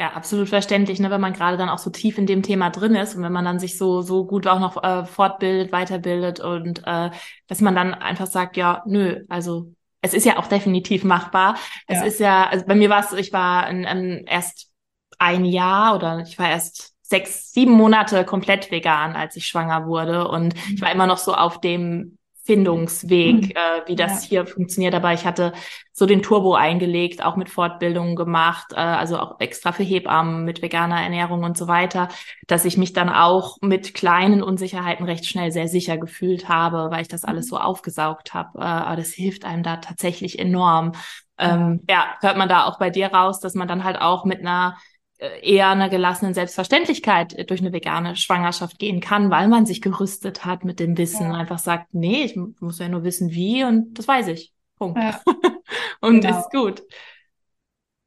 Ja, absolut verständlich, ne, wenn man gerade dann auch so tief in dem Thema drin ist und wenn man dann sich so so gut auch noch äh, fortbildet, weiterbildet und äh, dass man dann einfach sagt, ja, nö, also es ist ja auch definitiv machbar. Es ja. ist ja, also bei mir war es, ich war in, in erst ein Jahr oder ich war erst sechs, sieben Monate komplett vegan, als ich schwanger wurde und ich war immer noch so auf dem Findungsweg, mhm. äh, wie das ja. hier funktioniert. Aber ich hatte so den Turbo eingelegt, auch mit Fortbildungen gemacht, äh, also auch extra für Hebammen mit veganer Ernährung und so weiter, dass ich mich dann auch mit kleinen Unsicherheiten recht schnell sehr sicher gefühlt habe, weil ich das alles mhm. so aufgesaugt habe. Äh, aber das hilft einem da tatsächlich enorm. Ähm, ja, hört man da auch bei dir raus, dass man dann halt auch mit einer eher einer gelassenen Selbstverständlichkeit durch eine vegane Schwangerschaft gehen kann, weil man sich gerüstet hat mit dem Wissen ja. einfach sagt, nee, ich muss ja nur wissen, wie und das weiß ich. Punkt. Ja. <laughs> und genau. ist gut.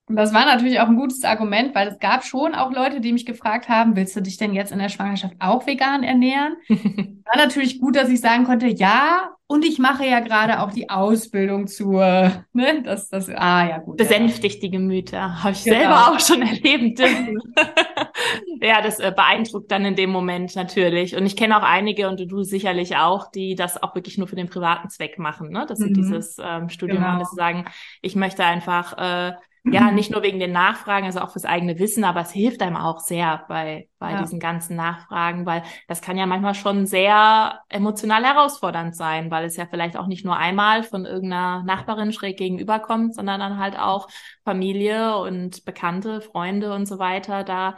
Und das war natürlich auch ein gutes Argument, weil es gab schon auch Leute, die mich gefragt haben, willst du dich denn jetzt in der Schwangerschaft auch vegan ernähren? <laughs> war natürlich gut, dass ich sagen konnte, ja, und ich mache ja gerade auch die Ausbildung zur, ne, das, das, ah, ja, gut.
Besänftigt ja. die Gemüter. Habe ich genau. selber auch schon erleben dürfen. <laughs> ja, das äh, beeindruckt dann in dem Moment natürlich. Und ich kenne auch einige und du sicherlich auch, die das auch wirklich nur für den privaten Zweck machen, ne? Dass sie mhm. dieses ähm, Studium genau. haben, dass sie sagen, ich möchte einfach äh, ja, <laughs> nicht nur wegen den Nachfragen, also auch fürs eigene Wissen, aber es hilft einem auch sehr bei, bei ja. diesen ganzen Nachfragen, weil das kann ja manchmal schon sehr emotional herausfordernd sein, weil es ja vielleicht auch nicht nur einmal von irgendeiner Nachbarin schräg gegenüber kommt, sondern dann halt auch Familie und Bekannte, Freunde und so weiter, da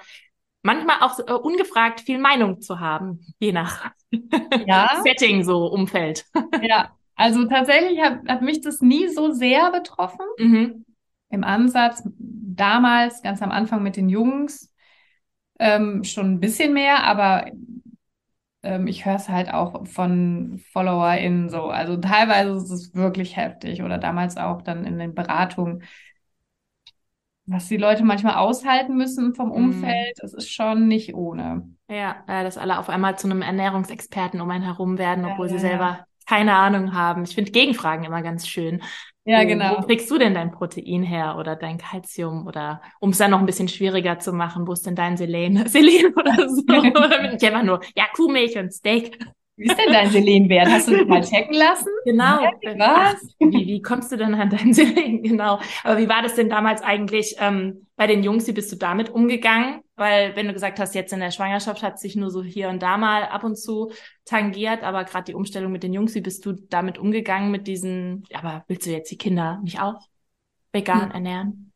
manchmal auch äh, ungefragt viel Meinung zu haben, je nach <laughs> ja. <laughs> Setting, so Umfeld.
Ja, also tatsächlich hat, hat mich das nie so sehr betroffen. Mhm im Ansatz damals, ganz am Anfang mit den Jungs, ähm, schon ein bisschen mehr, aber ähm, ich höre es halt auch von FollowerInnen so. Also teilweise ist es wirklich heftig oder damals auch dann in den Beratungen, was die Leute manchmal aushalten müssen vom mhm. Umfeld, das ist schon nicht ohne.
Ja, äh, dass alle auf einmal zu einem Ernährungsexperten um einen herum werden, obwohl ja, sie selber keine Ahnung haben. Ich finde Gegenfragen immer ganz schön.
Ja, genau.
Wo kriegst du denn dein Protein her oder dein Kalzium oder um es dann noch ein bisschen schwieriger zu machen, wo ist denn dein Selen? <laughs> Selen oder so? <laughs> ich einfach nur, ja, Kuhmilch und Steak.
Wie ist denn dein Selenwert? Hast du mal checken lassen?
Genau. Was? Wie, wie kommst du denn an dein Selen? <laughs> Genau. Aber wie war das denn damals eigentlich ähm, bei den Jungs? Wie bist du damit umgegangen? Weil wenn du gesagt hast, jetzt in der Schwangerschaft hat sich nur so hier und da mal ab und zu tangiert, aber gerade die Umstellung mit den Jungs, wie bist du damit umgegangen mit diesen, aber willst du jetzt die Kinder nicht auch vegan hm. ernähren?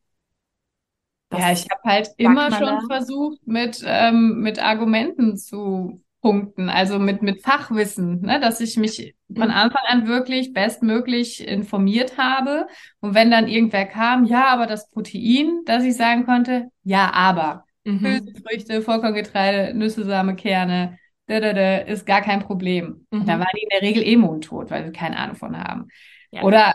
Was ja, ich habe halt immer schon versucht, mit, ähm, mit Argumenten zu Punkten, also mit, mit Fachwissen, ne, dass ich mich von mhm. Anfang an wirklich bestmöglich informiert habe. Und wenn dann irgendwer kam, ja, aber das Protein, dass ich sagen konnte, ja, aber mhm. Hülsenfrüchte, Vollkorngetreide, Nüsse, Same, Kerne, da, da, da, ist gar kein Problem. Mhm. Da waren die in der Regel eh mundtot, weil sie keine Ahnung von haben. Ja. Oder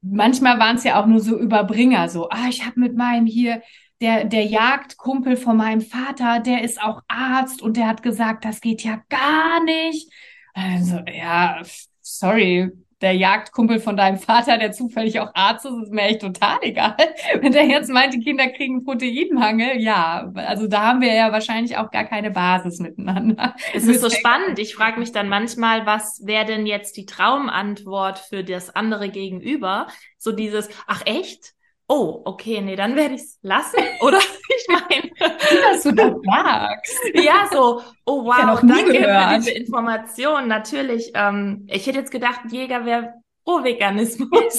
manchmal waren es ja auch nur so Überbringer, so, ah, ich habe mit meinem hier der, der Jagdkumpel von meinem Vater, der ist auch Arzt und der hat gesagt, das geht ja gar nicht. Also, ja, sorry, der Jagdkumpel von deinem Vater, der zufällig auch Arzt ist, ist mir echt total egal. <laughs> Wenn der jetzt meint, die Kinder kriegen Proteinmangel, ja, also da haben wir ja wahrscheinlich auch gar keine Basis miteinander.
Es ist so spannend. Ich frage mich dann manchmal, was wäre denn jetzt die Traumantwort für das andere Gegenüber? So dieses, ach echt? Oh, okay, nee, dann werde ich es lassen. Oder <laughs> <laughs> ich meine,
dass du das sagst.
Ja, so, oh wow, ja danke gehört. für diese Information. Natürlich, ähm, ich hätte jetzt gedacht, Jäger wäre pro Veganismus. <laughs>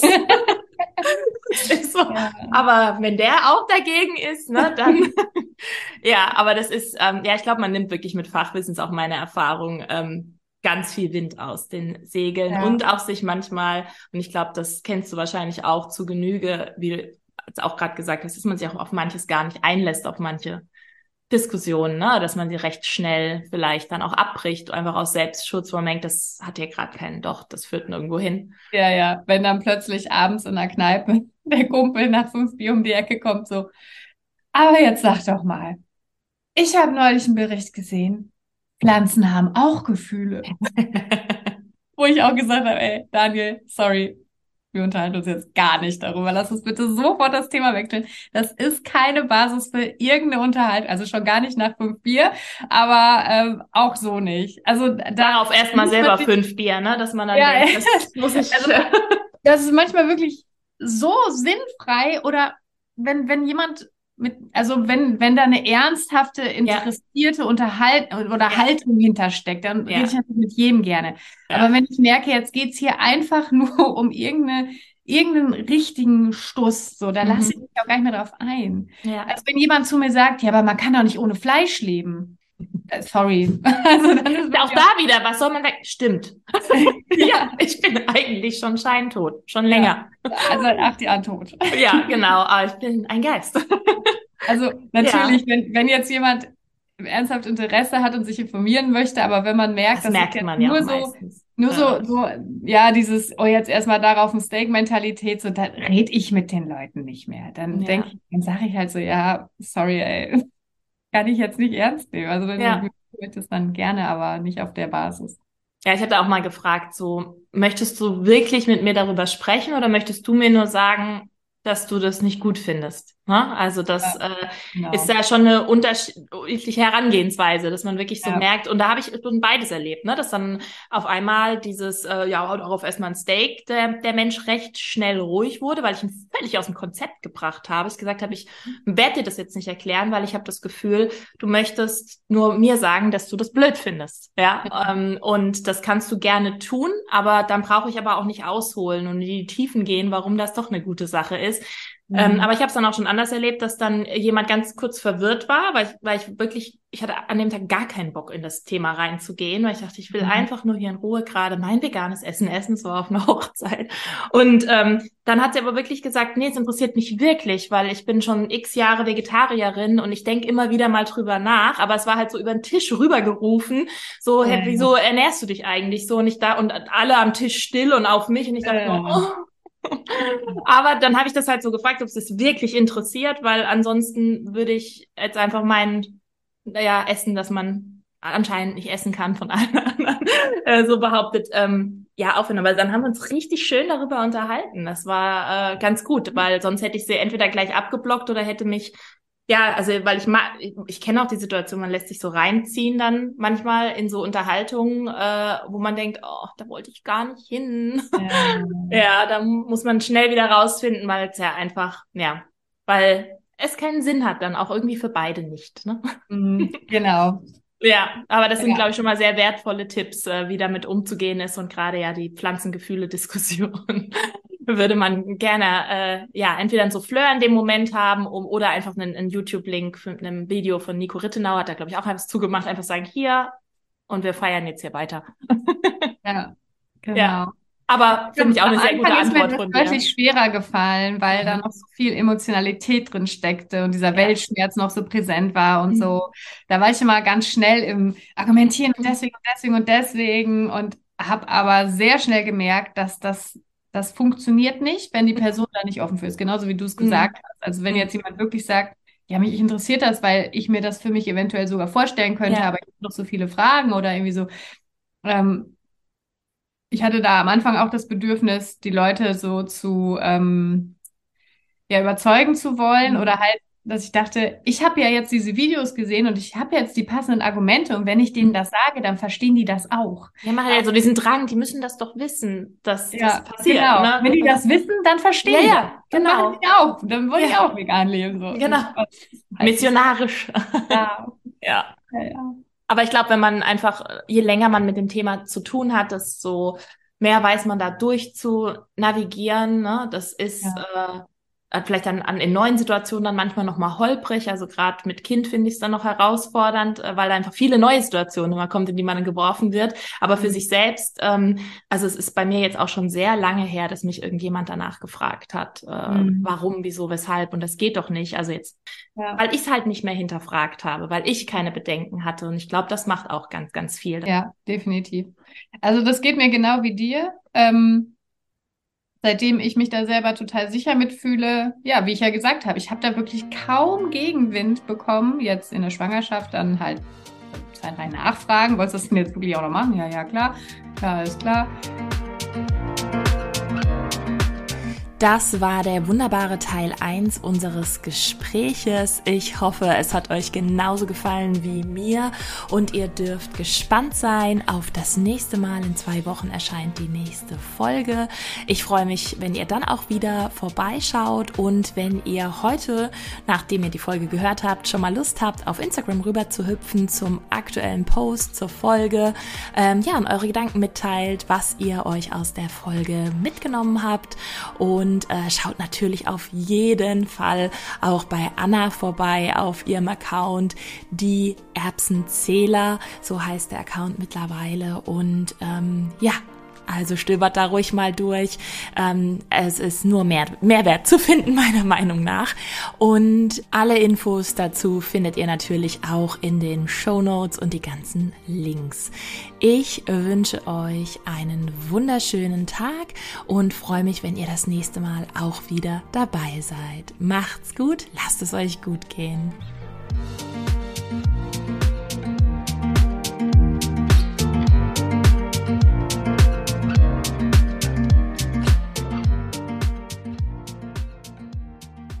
so. Ja. Aber wenn der auch dagegen ist, ne, dann ja, aber das ist, ähm, ja, ich glaube, man nimmt wirklich mit Fachwissens auch meine Erfahrung ähm, ganz viel Wind aus den Segeln ja. und auch sich manchmal, und ich glaube, das kennst du wahrscheinlich auch zu Genüge, wie jetzt auch gerade gesagt hast, dass man sich auch auf manches gar nicht einlässt, auf manche Diskussionen, ne? dass man sie recht schnell vielleicht dann auch abbricht, einfach aus Selbstschutz, wo man denkt, das hat ja gerade keinen Doch, das führt nirgendwo hin.
Ja, ja, wenn dann plötzlich abends in der Kneipe <laughs> der Kumpel nach fünf Bier um die Ecke kommt, so, aber jetzt sag doch mal, ich habe neulich einen Bericht gesehen, Pflanzen haben auch Gefühle. <laughs> wo ich auch gesagt habe, ey, Daniel, sorry, wir unterhalten uns jetzt gar nicht darüber. Lass uns bitte sofort das Thema wechseln. Das ist keine Basis für irgendeine Unterhaltung, also schon gar nicht nach fünf Bier, aber ähm, auch so nicht. Also
darauf erstmal selber fünf Bier, ne, dass man dann ja, denkt, das <laughs> muss ich.
Also, <laughs> das ist manchmal wirklich so sinnfrei oder wenn wenn jemand mit, also wenn, wenn da eine ernsthafte, interessierte ja. Unterhaltung oder ja. Haltung hintersteckt, dann ja. rede ich natürlich mit jedem gerne. Aber wenn ich merke, jetzt geht's hier einfach <laughs> nur um irgendeine, irgendeinen richtigen Stuss, so, da mhm. lasse ich mich auch gar nicht mehr drauf ein. Ja. Als wenn jemand zu mir sagt, ja, aber man kann doch nicht ohne Fleisch leben. Äh, sorry. <laughs>
Also dann ist auch da wieder, was soll man sagen? Stimmt. <laughs> ja, ich bin eigentlich schon scheintot, schon länger.
Ja, also acht Jahre tot.
ja, genau, aber ich bin ein Geist.
also <laughs> natürlich, ja. wenn, wenn jetzt jemand ernsthaft Interesse hat und sich informieren möchte, aber wenn man merkt,
das dass merkt man ja nur so meistens.
nur ja. so so ja dieses oh jetzt erstmal darauf ein Steak Mentalität so dann rede ich mit den Leuten nicht mehr. Dann ja. denke ich, dann sage ich halt so ja, sorry, ey kann ich jetzt nicht ernst nehmen. Also dann ja. ich das dann gerne, aber nicht auf der Basis.
Ja, ich hatte auch mal gefragt, so, möchtest du wirklich mit mir darüber sprechen oder möchtest du mir nur sagen, dass du das nicht gut findest. Ne? Also das ja, äh, genau. ist ja schon eine unterschiedliche Herangehensweise, dass man wirklich so ja. merkt, und da habe ich beides erlebt, ne? dass dann auf einmal dieses, äh, ja, darauf erstmal ein Steak, der, der Mensch recht schnell ruhig wurde, weil ich ihn völlig aus dem Konzept gebracht habe. Ich gesagt habe, ich werde dir das jetzt nicht erklären, weil ich habe das Gefühl, du möchtest nur mir sagen, dass du das blöd findest. Ja, ja. Ähm, und das kannst du gerne tun, aber dann brauche ich aber auch nicht ausholen und in die Tiefen gehen, warum das doch eine gute Sache ist. Ähm, mhm. aber ich habe es dann auch schon anders erlebt, dass dann jemand ganz kurz verwirrt war, weil ich, weil ich wirklich, ich hatte an dem Tag gar keinen Bock in das Thema reinzugehen, weil ich dachte, ich will mhm. einfach nur hier in Ruhe gerade mein veganes Essen essen, so auf einer <laughs> Hochzeit. Und ähm, dann hat sie aber wirklich gesagt, nee, es interessiert mich wirklich, weil ich bin schon x Jahre Vegetarierin und ich denke immer wieder mal drüber nach, aber es war halt so über den Tisch rübergerufen, so, mhm. hey, wieso ernährst du dich eigentlich so nicht da und alle am Tisch still und auf mich und ich dachte, oh, aber dann habe ich das halt so gefragt, ob es das wirklich interessiert, weil ansonsten würde ich jetzt einfach mein, naja, Essen, das man anscheinend nicht essen kann von <laughs> allen anderen, äh, so behauptet, ähm, ja, aufhören. Aber dann haben wir uns richtig schön darüber unterhalten. Das war äh, ganz gut, weil sonst hätte ich sie entweder gleich abgeblockt oder hätte mich ja, also weil ich mag, ich, ich kenne auch die Situation, man lässt sich so reinziehen dann manchmal in so Unterhaltungen, äh, wo man denkt, oh, da wollte ich gar nicht hin. Ja, <laughs> ja da muss man schnell wieder rausfinden, weil es ja einfach, ja, weil es keinen Sinn hat, dann auch irgendwie für beide nicht. Ne?
Mhm, genau. <laughs>
Ja, aber das sind, ja. glaube ich, schon mal sehr wertvolle Tipps, äh, wie damit umzugehen ist und gerade ja die Pflanzengefühle-Diskussion <laughs> würde man gerne äh, ja entweder ein Souffleur in dem Moment haben um, oder einfach einen, einen YouTube-Link mit einem Video von Nico Rittenau, hat da, glaube ich, auch etwas zugemacht, einfach sagen, hier und wir feiern jetzt hier weiter. <laughs>
ja, genau. Ja.
Aber finde ich auch eine sehr gute Antwort ist mir
das deutlich schwerer gefallen, weil mhm. da noch so viel Emotionalität drin steckte und dieser ja. Weltschmerz noch so präsent war und mhm. so. Da war ich immer ganz schnell im Argumentieren und deswegen und deswegen und deswegen und habe aber sehr schnell gemerkt, dass das das funktioniert nicht, wenn die mhm. Person da nicht offen für ist. Genauso wie du es mhm. gesagt mhm. hast. Also wenn jetzt jemand wirklich sagt, ja, mich interessiert das, weil ich mir das für mich eventuell sogar vorstellen könnte, ja. aber ich habe noch so viele Fragen oder irgendwie so. Ähm, ich hatte da am Anfang auch das Bedürfnis, die Leute so zu ähm, ja, überzeugen zu wollen mhm. oder halt, dass ich dachte, ich habe ja jetzt diese Videos gesehen und ich habe jetzt die passenden Argumente und wenn ich denen mhm. das sage, dann verstehen die das auch.
Ja, machen ja so diesen Drang, die müssen das doch wissen, dass ja, das passiert.
Genau. Ne? Wenn die das wissen, dann verstehen ja, ja,
die. Genau. Dann
auch. Dann wollen ja. die auch vegan leben. So.
Genau. Missionarisch. <laughs> Ja. ja. ja, ja. Aber ich glaube, wenn man einfach, je länger man mit dem Thema zu tun hat, desto mehr weiß man da durch zu navigieren. Ne? Das ist ja. äh, vielleicht dann an in neuen Situationen dann manchmal noch mal holprig. Also gerade mit Kind finde ich es dann noch herausfordernd, äh, weil da einfach viele neue Situationen immer kommt, in die man dann geworfen wird. Aber für mhm. sich selbst, ähm, also es ist bei mir jetzt auch schon sehr lange her, dass mich irgendjemand danach gefragt hat, äh, mhm. warum, wieso, weshalb und das geht doch nicht. Also jetzt, ja. weil ich es halt nicht mehr hinterfragt habe, weil ich keine Bedenken hatte und ich glaube, das macht auch ganz, ganz viel.
Ja, definitiv. Also das geht mir genau wie dir. Ähm seitdem ich mich da selber total sicher mitfühle, ja, wie ich ja gesagt habe, ich habe da wirklich kaum Gegenwind bekommen. Jetzt in der Schwangerschaft dann halt zwei, drei Nachfragen. Wolltest du das denn jetzt wirklich auch noch machen? Ja, ja, klar. Ja, ist klar.
Das war der wunderbare Teil 1 unseres Gespräches. Ich hoffe, es hat euch genauso gefallen wie mir und ihr dürft gespannt sein. Auf das nächste Mal in zwei Wochen erscheint die nächste Folge. Ich freue mich, wenn ihr dann auch wieder vorbeischaut und wenn ihr heute, nachdem ihr die Folge gehört habt, schon mal Lust habt, auf Instagram rüber zu hüpfen zum aktuellen Post zur Folge. Ähm, ja, und eure Gedanken mitteilt, was ihr euch aus der Folge mitgenommen habt und und äh, schaut natürlich auf jeden Fall auch bei Anna vorbei auf ihrem Account, die Erbsenzähler, so heißt der Account mittlerweile. Und ähm, ja, also stöbert da ruhig mal durch. Ähm, es ist nur mehr, Mehrwert zu finden, <laughs> meiner Meinung nach. Und alle Infos dazu findet ihr natürlich auch in den Show Notes und die ganzen Links. Ich wünsche euch einen wunderschönen Tag und freue mich, wenn ihr das nächste Mal auch wieder dabei seid. Macht's gut, lasst es euch gut gehen.